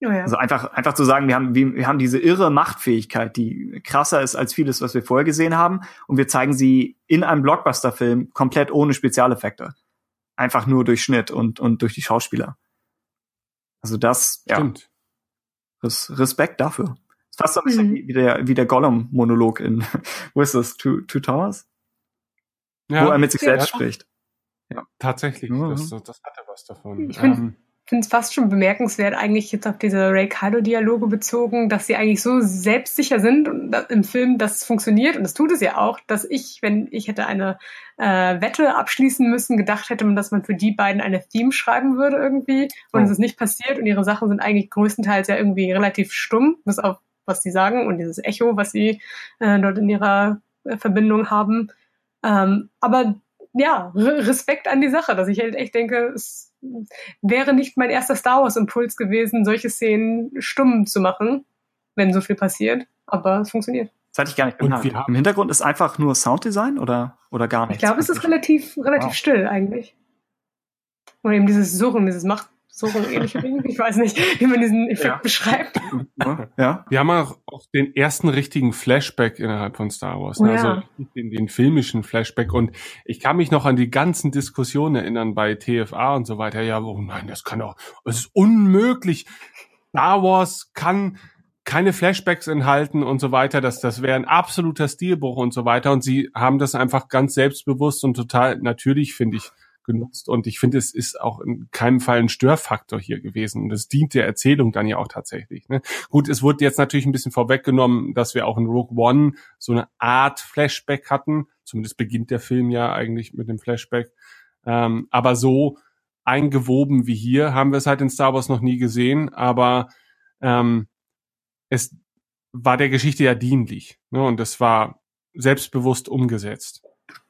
Oh ja. Also einfach, einfach zu sagen, wir haben, wir haben diese irre Machtfähigkeit, die krasser ist als vieles, was wir vorher gesehen haben. Und wir zeigen sie in einem Blockbuster-Film komplett ohne Spezialeffekte. Einfach nur durch Schnitt und, und durch die Schauspieler. Also das, Stimmt. ja. Respekt dafür. ist fast so ein bisschen mhm. wie der, wie der Gollum-Monolog in, <laughs> wo ist das? Two, Two Towers? Ja. Wo er mit sich ja, selbst spricht. Ja. Tatsächlich, mhm. das, das hatte was davon. Ich finde es fast schon bemerkenswert, eigentlich jetzt auf diese Ray Kylo-Dialoge bezogen, dass sie eigentlich so selbstsicher sind und im Film, dass es funktioniert, und das tut es ja auch, dass ich, wenn ich hätte eine äh, Wette abschließen müssen, gedacht hätte, dass man für die beiden eine Theme schreiben würde irgendwie. Und oh. es ist nicht passiert und ihre Sachen sind eigentlich größtenteils ja irgendwie relativ stumm, bis auf was sie sagen und dieses Echo, was sie äh, dort in ihrer äh, Verbindung haben. Ähm, aber ja, Respekt an die Sache, dass ich halt echt denke, es wäre nicht mein erster Star Wars Impuls gewesen, solche Szenen stumm zu machen, wenn so viel passiert. Aber es funktioniert. Das hatte ich gar nicht bemerkt. Im Hintergrund ist einfach nur Sounddesign oder, oder gar nichts? Ich glaube, es ist relativ, relativ wow. still eigentlich. Oder eben dieses Suchen, dieses Macht, so Ding. Ich weiß nicht, wie man diesen Effekt ja. beschreibt. Ja. Wir haben auch, auch den ersten richtigen Flashback innerhalb von Star Wars. Ne? Ja. Also den, den filmischen Flashback. Und ich kann mich noch an die ganzen Diskussionen erinnern bei TFA und so weiter. Ja, oh nein, das kann doch, es ist unmöglich. Star Wars kann keine Flashbacks enthalten und so weiter. Das, das wäre ein absoluter Stilbruch und so weiter. Und sie haben das einfach ganz selbstbewusst und total natürlich, finde ich, genutzt. Und ich finde, es ist auch in keinem Fall ein Störfaktor hier gewesen. Und es dient der Erzählung dann ja auch tatsächlich. Ne? Gut, es wurde jetzt natürlich ein bisschen vorweggenommen, dass wir auch in Rogue One so eine Art Flashback hatten. Zumindest beginnt der Film ja eigentlich mit dem Flashback. Ähm, aber so eingewoben wie hier haben wir es halt in Star Wars noch nie gesehen. Aber ähm, es war der Geschichte ja dienlich. Ne? Und es war selbstbewusst umgesetzt.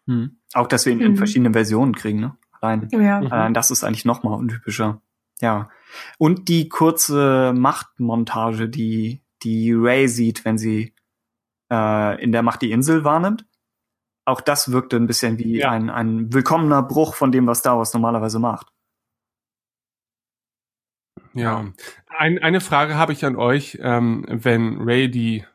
Hm. Auch, dass wir ihn in mhm. verschiedenen Versionen kriegen, ne? Allein, ja. allein das ist eigentlich noch mal untypischer. ja. Und die kurze Machtmontage, die, die Ray sieht, wenn sie äh, in der Macht die Insel wahrnimmt. Auch das wirkte ein bisschen wie ja. ein, ein willkommener Bruch von dem, was Star Wars normalerweise macht. Ja, ein, eine Frage habe ich an euch, ähm, wenn Ray die,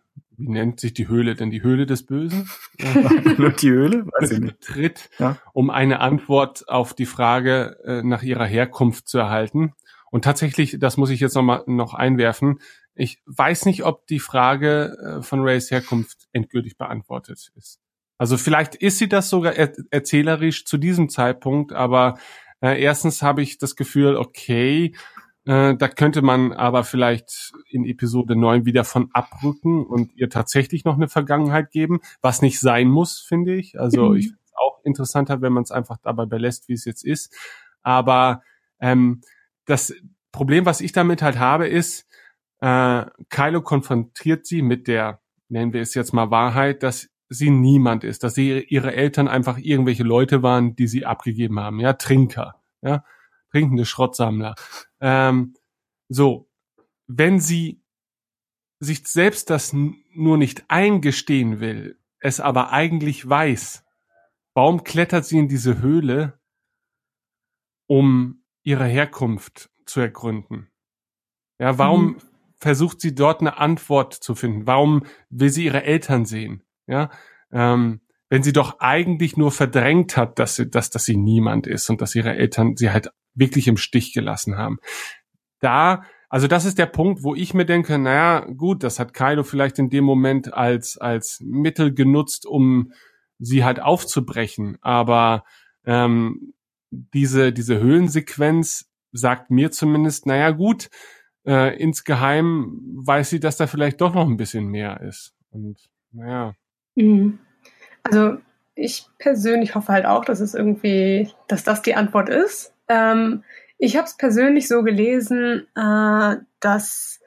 wie nennt sich die Höhle denn, die Höhle des Bösen? <laughs> die Höhle? Weiß ich nicht. Tritt, ja. um eine Antwort auf die Frage äh, nach ihrer Herkunft zu erhalten. Und tatsächlich, das muss ich jetzt noch mal noch einwerfen, ich weiß nicht, ob die Frage äh, von Rays Herkunft endgültig beantwortet ist. Also vielleicht ist sie das sogar er erzählerisch zu diesem Zeitpunkt, aber äh, erstens habe ich das Gefühl, okay, äh, da könnte man aber vielleicht in Episode 9 wieder von abrücken und ihr tatsächlich noch eine Vergangenheit geben, was nicht sein muss, finde ich. Also mhm. ich finde es auch interessanter, wenn man es einfach dabei belässt, wie es jetzt ist. Aber ähm, das Problem, was ich damit halt habe, ist, äh, Kylo konfrontiert sie mit der, nennen wir es jetzt mal Wahrheit, dass sie niemand ist, dass sie ihre Eltern einfach irgendwelche Leute waren, die sie abgegeben haben, ja, Trinker, ja, trinkende Schrottsammler. Ähm, so, wenn sie sich selbst das nur nicht eingestehen will, es aber eigentlich weiß, warum klettert sie in diese Höhle, um ihre Herkunft zu ergründen? Ja, warum mhm. versucht sie dort eine Antwort zu finden? Warum will sie ihre Eltern sehen? Ja, ähm, wenn sie doch eigentlich nur verdrängt hat, dass sie, dass, dass sie niemand ist und dass ihre Eltern sie halt wirklich im Stich gelassen haben. Da, also das ist der Punkt, wo ich mir denke, naja, gut, das hat Kylo vielleicht in dem Moment als, als Mittel genutzt, um sie halt aufzubrechen. Aber ähm, diese, diese Höhlensequenz sagt mir zumindest, naja, gut, äh, insgeheim weiß sie, dass da vielleicht doch noch ein bisschen mehr ist. Und naja. Mhm. Also ich persönlich hoffe halt auch, dass es irgendwie, dass das die Antwort ist. Ähm, ich habe es persönlich so gelesen, äh, dass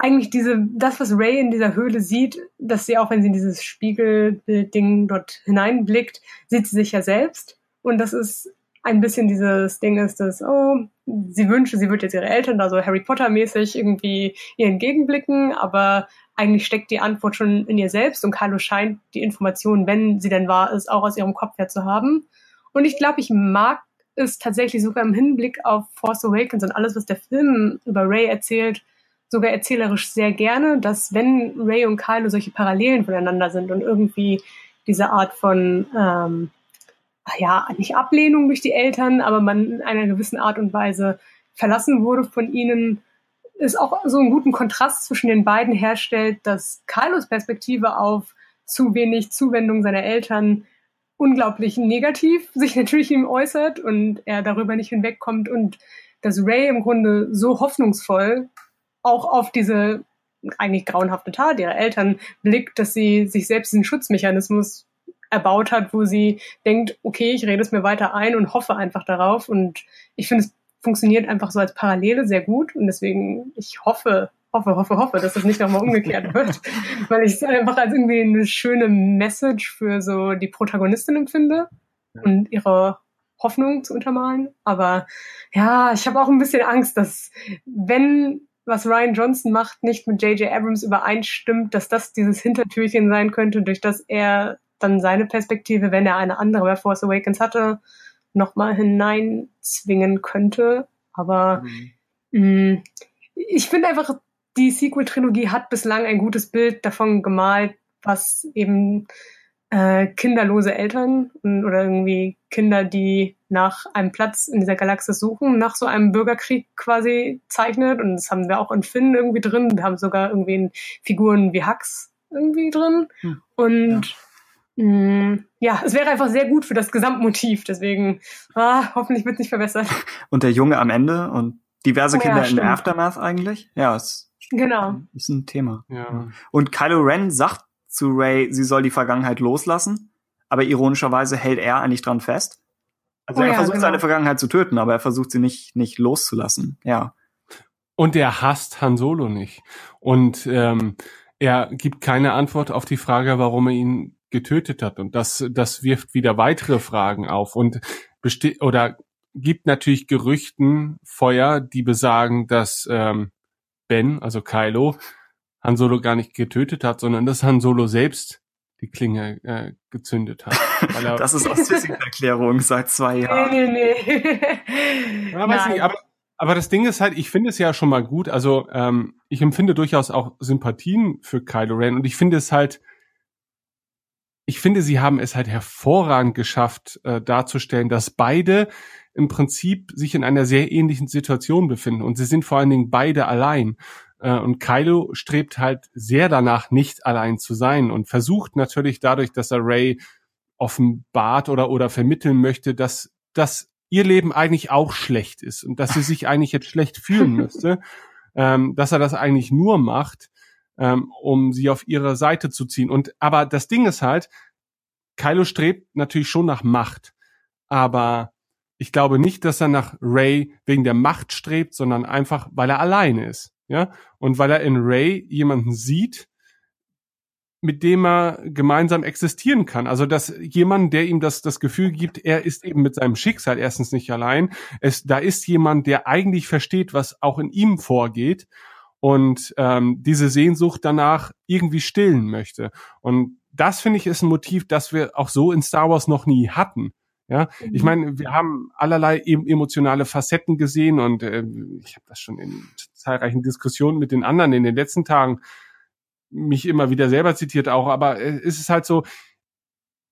eigentlich diese, das, was Ray in dieser Höhle sieht, dass sie auch, wenn sie in dieses Spiegelbild-Ding dort hineinblickt, sieht sie sich ja selbst. Und das ist ein bisschen dieses Ding ist, dass, oh, sie wünsche, sie würde jetzt ihre Eltern da so Harry Potter-mäßig irgendwie ihr entgegenblicken, aber eigentlich steckt die Antwort schon in ihr selbst und Carlo scheint die Information, wenn sie denn wahr ist, auch aus ihrem Kopf her zu haben. Und ich glaube, ich mag es tatsächlich sogar im Hinblick auf Force Awakens und alles, was der Film über Ray erzählt, sogar erzählerisch sehr gerne, dass wenn Ray und Kylo solche Parallelen voneinander sind und irgendwie diese Art von ähm, ja, nicht Ablehnung durch die Eltern, aber man in einer gewissen Art und Weise verlassen wurde von ihnen, ist auch so einen guten Kontrast zwischen den beiden herstellt, dass Carlos Perspektive auf zu wenig Zuwendung seiner Eltern unglaublich negativ <laughs> sich natürlich ihm äußert und er darüber nicht hinwegkommt und dass Ray im Grunde so hoffnungsvoll auch auf diese eigentlich grauenhafte Tat ihrer Eltern blickt, dass sie sich selbst diesen Schutzmechanismus erbaut hat, wo sie denkt, okay, ich rede es mir weiter ein und hoffe einfach darauf. Und ich finde, es funktioniert einfach so als Parallele sehr gut. Und deswegen, ich hoffe, hoffe, hoffe, hoffe, dass das nicht nochmal umgekehrt <laughs> wird. Weil ich es einfach als irgendwie eine schöne Message für so die Protagonistin empfinde und ihre Hoffnung zu untermalen. Aber ja, ich habe auch ein bisschen Angst, dass wenn was Ryan Johnson macht, nicht mit J.J. Abrams übereinstimmt, dass das dieses Hintertürchen sein könnte, durch das er dann seine Perspektive, wenn er eine andere bei Force Awakens hatte, nochmal hineinzwingen könnte. Aber mhm. mh, ich finde einfach, die Sequel-Trilogie hat bislang ein gutes Bild davon gemalt, was eben äh, kinderlose Eltern oder irgendwie Kinder, die nach einem Platz in dieser Galaxis suchen, nach so einem Bürgerkrieg quasi zeichnet. Und das haben wir auch in Finn irgendwie drin. Wir haben sogar irgendwie in Figuren wie Hux irgendwie drin. Hm. Und ja Mm, ja, es wäre einfach sehr gut für das Gesamtmotiv. Deswegen, ah, hoffentlich wird es nicht verbessert. Und der Junge am Ende und diverse oh, Kinder ja, in der Aftermath eigentlich? Ja, es genau. ist ein Thema. Ja. Und Kylo Ren sagt zu Ray, sie soll die Vergangenheit loslassen, aber ironischerweise hält er eigentlich dran fest. Also oh, er ja, versucht genau. seine Vergangenheit zu töten, aber er versucht sie nicht, nicht loszulassen. Ja. Und er hasst Han Solo nicht. Und ähm, er gibt keine Antwort auf die Frage, warum er ihn getötet hat. Und das, das wirft wieder weitere Fragen auf und besteht oder gibt natürlich Gerüchten Feuer, die besagen, dass ähm, Ben, also Kylo, Han Solo gar nicht getötet hat, sondern dass Han Solo selbst die Klinge äh, gezündet hat. <laughs> das ist aus Erklärung seit zwei Jahren. Nee, nee, nee. <laughs> Ja, weiß nicht, aber, aber das Ding ist halt, ich finde es ja schon mal gut. Also ähm, ich empfinde durchaus auch Sympathien für Kylo Ren und ich finde es halt, ich finde, sie haben es halt hervorragend geschafft, äh, darzustellen, dass beide im Prinzip sich in einer sehr ähnlichen Situation befinden und sie sind vor allen Dingen beide allein. Äh, und Kylo strebt halt sehr danach, nicht allein zu sein und versucht natürlich dadurch, dass er Ray offenbart oder, oder vermitteln möchte, dass, dass ihr Leben eigentlich auch schlecht ist und dass sie sich eigentlich jetzt schlecht fühlen müsste, <laughs> ähm, dass er das eigentlich nur macht, ähm, um sie auf ihre Seite zu ziehen. Und aber das Ding ist halt, Kylo strebt natürlich schon nach Macht, aber ich glaube nicht, dass er nach Ray wegen der Macht strebt, sondern einfach, weil er alleine ist ja, und weil er in Ray jemanden sieht, mit dem er gemeinsam existieren kann. Also dass jemand, der ihm das, das Gefühl gibt, er ist eben mit seinem Schicksal erstens nicht allein. Es, da ist jemand, der eigentlich versteht, was auch in ihm vorgeht und ähm, diese Sehnsucht danach irgendwie stillen möchte. Und das finde ich ist ein Motiv, das wir auch so in Star Wars noch nie hatten. Ja, mhm. ich meine, wir haben allerlei emotionale Facetten gesehen und äh, ich habe das schon in zahlreichen Diskussionen mit den anderen in den letzten Tagen mich immer wieder selber zitiert auch, aber äh, es ist halt so,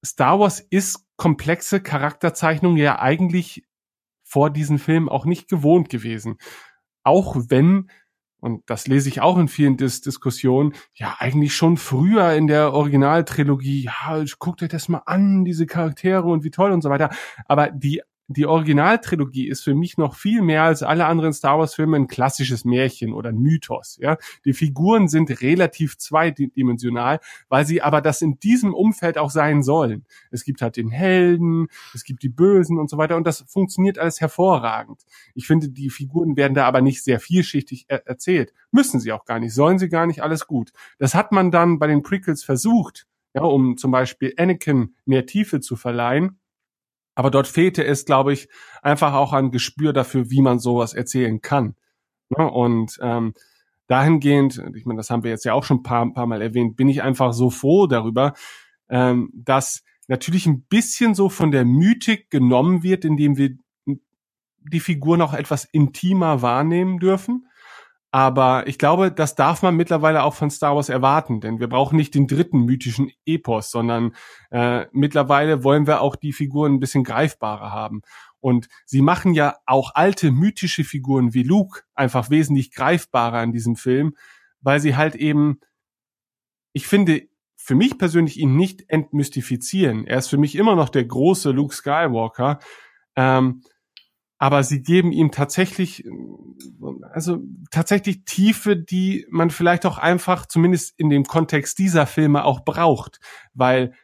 Star Wars ist komplexe Charakterzeichnung ja eigentlich vor diesen Filmen auch nicht gewohnt gewesen. Auch wenn und das lese ich auch in vielen Dis Diskussionen, ja, eigentlich schon früher in der Originaltrilogie, ja, guckt euch das mal an, diese Charaktere und wie toll und so weiter. Aber die die Originaltrilogie ist für mich noch viel mehr als alle anderen Star Wars Filme ein klassisches Märchen oder ein Mythos, ja. Die Figuren sind relativ zweidimensional, weil sie aber das in diesem Umfeld auch sein sollen. Es gibt halt den Helden, es gibt die Bösen und so weiter und das funktioniert alles hervorragend. Ich finde, die Figuren werden da aber nicht sehr vielschichtig er erzählt. Müssen sie auch gar nicht, sollen sie gar nicht, alles gut. Das hat man dann bei den Prequels versucht, ja, um zum Beispiel Anakin mehr Tiefe zu verleihen aber dort fehlte es, glaube ich, einfach auch ein Gespür dafür, wie man sowas erzählen kann. Ne? Und ähm, dahingehend, ich meine, das haben wir jetzt ja auch schon ein paar, ein paar Mal erwähnt, bin ich einfach so froh darüber, ähm, dass natürlich ein bisschen so von der Mythik genommen wird, indem wir die Figur noch etwas intimer wahrnehmen dürfen. Aber ich glaube, das darf man mittlerweile auch von Star Wars erwarten, denn wir brauchen nicht den dritten mythischen Epos, sondern äh, mittlerweile wollen wir auch die Figuren ein bisschen greifbarer haben. Und sie machen ja auch alte mythische Figuren wie Luke einfach wesentlich greifbarer in diesem Film, weil sie halt eben, ich finde, für mich persönlich ihn nicht entmystifizieren. Er ist für mich immer noch der große Luke Skywalker. Ähm, aber sie geben ihm tatsächlich, also tatsächlich Tiefe, die man vielleicht auch einfach, zumindest in dem Kontext dieser Filme auch braucht. Weil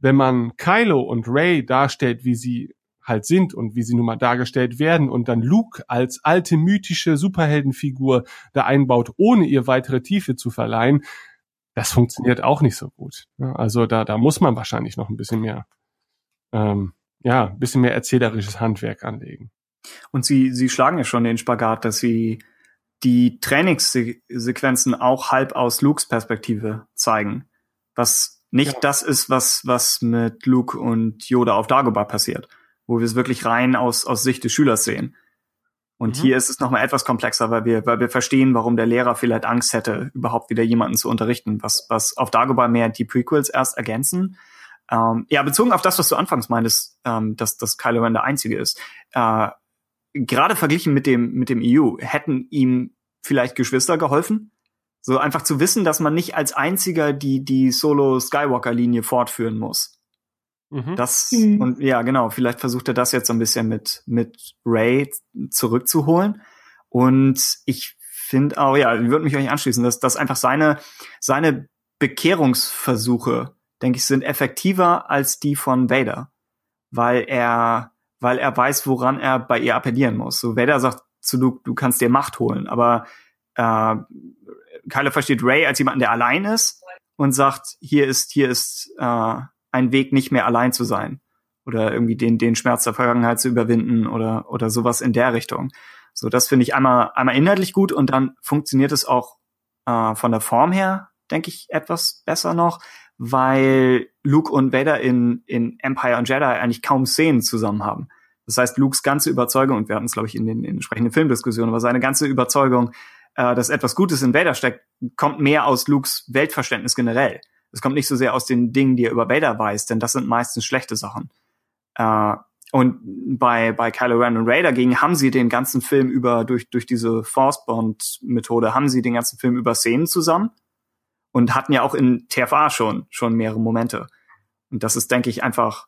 wenn man Kylo und Ray darstellt, wie sie halt sind und wie sie nun mal dargestellt werden und dann Luke als alte mythische Superheldenfigur da einbaut, ohne ihr weitere Tiefe zu verleihen, das funktioniert auch nicht so gut. Also da, da muss man wahrscheinlich noch ein bisschen mehr, ähm, ja, ein bisschen mehr erzählerisches Handwerk anlegen. Und sie, sie schlagen ja schon den Spagat, dass sie die Trainingssequenzen auch halb aus Lukes Perspektive zeigen. Was nicht ja. das ist, was, was mit Luke und Yoda auf Dagobah passiert, wo wir es wirklich rein aus, aus Sicht des Schülers sehen. Und mhm. hier ist es nochmal etwas komplexer, weil wir, weil wir verstehen, warum der Lehrer vielleicht Angst hätte, überhaupt wieder jemanden zu unterrichten, was, was auf Dagobah mehr die Prequels erst ergänzen. Ähm, ja, bezogen auf das, was du anfangs meintest, ähm, dass, dass Kylo Ren der Einzige ist. Äh, gerade verglichen mit dem, mit dem EU, hätten ihm vielleicht Geschwister geholfen? So einfach zu wissen, dass man nicht als einziger die, die Solo-Skywalker-Linie fortführen muss. Mhm. Das, mhm. und ja, genau, vielleicht versucht er das jetzt so ein bisschen mit, mit Ray zurückzuholen. Und ich finde auch, ja, ich würde mich euch anschließen, dass, dass einfach seine, seine Bekehrungsversuche, denke ich, sind effektiver als die von Vader. Weil er, weil er weiß, woran er bei ihr appellieren muss. So Vader sagt zu Luke, du kannst dir Macht holen, aber äh, Kylo versteht Ray als jemanden, der allein ist und sagt, hier ist hier ist äh, ein Weg, nicht mehr allein zu sein. oder irgendwie den, den Schmerz der Vergangenheit zu überwinden oder, oder sowas in der Richtung. So, das finde ich einmal, einmal inhaltlich gut und dann funktioniert es auch äh, von der Form her, denke ich, etwas besser noch, weil Luke und Vader in, in Empire und Jedi eigentlich kaum Szenen zusammen haben. Das heißt, Lukes ganze Überzeugung, und wir hatten es, glaube ich, in den, in den entsprechenden Filmdiskussionen, aber seine ganze Überzeugung, äh, dass etwas Gutes in Vader steckt, kommt mehr aus Lukes Weltverständnis generell. Es kommt nicht so sehr aus den Dingen, die er über Vader weiß, denn das sind meistens schlechte Sachen. Äh, und bei, bei Kylo Ren und Ray dagegen haben sie den ganzen Film über, durch, durch diese Force Bond Methode, haben sie den ganzen Film über Szenen zusammen und hatten ja auch in TFA schon, schon mehrere Momente. Und das ist, denke ich, einfach,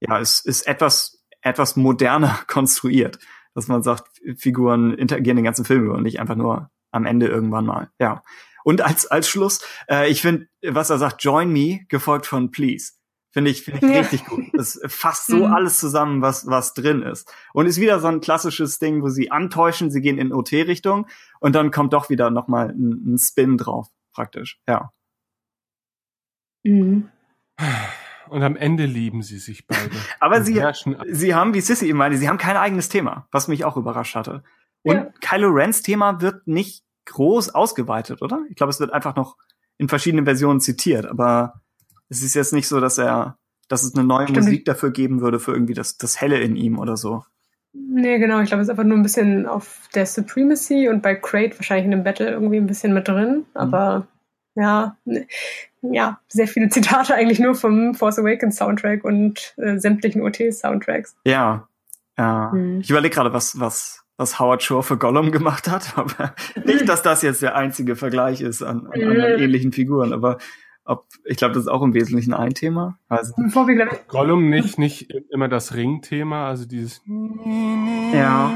ja, es ist etwas, etwas moderner <laughs> konstruiert, dass man sagt, Figuren interagieren den ganzen Film über und nicht einfach nur am Ende irgendwann mal. Ja. Und als, als Schluss, äh, ich finde, was er sagt, join me, gefolgt von please. Finde ich, finde ich ja. richtig gut. Das fasst so mhm. alles zusammen, was, was drin ist. Und ist wieder so ein klassisches Ding, wo sie antäuschen, sie gehen in OT-Richtung und dann kommt doch wieder nochmal ein, ein Spin drauf, praktisch. Ja. Mhm. Und am Ende lieben sie sich beide. <laughs> Aber sie, sie haben, wie Sissy eben meinte, sie haben kein eigenes Thema, was mich auch überrascht hatte. Und ja. Kylo Rens Thema wird nicht groß ausgeweitet, oder? Ich glaube, es wird einfach noch in verschiedenen Versionen zitiert, aber es ist jetzt nicht so, dass er, dass es eine neue Stimmt. Musik dafür geben würde für irgendwie das, das Helle in ihm oder so. Nee, genau. Ich glaube, es ist einfach nur ein bisschen auf der Supremacy und bei Crate wahrscheinlich in dem Battle irgendwie ein bisschen mit drin. Mhm. Aber mhm. ja, ja, sehr viele Zitate eigentlich nur vom Force Awakens Soundtrack und äh, sämtlichen OT-Soundtracks. Ja. Ja. Mhm. Ich überlege gerade, was, was, was Howard Shore für Gollum gemacht hat, <laughs> aber nicht, dass das jetzt der einzige Vergleich ist an, an anderen ähnlichen Figuren, aber ob, ich glaube, das ist auch im Wesentlichen ein Thema. Also, Gollum nicht, nicht immer das Ring-Thema, also dieses. Ja.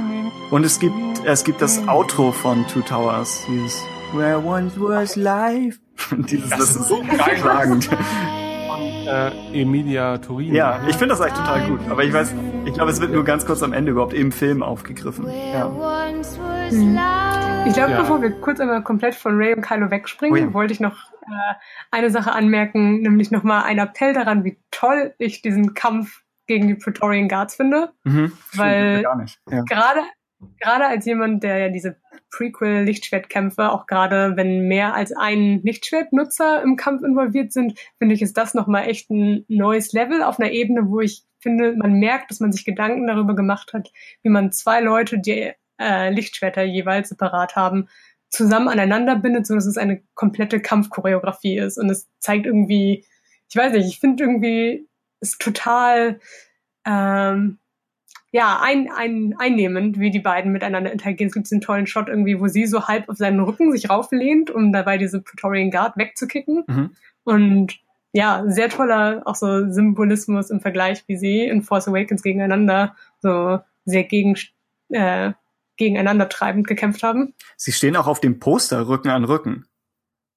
Und es gibt, es gibt das Outro von Two Towers, dieses Where once was life. dieses, das, das ist so klagend. Äh, Emilia Turin. Ja, ich finde das eigentlich total gut. Aber ich weiß, ich glaube, es wird nur ganz kurz am Ende überhaupt im Film aufgegriffen. Ja. Hm. Ich glaube, ja. bevor wir kurz einmal komplett von Ray und Kylo wegspringen, oh ja. wollte ich noch äh, eine Sache anmerken, nämlich nochmal ein Appell daran, wie toll ich diesen Kampf gegen die Praetorian Guards finde. Mhm, weil ja. gerade gerade als jemand, der ja diese Prequel-Lichtschwertkämpfe, auch gerade wenn mehr als ein Lichtschwertnutzer im Kampf involviert sind, finde ich, ist das nochmal echt ein neues Level auf einer Ebene, wo ich finde, man merkt, dass man sich Gedanken darüber gemacht hat, wie man zwei Leute, die äh, Lichtschwerter jeweils separat haben, zusammen aneinander bindet, so dass es eine komplette Kampfchoreografie ist. Und es zeigt irgendwie, ich weiß nicht, ich finde irgendwie, es total ähm, ja, ein, ein, einnehmend, wie die beiden miteinander interagieren. Es gibt einen tollen Shot irgendwie, wo sie so halb auf seinen Rücken sich rauflehnt, um dabei diese Praetorian Guard wegzukicken. Mhm. Und ja, sehr toller auch so Symbolismus im Vergleich, wie sie in Force Awakens gegeneinander so sehr gegen, äh, gegeneinander treibend gekämpft haben. Sie stehen auch auf dem Poster Rücken an Rücken.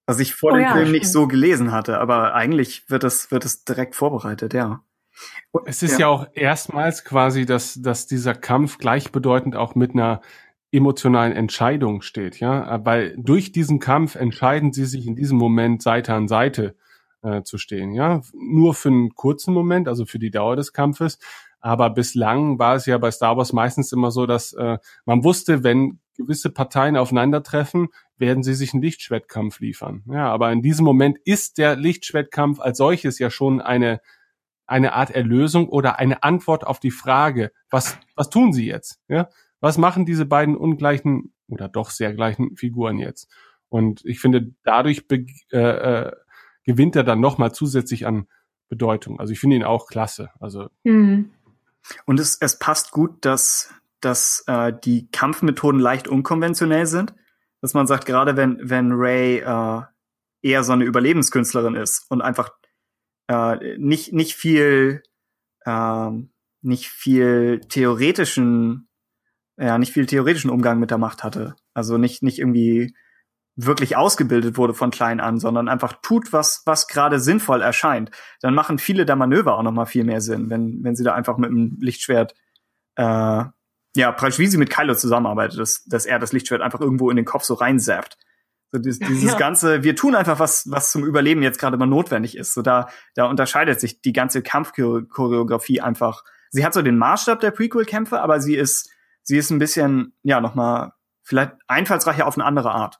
Was ich vor oh, dem ja, Film nicht so gelesen hatte, aber eigentlich wird es, wird es direkt vorbereitet, ja. Es ist ja. ja, auch erstmals quasi, dass, dass dieser Kampf gleichbedeutend auch mit einer emotionalen Entscheidung steht, ja, weil durch diesen Kampf entscheiden sie sich in diesem Moment Seite an Seite äh, zu stehen, ja, nur für einen kurzen Moment, also für die Dauer des Kampfes, aber bislang war es ja bei Star Wars meistens immer so, dass äh, man wusste, wenn gewisse Parteien aufeinandertreffen, werden sie sich einen Lichtschwertkampf liefern. Ja, aber in diesem Moment ist der Lichtschwertkampf als solches ja schon eine eine Art Erlösung oder eine Antwort auf die Frage, was, was tun sie jetzt? Ja? Was machen diese beiden ungleichen oder doch sehr gleichen Figuren jetzt? Und ich finde, dadurch äh, äh, gewinnt er dann nochmal zusätzlich an Bedeutung. Also ich finde ihn auch klasse. Also mhm. Und es, es passt gut, dass, dass äh, die Kampfmethoden leicht unkonventionell sind. Dass man sagt, gerade wenn, wenn Ray äh, eher so eine Überlebenskünstlerin ist und einfach äh, nicht, nicht viel, äh, nicht viel theoretischen, ja, nicht viel theoretischen Umgang mit der Macht hatte. Also nicht, nicht irgendwie wirklich ausgebildet wurde von klein an, sondern einfach tut, was, was gerade sinnvoll erscheint. Dann machen viele der Manöver auch noch mal viel mehr Sinn, wenn, wenn sie da einfach mit dem Lichtschwert, äh, ja, praktisch wie sie mit Kylo zusammenarbeitet, dass, dass er das Lichtschwert einfach irgendwo in den Kopf so reinsappt. So dieses, <laughs> dieses ja. ganze, wir tun einfach was, was zum Überleben jetzt gerade mal notwendig ist. So da, da unterscheidet sich die ganze Kampfchoreografie einfach. Sie hat so den Maßstab der Prequel-Kämpfe, aber sie ist, sie ist ein bisschen, ja, nochmal vielleicht einfallsreicher auf eine andere Art.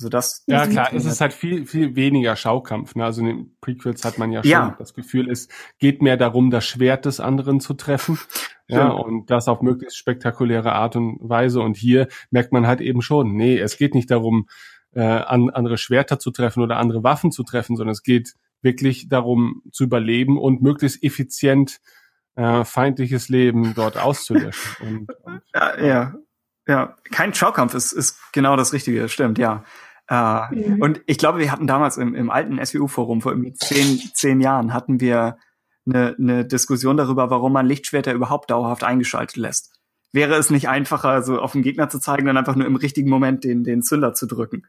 Also das, ja klar, es ist halt viel, viel weniger Schaukampf. Ne? Also in den Prequels hat man ja schon ja. das Gefühl, es geht mehr darum, das Schwert des anderen zu treffen. <laughs> ja, ja, und das auf möglichst spektakuläre Art und Weise. Und hier merkt man halt eben schon, nee, es geht nicht darum, äh, an, andere Schwerter zu treffen oder andere Waffen zu treffen, sondern es geht wirklich darum zu überleben und möglichst effizient äh, feindliches Leben dort auszulöschen. <laughs> und, und, ja, ja, ja, kein Schaukampf ist, ist genau das Richtige, stimmt, ja. Äh, mhm. Und ich glaube, wir hatten damals im, im alten SWU-Forum vor irgendwie zehn, zehn Jahren hatten wir eine, eine Diskussion darüber, warum man Lichtschwerter überhaupt dauerhaft eingeschaltet lässt. Wäre es nicht einfacher, so auf den Gegner zu zeigen, dann einfach nur im richtigen Moment den, den Zünder zu drücken?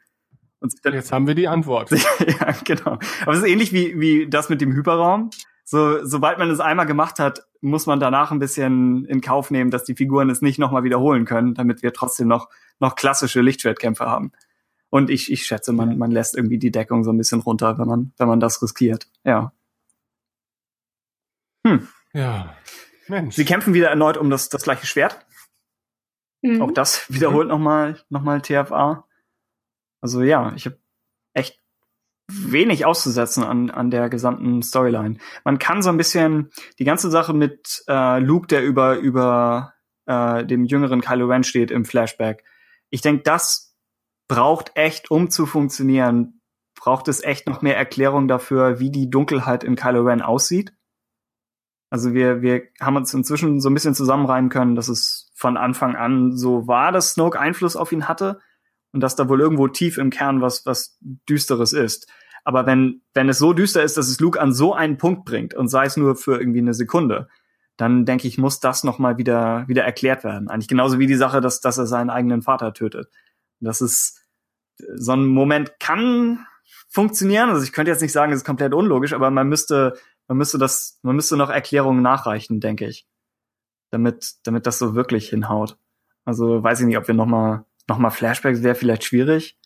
Und Jetzt haben wir die Antwort. <laughs> ja, genau. Aber es ist ähnlich wie, wie das mit dem Hyperraum. So, sobald man es einmal gemacht hat, muss man danach ein bisschen in Kauf nehmen, dass die Figuren es nicht nochmal wiederholen können, damit wir trotzdem noch, noch klassische Lichtschwertkämpfe haben. Und ich, ich schätze, man, man lässt irgendwie die Deckung so ein bisschen runter, wenn man, wenn man das riskiert. Ja. Hm. Ja. Mensch. Sie kämpfen wieder erneut um das, das gleiche Schwert. Mhm. Auch das wiederholt mhm. nochmal, nochmal TFA. Also ja, ich habe echt wenig auszusetzen an, an der gesamten Storyline. Man kann so ein bisschen die ganze Sache mit äh, Luke, der über, über äh, dem jüngeren Kylo Ren steht im Flashback. Ich denke, das braucht echt, um zu funktionieren, braucht es echt noch mehr Erklärung dafür, wie die Dunkelheit in Kylo Ren aussieht. Also wir, wir haben uns inzwischen so ein bisschen zusammenreimen können, dass es von Anfang an so war, dass Snoke Einfluss auf ihn hatte und dass da wohl irgendwo tief im Kern was, was Düsteres ist. Aber wenn, wenn es so düster ist, dass es Luke an so einen Punkt bringt und sei es nur für irgendwie eine Sekunde, dann denke ich, muss das nochmal wieder, wieder erklärt werden. Eigentlich genauso wie die Sache, dass, dass er seinen eigenen Vater tötet. Das ist, so ein Moment kann funktionieren. Also ich könnte jetzt nicht sagen, es ist komplett unlogisch, aber man müsste, man müsste das, man müsste noch Erklärungen nachreichen, denke ich. Damit, damit das so wirklich hinhaut. Also weiß ich nicht, ob wir nochmal, nochmal Flashbacks wäre vielleicht schwierig.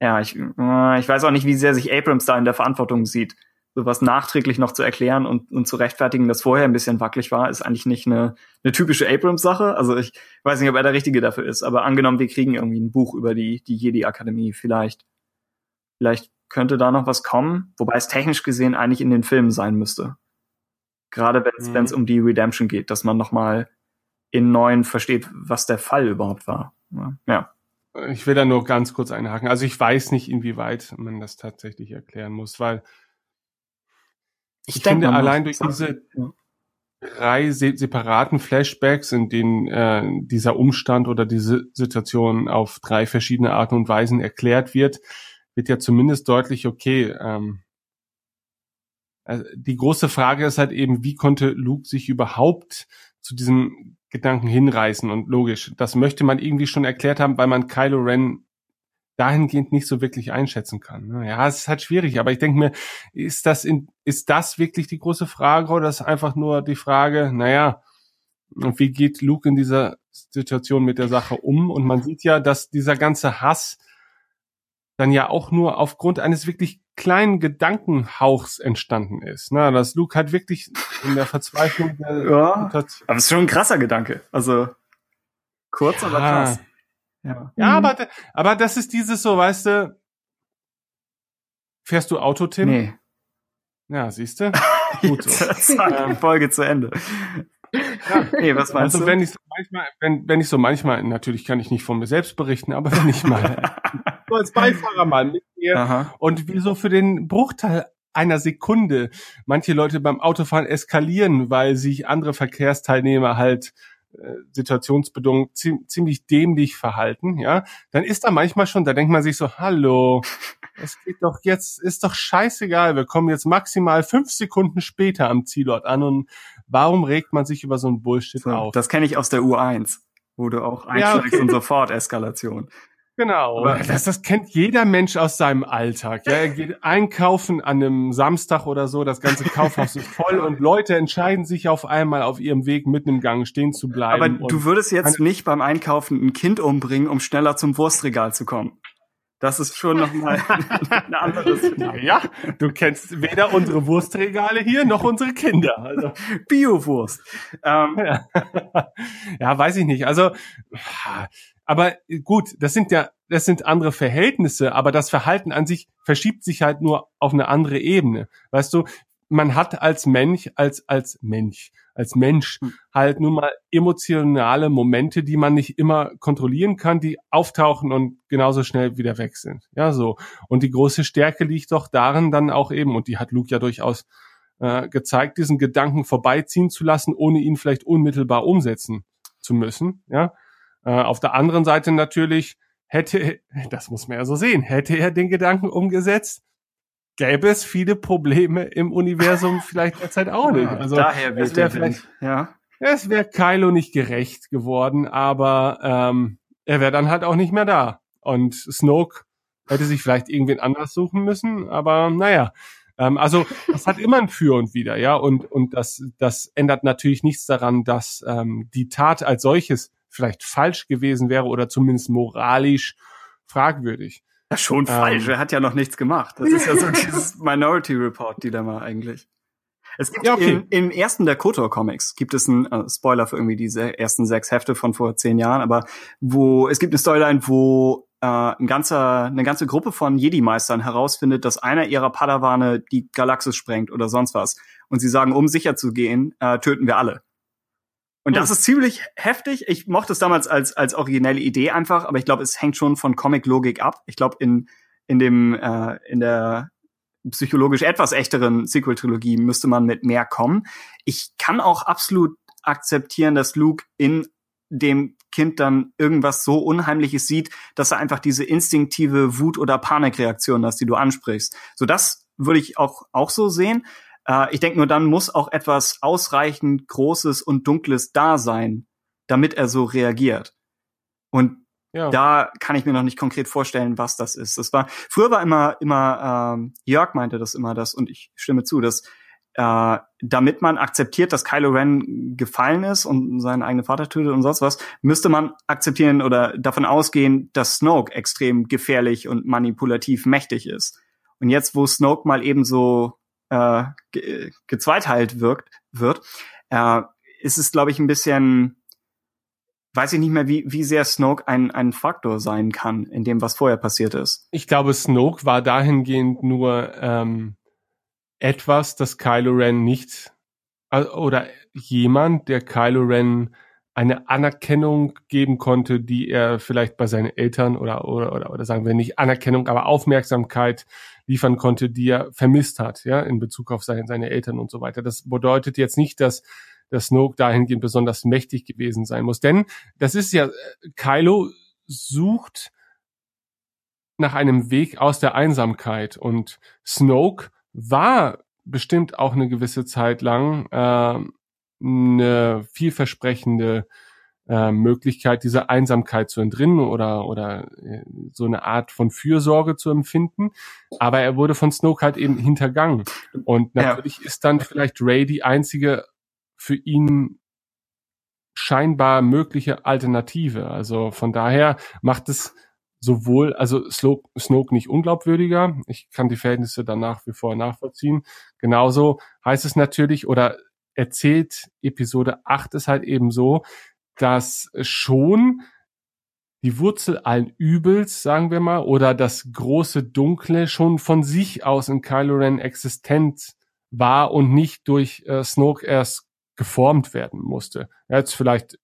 Ja, ich, äh, ich weiß auch nicht, wie sehr sich Abrams da in der Verantwortung sieht sowas nachträglich noch zu erklären und, und zu rechtfertigen, dass vorher ein bisschen wackelig war, ist eigentlich nicht eine, eine typische Abrams-Sache. Also ich weiß nicht, ob er der Richtige dafür ist, aber angenommen, wir kriegen irgendwie ein Buch über die, die Jedi-Akademie, vielleicht, vielleicht könnte da noch was kommen, wobei es technisch gesehen eigentlich in den Filmen sein müsste. Gerade wenn es mhm. um die Redemption geht, dass man nochmal in neuen versteht, was der Fall überhaupt war. Ja. Ich will da nur ganz kurz einhaken. Also ich weiß nicht, inwieweit man das tatsächlich erklären muss, weil ich, ich finde allein durch diese drei separaten Flashbacks, in denen äh, dieser Umstand oder diese Situation auf drei verschiedene Arten und Weisen erklärt wird, wird ja zumindest deutlich, okay, ähm, also die große Frage ist halt eben, wie konnte Luke sich überhaupt zu diesem Gedanken hinreißen? Und logisch, das möchte man irgendwie schon erklärt haben, weil man Kylo Ren dahingehend nicht so wirklich einschätzen kann. Ne? Ja, es ist halt schwierig, aber ich denke mir, ist das in, ist das wirklich die große Frage oder ist einfach nur die Frage, naja, wie geht Luke in dieser Situation mit der Sache um? Und man sieht ja, dass dieser ganze Hass dann ja auch nur aufgrund eines wirklich kleinen Gedankenhauchs entstanden ist. Na, dass Luke halt wirklich in der Verzweiflung der ja, aber es ist schon ein krasser Gedanke. Also kurz, ja. aber krass. Ja, ja mhm. aber, aber das ist dieses so, weißt du, fährst du Auto, Tim? Nee. Ja, siehst du? <laughs> Gut so. ähm, Folge zu Ende. Ja. Nee, was meinst also, du? wenn ich so manchmal, wenn, wenn ich so manchmal, natürlich kann ich nicht von mir selbst berichten, aber wenn ich mal <laughs> so als Beifahrer mal mit mir Aha. und wie so für den Bruchteil einer Sekunde manche Leute beim Autofahren eskalieren, weil sich andere Verkehrsteilnehmer halt situationsbedingt ziemlich dämlich verhalten, ja, dann ist da manchmal schon, da denkt man sich so, hallo, es geht doch jetzt, ist doch scheißegal, wir kommen jetzt maximal fünf Sekunden später am Zielort an und warum regt man sich über so ein Bullshit so, auf? Das kenne ich aus der U1, wo du auch einschlägst ja, okay. und sofort Eskalation. Genau. Aber das, das kennt jeder Mensch aus seinem Alltag. Ja, er geht einkaufen an einem Samstag oder so, das ganze Kaufhaus ist voll und Leute entscheiden sich auf einmal auf ihrem Weg mitten im Gang stehen zu bleiben. Aber du würdest jetzt nicht beim Einkaufen ein Kind umbringen, um schneller zum Wurstregal zu kommen. Das ist schon nochmal <laughs> ein anderes. Ja, du kennst weder unsere Wurstregale hier noch unsere Kinder. Also. Biowurst. Ähm. Ja. <laughs> ja, weiß ich nicht. Also, aber gut, das sind ja, das sind andere Verhältnisse, aber das Verhalten an sich verschiebt sich halt nur auf eine andere Ebene. Weißt du, man hat als Mensch, als, als Mensch, als Mensch hm. halt nun mal emotionale Momente, die man nicht immer kontrollieren kann, die auftauchen und genauso schnell wieder weg sind. Ja, so. Und die große Stärke liegt doch darin dann auch eben, und die hat Luke ja durchaus äh, gezeigt, diesen Gedanken vorbeiziehen zu lassen, ohne ihn vielleicht unmittelbar umsetzen zu müssen. Ja. Äh, auf der anderen Seite natürlich hätte, das muss man ja so sehen, hätte er den Gedanken umgesetzt, gäbe es viele Probleme im Universum <laughs> vielleicht derzeit auch nicht. Also daher es vielleicht, ja. Es wäre Kylo nicht gerecht geworden, aber ähm, er wäre dann halt auch nicht mehr da. Und Snoke hätte sich vielleicht irgendwen anders suchen müssen, aber naja. Ähm, also das hat immer ein Für und Wider, ja. Und, und das, das ändert natürlich nichts daran, dass ähm, die Tat als solches vielleicht falsch gewesen wäre oder zumindest moralisch fragwürdig. Ja, schon ähm, falsch. Er hat ja noch nichts gemacht. Das ist ja so <laughs> dieses Minority Report Dilemma eigentlich. Es gibt ja, okay. im, im ersten der Kotor Comics gibt es einen äh, Spoiler für irgendwie diese ersten sechs Hefte von vor zehn Jahren, aber wo es gibt eine Storyline, wo äh, ein ganzer, eine ganze Gruppe von Jedi-Meistern herausfindet, dass einer ihrer Padawane die Galaxis sprengt oder sonst was. Und sie sagen, um sicher zu gehen, äh, töten wir alle. Und das ist ziemlich heftig. Ich mochte es damals als, als originelle Idee einfach, aber ich glaube, es hängt schon von Comic-Logik ab. Ich glaube, in, in dem, äh, in der psychologisch etwas echteren Sequel-Trilogie müsste man mit mehr kommen. Ich kann auch absolut akzeptieren, dass Luke in dem Kind dann irgendwas so Unheimliches sieht, dass er einfach diese instinktive Wut- oder Panikreaktion hast, die du ansprichst. So das würde ich auch, auch so sehen. Äh, ich denke nur, dann muss auch etwas ausreichend Großes und Dunkles da sein, damit er so reagiert. Und ja. da kann ich mir noch nicht konkret vorstellen, was das ist. Das war früher war immer immer ähm, Jörg meinte das immer das und ich stimme zu, dass äh, damit man akzeptiert, dass Kylo Ren gefallen ist und seinen eigenen Vater tötet und sonst was, müsste man akzeptieren oder davon ausgehen, dass Snoke extrem gefährlich und manipulativ mächtig ist. Und jetzt, wo Snoke mal eben so äh, ge gezweiteilt wirkt, wird, äh, ist es, glaube ich, ein bisschen, weiß ich nicht mehr, wie, wie sehr Snoke ein, ein Faktor sein kann in dem, was vorher passiert ist. Ich glaube, Snoke war dahingehend nur ähm, etwas, das Kylo Ren nicht oder jemand, der Kylo Ren eine Anerkennung geben konnte, die er vielleicht bei seinen Eltern oder, oder, oder, oder sagen wir nicht Anerkennung, aber Aufmerksamkeit liefern konnte, die er vermisst hat, ja, in Bezug auf seine, seine Eltern und so weiter. Das bedeutet jetzt nicht, dass dass Snoke dahingehend besonders mächtig gewesen sein muss. Denn das ist ja, Kylo sucht nach einem Weg aus der Einsamkeit und Snoke war bestimmt auch eine gewisse Zeit lang äh, eine vielversprechende äh, Möglichkeit, dieser Einsamkeit zu entrinnen oder, oder äh, so eine Art von Fürsorge zu empfinden. Aber er wurde von Snoke halt eben hintergangen. Und natürlich ja. ist dann vielleicht Ray die einzige für ihn scheinbar mögliche Alternative. Also von daher macht es sowohl, also Snoke, Snoke nicht unglaubwürdiger. Ich kann die Verhältnisse dann nach wie vor nachvollziehen. Genauso heißt es natürlich oder erzählt Episode 8 ist halt eben so, dass schon die Wurzel allen Übels, sagen wir mal, oder das große Dunkle schon von sich aus in Kylo Ren existent war und nicht durch äh, Snoke erst geformt werden musste. Er hat es vielleicht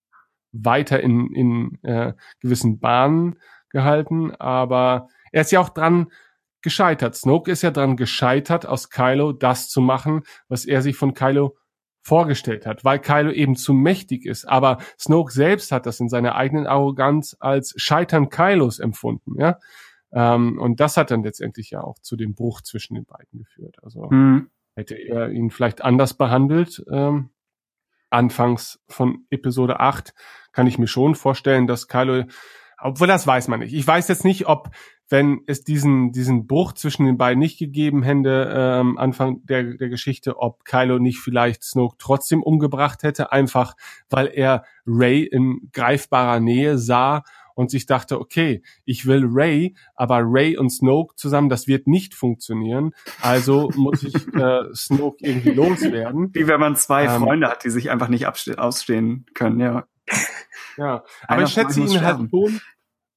weiter in, in äh, gewissen Bahnen gehalten, aber er ist ja auch dran gescheitert. Snoke ist ja dran gescheitert, aus Kylo das zu machen, was er sich von Kylo vorgestellt hat, weil Kylo eben zu mächtig ist. Aber Snoke selbst hat das in seiner eigenen Arroganz als Scheitern Kylos empfunden, ja. Ähm, und das hat dann letztendlich ja auch zu dem Bruch zwischen den beiden geführt. Also mhm. hätte er ihn vielleicht anders behandelt, ähm, anfangs von Episode 8, kann ich mir schon vorstellen, dass Kylo, obwohl das weiß man nicht. Ich weiß jetzt nicht, ob wenn es diesen, diesen Bruch zwischen den beiden nicht gegeben hätte, ähm, Anfang der, der Geschichte, ob Kylo nicht vielleicht Snoke trotzdem umgebracht hätte, einfach weil er Ray in greifbarer Nähe sah und sich dachte, okay, ich will Ray, aber Ray und Snoke zusammen, das wird nicht funktionieren. Also muss ich <laughs> äh, Snoke irgendwie loswerden. Wie wenn man zwei ähm, Freunde hat, die sich einfach nicht ausstehen können, ja. Ja, aber ich schätze ihn halt schon,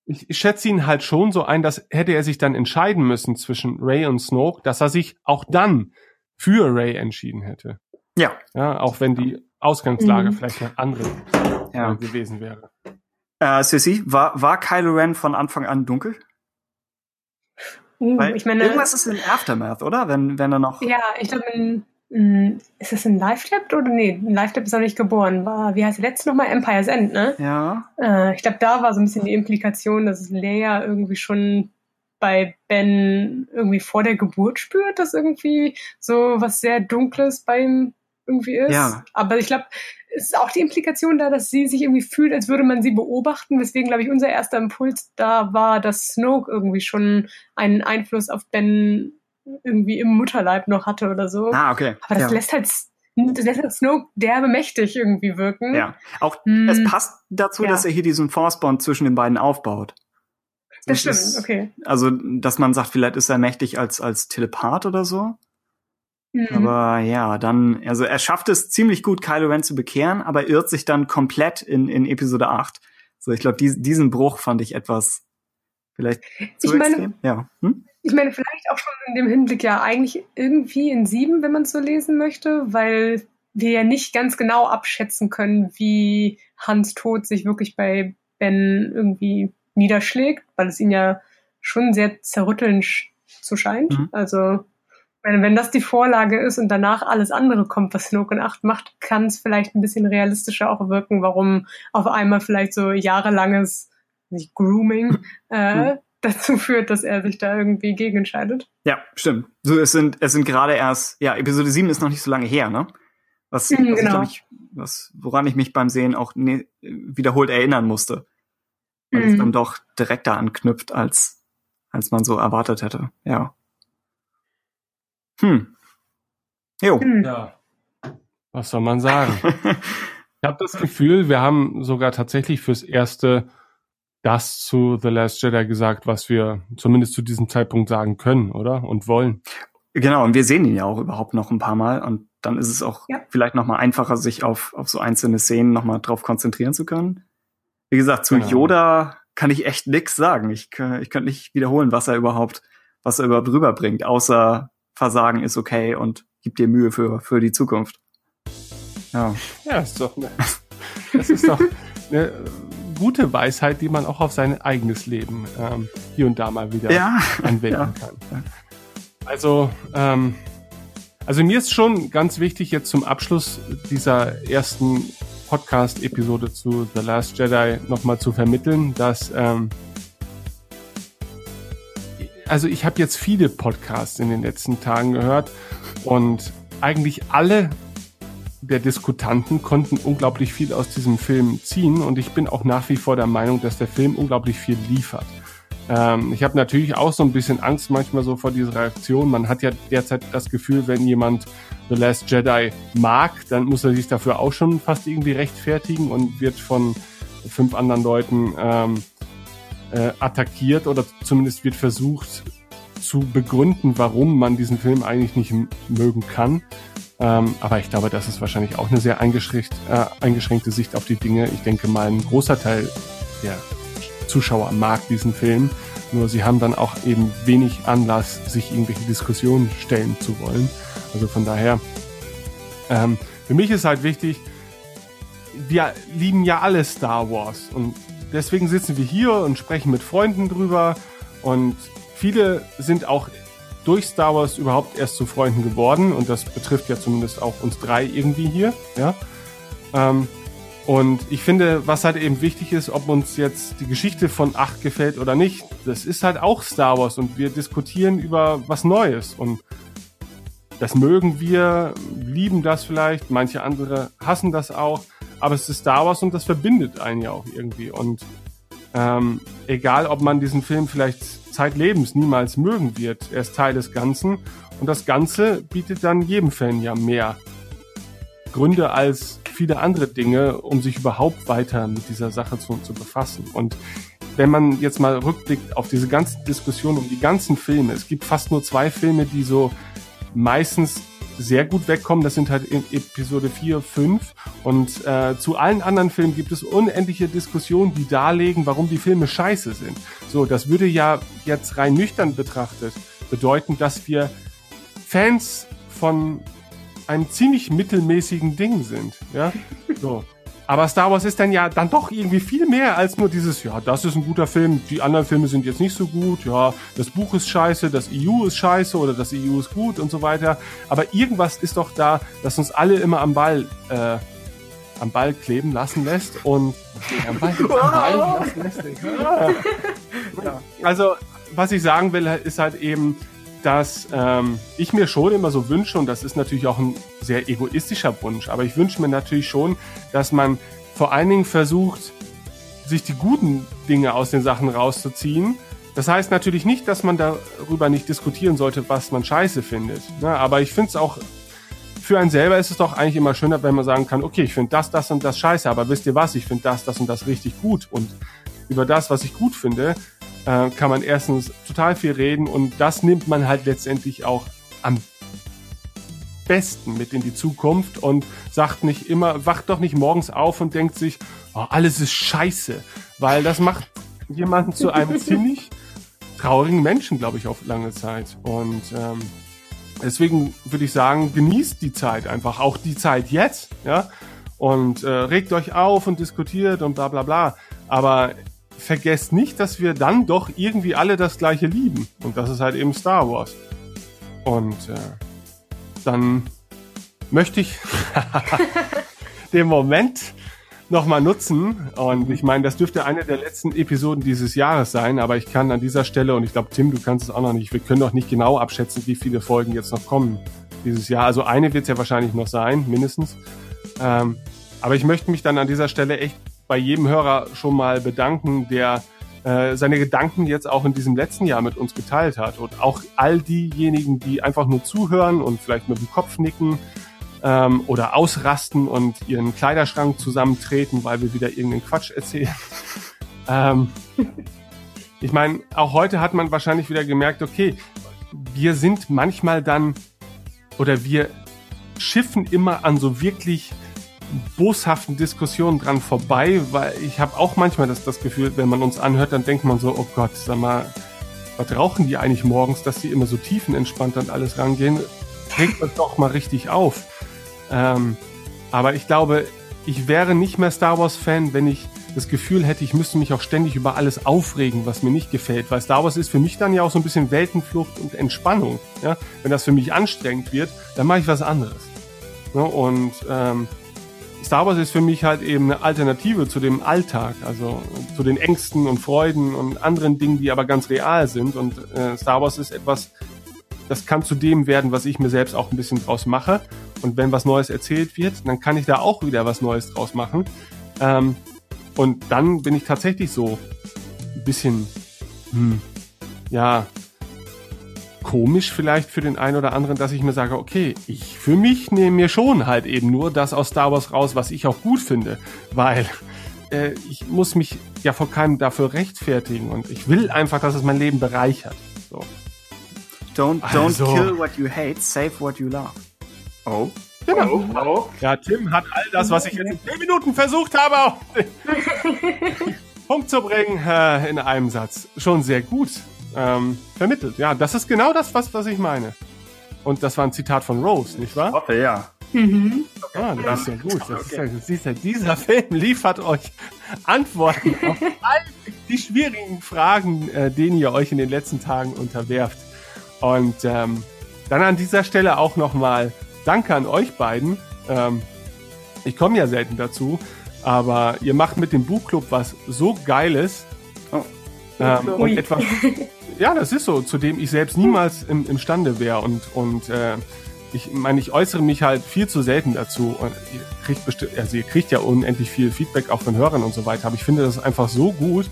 ich, ich schätze ihn halt schon so ein, dass hätte er sich dann entscheiden müssen zwischen Ray und Snoke, dass er sich auch dann für Ray entschieden hätte. Ja. Ja, auch wenn die Ausgangslage mhm. vielleicht eine andere ja. gewesen wäre. Äh, Sissy, war, war Kylo Ren von Anfang an dunkel? Uh, Weil ich meine, irgendwas ist in Aftermath, oder? Wenn, wenn er noch. Ja, ich glaube, in, ist das ein Live-Tap oder nee? Ein Live-Tap ist noch nicht geboren. War, wie heißt der letzte nochmal? Empire's End, ne? Ja. Äh, ich glaube, da war so ein bisschen die Implikation, dass Leia irgendwie schon bei Ben irgendwie vor der Geburt spürt, dass irgendwie so was sehr Dunkles bei ihm irgendwie ist. Ja. Aber ich glaube, es ist auch die Implikation da, dass sie sich irgendwie fühlt, als würde man sie beobachten. Weswegen, glaube ich, unser erster Impuls da war, dass Snoke irgendwie schon einen Einfluss auf Ben irgendwie im Mutterleib noch hatte oder so. Ah, okay. Aber das ja. lässt halt das lässt halt Snoke derbe mächtig irgendwie wirken. Ja. Auch hm. es passt dazu, ja. dass er hier diesen Force-Bond zwischen den beiden aufbaut. Das, das stimmt, ist, okay. Also, dass man sagt, vielleicht ist er mächtig als, als Telepath oder so. Mhm. Aber ja, dann, also er schafft es ziemlich gut, Kylo Ren zu bekehren, aber irrt sich dann komplett in, in Episode 8. So, ich glaube, dies, diesen Bruch fand ich etwas vielleicht zu ich meine, Ja. Hm? Ich meine, vielleicht auch schon in dem Hinblick ja eigentlich irgendwie in sieben, wenn man es so lesen möchte, weil wir ja nicht ganz genau abschätzen können, wie Hans Tod sich wirklich bei Ben irgendwie niederschlägt, weil es ihn ja schon sehr zerrüttelnd zu scheint. Mhm. Also meine, wenn das die Vorlage ist und danach alles andere kommt, was Snoke in 8 macht, kann es vielleicht ein bisschen realistischer auch wirken, warum auf einmal vielleicht so jahrelanges Grooming äh, hm. Dazu führt, dass er sich da irgendwie gegen entscheidet. Ja, stimmt. So, es sind, es sind gerade erst, ja, Episode 7 ist noch nicht so lange her, ne? Was, mhm, was, genau. ich, was woran ich mich beim Sehen auch ne, wiederholt erinnern musste. Weil mhm. es dann doch direkter anknüpft, als, als man so erwartet hätte. Ja. Hm. Jo. Hm. Ja. Was soll man sagen? <laughs> ich habe das Gefühl, wir haben sogar tatsächlich fürs erste das zu The Last Jedi gesagt, was wir zumindest zu diesem Zeitpunkt sagen können, oder? Und wollen. Genau, und wir sehen ihn ja auch überhaupt noch ein paar Mal und dann ist es auch ja. vielleicht noch mal einfacher, sich auf, auf so einzelne Szenen noch mal drauf konzentrieren zu können. Wie gesagt, zu genau. Yoda kann ich echt nix sagen. Ich, ich könnte nicht wiederholen, was er überhaupt, was er überhaupt rüberbringt, außer Versagen ist okay und gib dir Mühe für, für die Zukunft. Ja. Ja, ist doch ne, das ist doch eine <laughs> gute Weisheit, die man auch auf sein eigenes Leben ähm, hier und da mal wieder ja. <laughs> anwenden ja. kann. Also, ähm, also mir ist schon ganz wichtig, jetzt zum Abschluss dieser ersten Podcast-Episode zu The Last Jedi nochmal zu vermitteln, dass ähm, also ich habe jetzt viele Podcasts in den letzten Tagen gehört und eigentlich alle der Diskutanten konnten unglaublich viel aus diesem Film ziehen und ich bin auch nach wie vor der Meinung, dass der Film unglaublich viel liefert. Ähm, ich habe natürlich auch so ein bisschen Angst manchmal so vor dieser Reaktion. Man hat ja derzeit das Gefühl, wenn jemand The Last Jedi mag, dann muss er sich dafür auch schon fast irgendwie rechtfertigen und wird von fünf anderen Leuten ähm, äh, attackiert oder zumindest wird versucht zu begründen, warum man diesen Film eigentlich nicht mögen kann. Ähm, aber ich glaube, das ist wahrscheinlich auch eine sehr eingeschränkt, äh, eingeschränkte Sicht auf die Dinge. Ich denke mal, ein großer Teil der Zuschauer mag diesen Film. Nur sie haben dann auch eben wenig Anlass, sich irgendwelche Diskussionen stellen zu wollen. Also von daher, ähm, für mich ist halt wichtig, wir lieben ja alle Star Wars und deswegen sitzen wir hier und sprechen mit Freunden drüber und viele sind auch durch Star Wars überhaupt erst zu Freunden geworden. Und das betrifft ja zumindest auch uns drei irgendwie hier, ja. Ähm, und ich finde, was halt eben wichtig ist, ob uns jetzt die Geschichte von 8 gefällt oder nicht, das ist halt auch Star Wars. Und wir diskutieren über was Neues. Und das mögen wir, lieben das vielleicht, manche andere hassen das auch, aber es ist Star Wars und das verbindet einen ja auch irgendwie. Und ähm, egal, ob man diesen Film vielleicht zeitlebens niemals mögen wird, er ist Teil des Ganzen und das Ganze bietet dann jedem Fan ja mehr Gründe als viele andere Dinge, um sich überhaupt weiter mit dieser Sache zu, zu befassen. Und wenn man jetzt mal rückblickt auf diese ganzen Diskussionen um die ganzen Filme, es gibt fast nur zwei Filme, die so meistens sehr gut wegkommen. Das sind halt Episode 4, 5. Und äh, zu allen anderen Filmen gibt es unendliche Diskussionen, die darlegen, warum die Filme scheiße sind. So, das würde ja jetzt rein nüchtern betrachtet bedeuten, dass wir Fans von einem ziemlich mittelmäßigen Ding sind. Ja, so. Aber Star Wars ist dann ja dann doch irgendwie viel mehr als nur dieses, ja, das ist ein guter Film, die anderen Filme sind jetzt nicht so gut, ja, das Buch ist scheiße, das EU ist scheiße oder das EU ist gut und so weiter. Aber irgendwas ist doch da, das uns alle immer am Ball, äh, am Ball kleben lassen lässt und <laughs> am Ball, am Ball lassen lässt. <laughs> Ja. Also, was ich sagen will, ist halt eben, dass ähm, ich mir schon immer so wünsche, und das ist natürlich auch ein sehr egoistischer Wunsch, aber ich wünsche mir natürlich schon, dass man vor allen Dingen versucht, sich die guten Dinge aus den Sachen rauszuziehen. Das heißt natürlich nicht, dass man darüber nicht diskutieren sollte, was man scheiße findet. Ne? Aber ich finde es auch, für einen selber ist es doch eigentlich immer schöner, wenn man sagen kann, okay, ich finde das, das und das scheiße, aber wisst ihr was, ich finde das, das und das richtig gut. Und über das, was ich gut finde, äh, kann man erstens total viel reden und das nimmt man halt letztendlich auch am besten mit in die Zukunft und sagt nicht immer, wacht doch nicht morgens auf und denkt sich, oh, alles ist scheiße, weil das macht jemanden zu einem <laughs> ziemlich traurigen Menschen, glaube ich, auf lange Zeit. Und ähm, deswegen würde ich sagen, genießt die Zeit einfach, auch die Zeit jetzt, ja, und äh, regt euch auf und diskutiert und bla bla bla. Aber vergesst nicht, dass wir dann doch irgendwie alle das gleiche lieben. Und das ist halt eben Star Wars. Und äh, dann möchte ich <laughs> den Moment nochmal nutzen. Und ich meine, das dürfte eine der letzten Episoden dieses Jahres sein, aber ich kann an dieser Stelle, und ich glaube, Tim, du kannst es auch noch nicht, wir können doch nicht genau abschätzen, wie viele Folgen jetzt noch kommen dieses Jahr. Also eine wird es ja wahrscheinlich noch sein, mindestens. Ähm, aber ich möchte mich dann an dieser Stelle echt bei jedem Hörer schon mal bedanken, der äh, seine Gedanken jetzt auch in diesem letzten Jahr mit uns geteilt hat. Und auch all diejenigen, die einfach nur zuhören und vielleicht mit dem Kopf nicken ähm, oder ausrasten und ihren Kleiderschrank zusammentreten, weil wir wieder irgendeinen Quatsch erzählen. <laughs> ähm, ich meine, auch heute hat man wahrscheinlich wieder gemerkt, okay, wir sind manchmal dann oder wir schiffen immer an so wirklich boshaften Diskussionen dran vorbei, weil ich habe auch manchmal das, das Gefühl, wenn man uns anhört, dann denkt man so, oh Gott, sag mal, was rauchen die eigentlich morgens, dass die immer so tiefenentspannt an alles rangehen? Regt uns doch mal richtig auf. Ähm, aber ich glaube, ich wäre nicht mehr Star Wars-Fan, wenn ich das Gefühl hätte, ich müsste mich auch ständig über alles aufregen, was mir nicht gefällt. Weil Star Wars ist für mich dann ja auch so ein bisschen Weltenflucht und Entspannung. Ja? Wenn das für mich anstrengend wird, dann mache ich was anderes. Ja, und ähm, Star Wars ist für mich halt eben eine Alternative zu dem Alltag, also zu den Ängsten und Freuden und anderen Dingen, die aber ganz real sind. Und äh, Star Wars ist etwas, das kann zu dem werden, was ich mir selbst auch ein bisschen draus mache. Und wenn was Neues erzählt wird, dann kann ich da auch wieder was Neues draus machen. Ähm, und dann bin ich tatsächlich so ein bisschen, hm, ja, komisch vielleicht für den einen oder anderen, dass ich mir sage, okay, ich für mich nehme mir schon halt eben nur das aus Star Wars raus, was ich auch gut finde, weil äh, ich muss mich ja vor keinem dafür rechtfertigen und ich will einfach, dass es mein Leben bereichert. So. Don't, don't also. kill what you hate, save what you love. Oh. Genau. Oh, oh. Ja, Tim hat all das, was ich jetzt in 10 Minuten versucht habe, auf den <laughs> Punkt zu bringen, äh, in einem Satz. Schon sehr gut ähm, vermittelt. Ja, das ist genau das, was, was ich meine. Und das war ein Zitat von Rose, nicht wahr? Ich hoffe, ja. Mhm. Ah, das ist ja gut. Das ist ja, siehst du, dieser <laughs> Film liefert euch Antworten auf all die schwierigen Fragen, äh, denen ihr euch in den letzten Tagen unterwerft. Und ähm, dann an dieser Stelle auch nochmal Danke an euch beiden. Ähm, ich komme ja selten dazu, aber ihr macht mit dem Buchclub was so Geiles. Ähm, und etwas, <laughs> ja, das ist so, zu dem ich selbst niemals im, imstande wäre. Und, und äh, ich meine, ich äußere mich halt viel zu selten dazu. Und ihr kriegt bestimmt, also ihr kriegt ja unendlich viel Feedback auch von Hörern und so weiter. Aber ich finde das einfach so gut.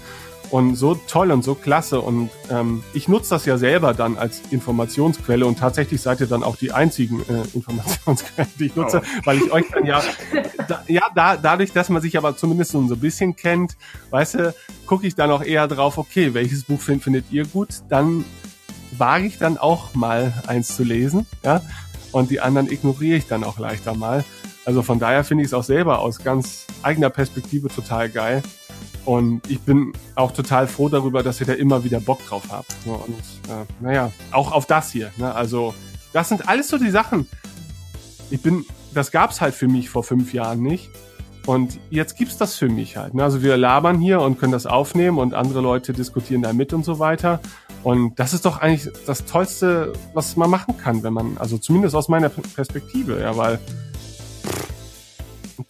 Und so toll und so klasse. Und ähm, ich nutze das ja selber dann als Informationsquelle und tatsächlich seid ihr dann auch die einzigen äh, Informationsquellen, die ich nutze, oh. weil ich euch dann ja, <laughs> da, ja, da, dadurch, dass man sich aber zumindest so ein bisschen kennt, weißt du, gucke ich dann auch eher drauf, okay, welches Buch find, findet ihr gut, dann wage ich dann auch mal eins zu lesen, ja, und die anderen ignoriere ich dann auch leichter mal. Also von daher finde ich es auch selber aus ganz eigener Perspektive total geil. Und ich bin auch total froh darüber, dass ihr da immer wieder Bock drauf habt. Und äh, naja, auch auf das hier. Ne? Also das sind alles so die Sachen. Ich bin, das gab's halt für mich vor fünf Jahren nicht. Und jetzt gibt's das für mich halt. Ne? Also wir labern hier und können das aufnehmen und andere Leute diskutieren da mit und so weiter. Und das ist doch eigentlich das Tollste, was man machen kann, wenn man, also zumindest aus meiner Perspektive, ja, weil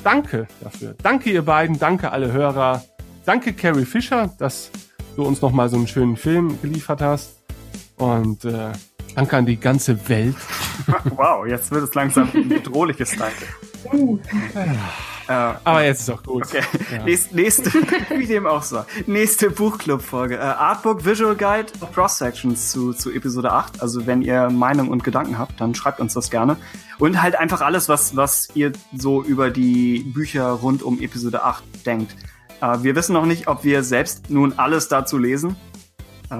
danke dafür. Danke ihr beiden, danke alle Hörer. Danke, Carrie Fisher, dass du uns nochmal so einen schönen Film geliefert hast. Und äh, danke an die ganze Welt. <laughs> wow, jetzt wird es langsam ein bedrohliches Danke. Uh. Äh, Aber jetzt ist auch gut. Okay. Ja. Nächste, nächste <laughs> wie dem auch so. Nächste Buchclub-Folge. Äh, Artbook Visual Guide Cross Sections zu, zu Episode 8. Also wenn ihr Meinung und Gedanken habt, dann schreibt uns das gerne. Und halt einfach alles, was, was ihr so über die Bücher rund um Episode 8 denkt. Äh, wir wissen noch nicht, ob wir selbst nun alles dazu lesen. Äh,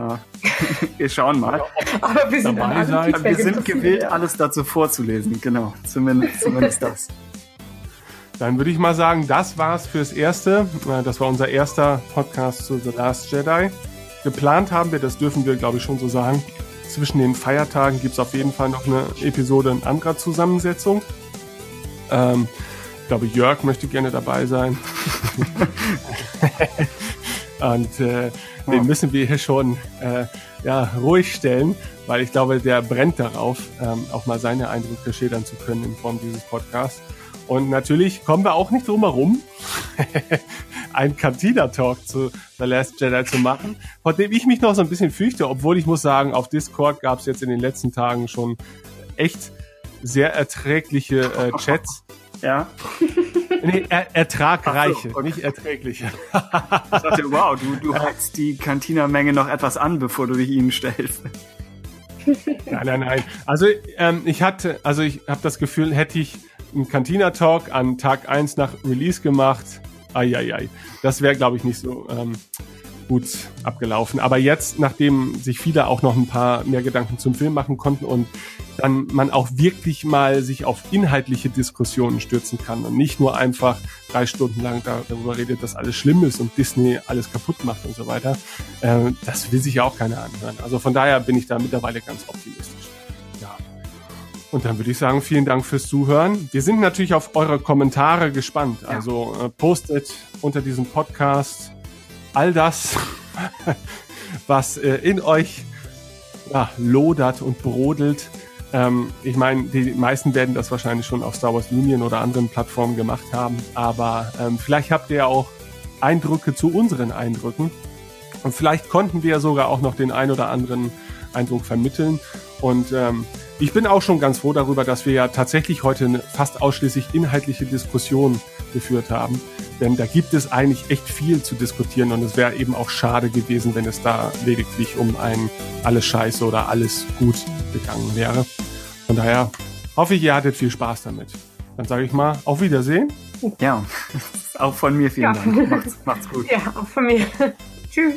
<laughs> wir schauen mal. Aber wir sind, wir sind gewillt, alles dazu vorzulesen. Genau, zumindest, zumindest das. Dann würde ich mal sagen, das war's fürs Erste. Äh, das war unser erster Podcast zu The Last Jedi. Geplant haben wir, das dürfen wir, glaube ich, schon so sagen. Zwischen den Feiertagen gibt's auf jeden Fall noch eine Episode in anderer Zusammensetzung. Ähm, glaube, Jörg möchte gerne dabei sein. <laughs> Und äh, den müssen wir hier schon äh, ja, ruhig stellen, weil ich glaube, der brennt darauf, ähm, auch mal seine Eindrücke schildern zu können in Form dieses Podcasts. Und natürlich kommen wir auch nicht drum herum, <laughs> einen Cantina-Talk zu The Last Jedi zu machen, vor dem ich mich noch so ein bisschen fürchte, obwohl ich muss sagen, auf Discord gab es jetzt in den letzten Tagen schon echt sehr erträgliche äh, Chats. <laughs> Ja. <laughs> Nee, er, ertragreiche, so, okay. nicht erträgliche. ich dachte, wow, du, du heizt die Cantina-Menge noch etwas an, bevor du dich ihnen stellst. Nein, nein, nein. Also ähm, ich hatte, also ich habe das Gefühl, hätte ich einen Cantina-Talk an Tag 1 nach Release gemacht, ai, ai, ai. das wäre, glaube ich, nicht so ähm, gut abgelaufen. Aber jetzt, nachdem sich viele auch noch ein paar mehr Gedanken zum Film machen konnten und dann man auch wirklich mal sich auf inhaltliche Diskussionen stürzen kann und nicht nur einfach drei Stunden lang darüber redet, dass alles schlimm ist und Disney alles kaputt macht und so weiter. Äh, das will sich ja auch keiner anhören. Also von daher bin ich da mittlerweile ganz optimistisch. Ja. Und dann würde ich sagen, vielen Dank fürs Zuhören. Wir sind natürlich auf eure Kommentare gespannt. Ja. Also äh, postet unter diesem Podcast all das, <laughs> was äh, in euch ja, lodert und brodelt. Ähm, ich meine, die meisten werden das wahrscheinlich schon auf Star Wars Union oder anderen Plattformen gemacht haben, aber ähm, vielleicht habt ihr auch Eindrücke zu unseren Eindrücken. Und vielleicht konnten wir sogar auch noch den ein oder anderen Eindruck vermitteln. Und ähm, ich bin auch schon ganz froh darüber, dass wir ja tatsächlich heute eine fast ausschließlich inhaltliche Diskussion geführt haben. Denn da gibt es eigentlich echt viel zu diskutieren und es wäre eben auch schade gewesen, wenn es da lediglich um ein alles scheiße oder alles gut gegangen wäre. Von daher hoffe ich, ihr hattet viel Spaß damit. Dann sage ich mal, auf Wiedersehen. Ja, <laughs> auch von mir vielen ja. Dank. Macht's, macht's gut. Ja, auch von mir. <laughs> Tschüss.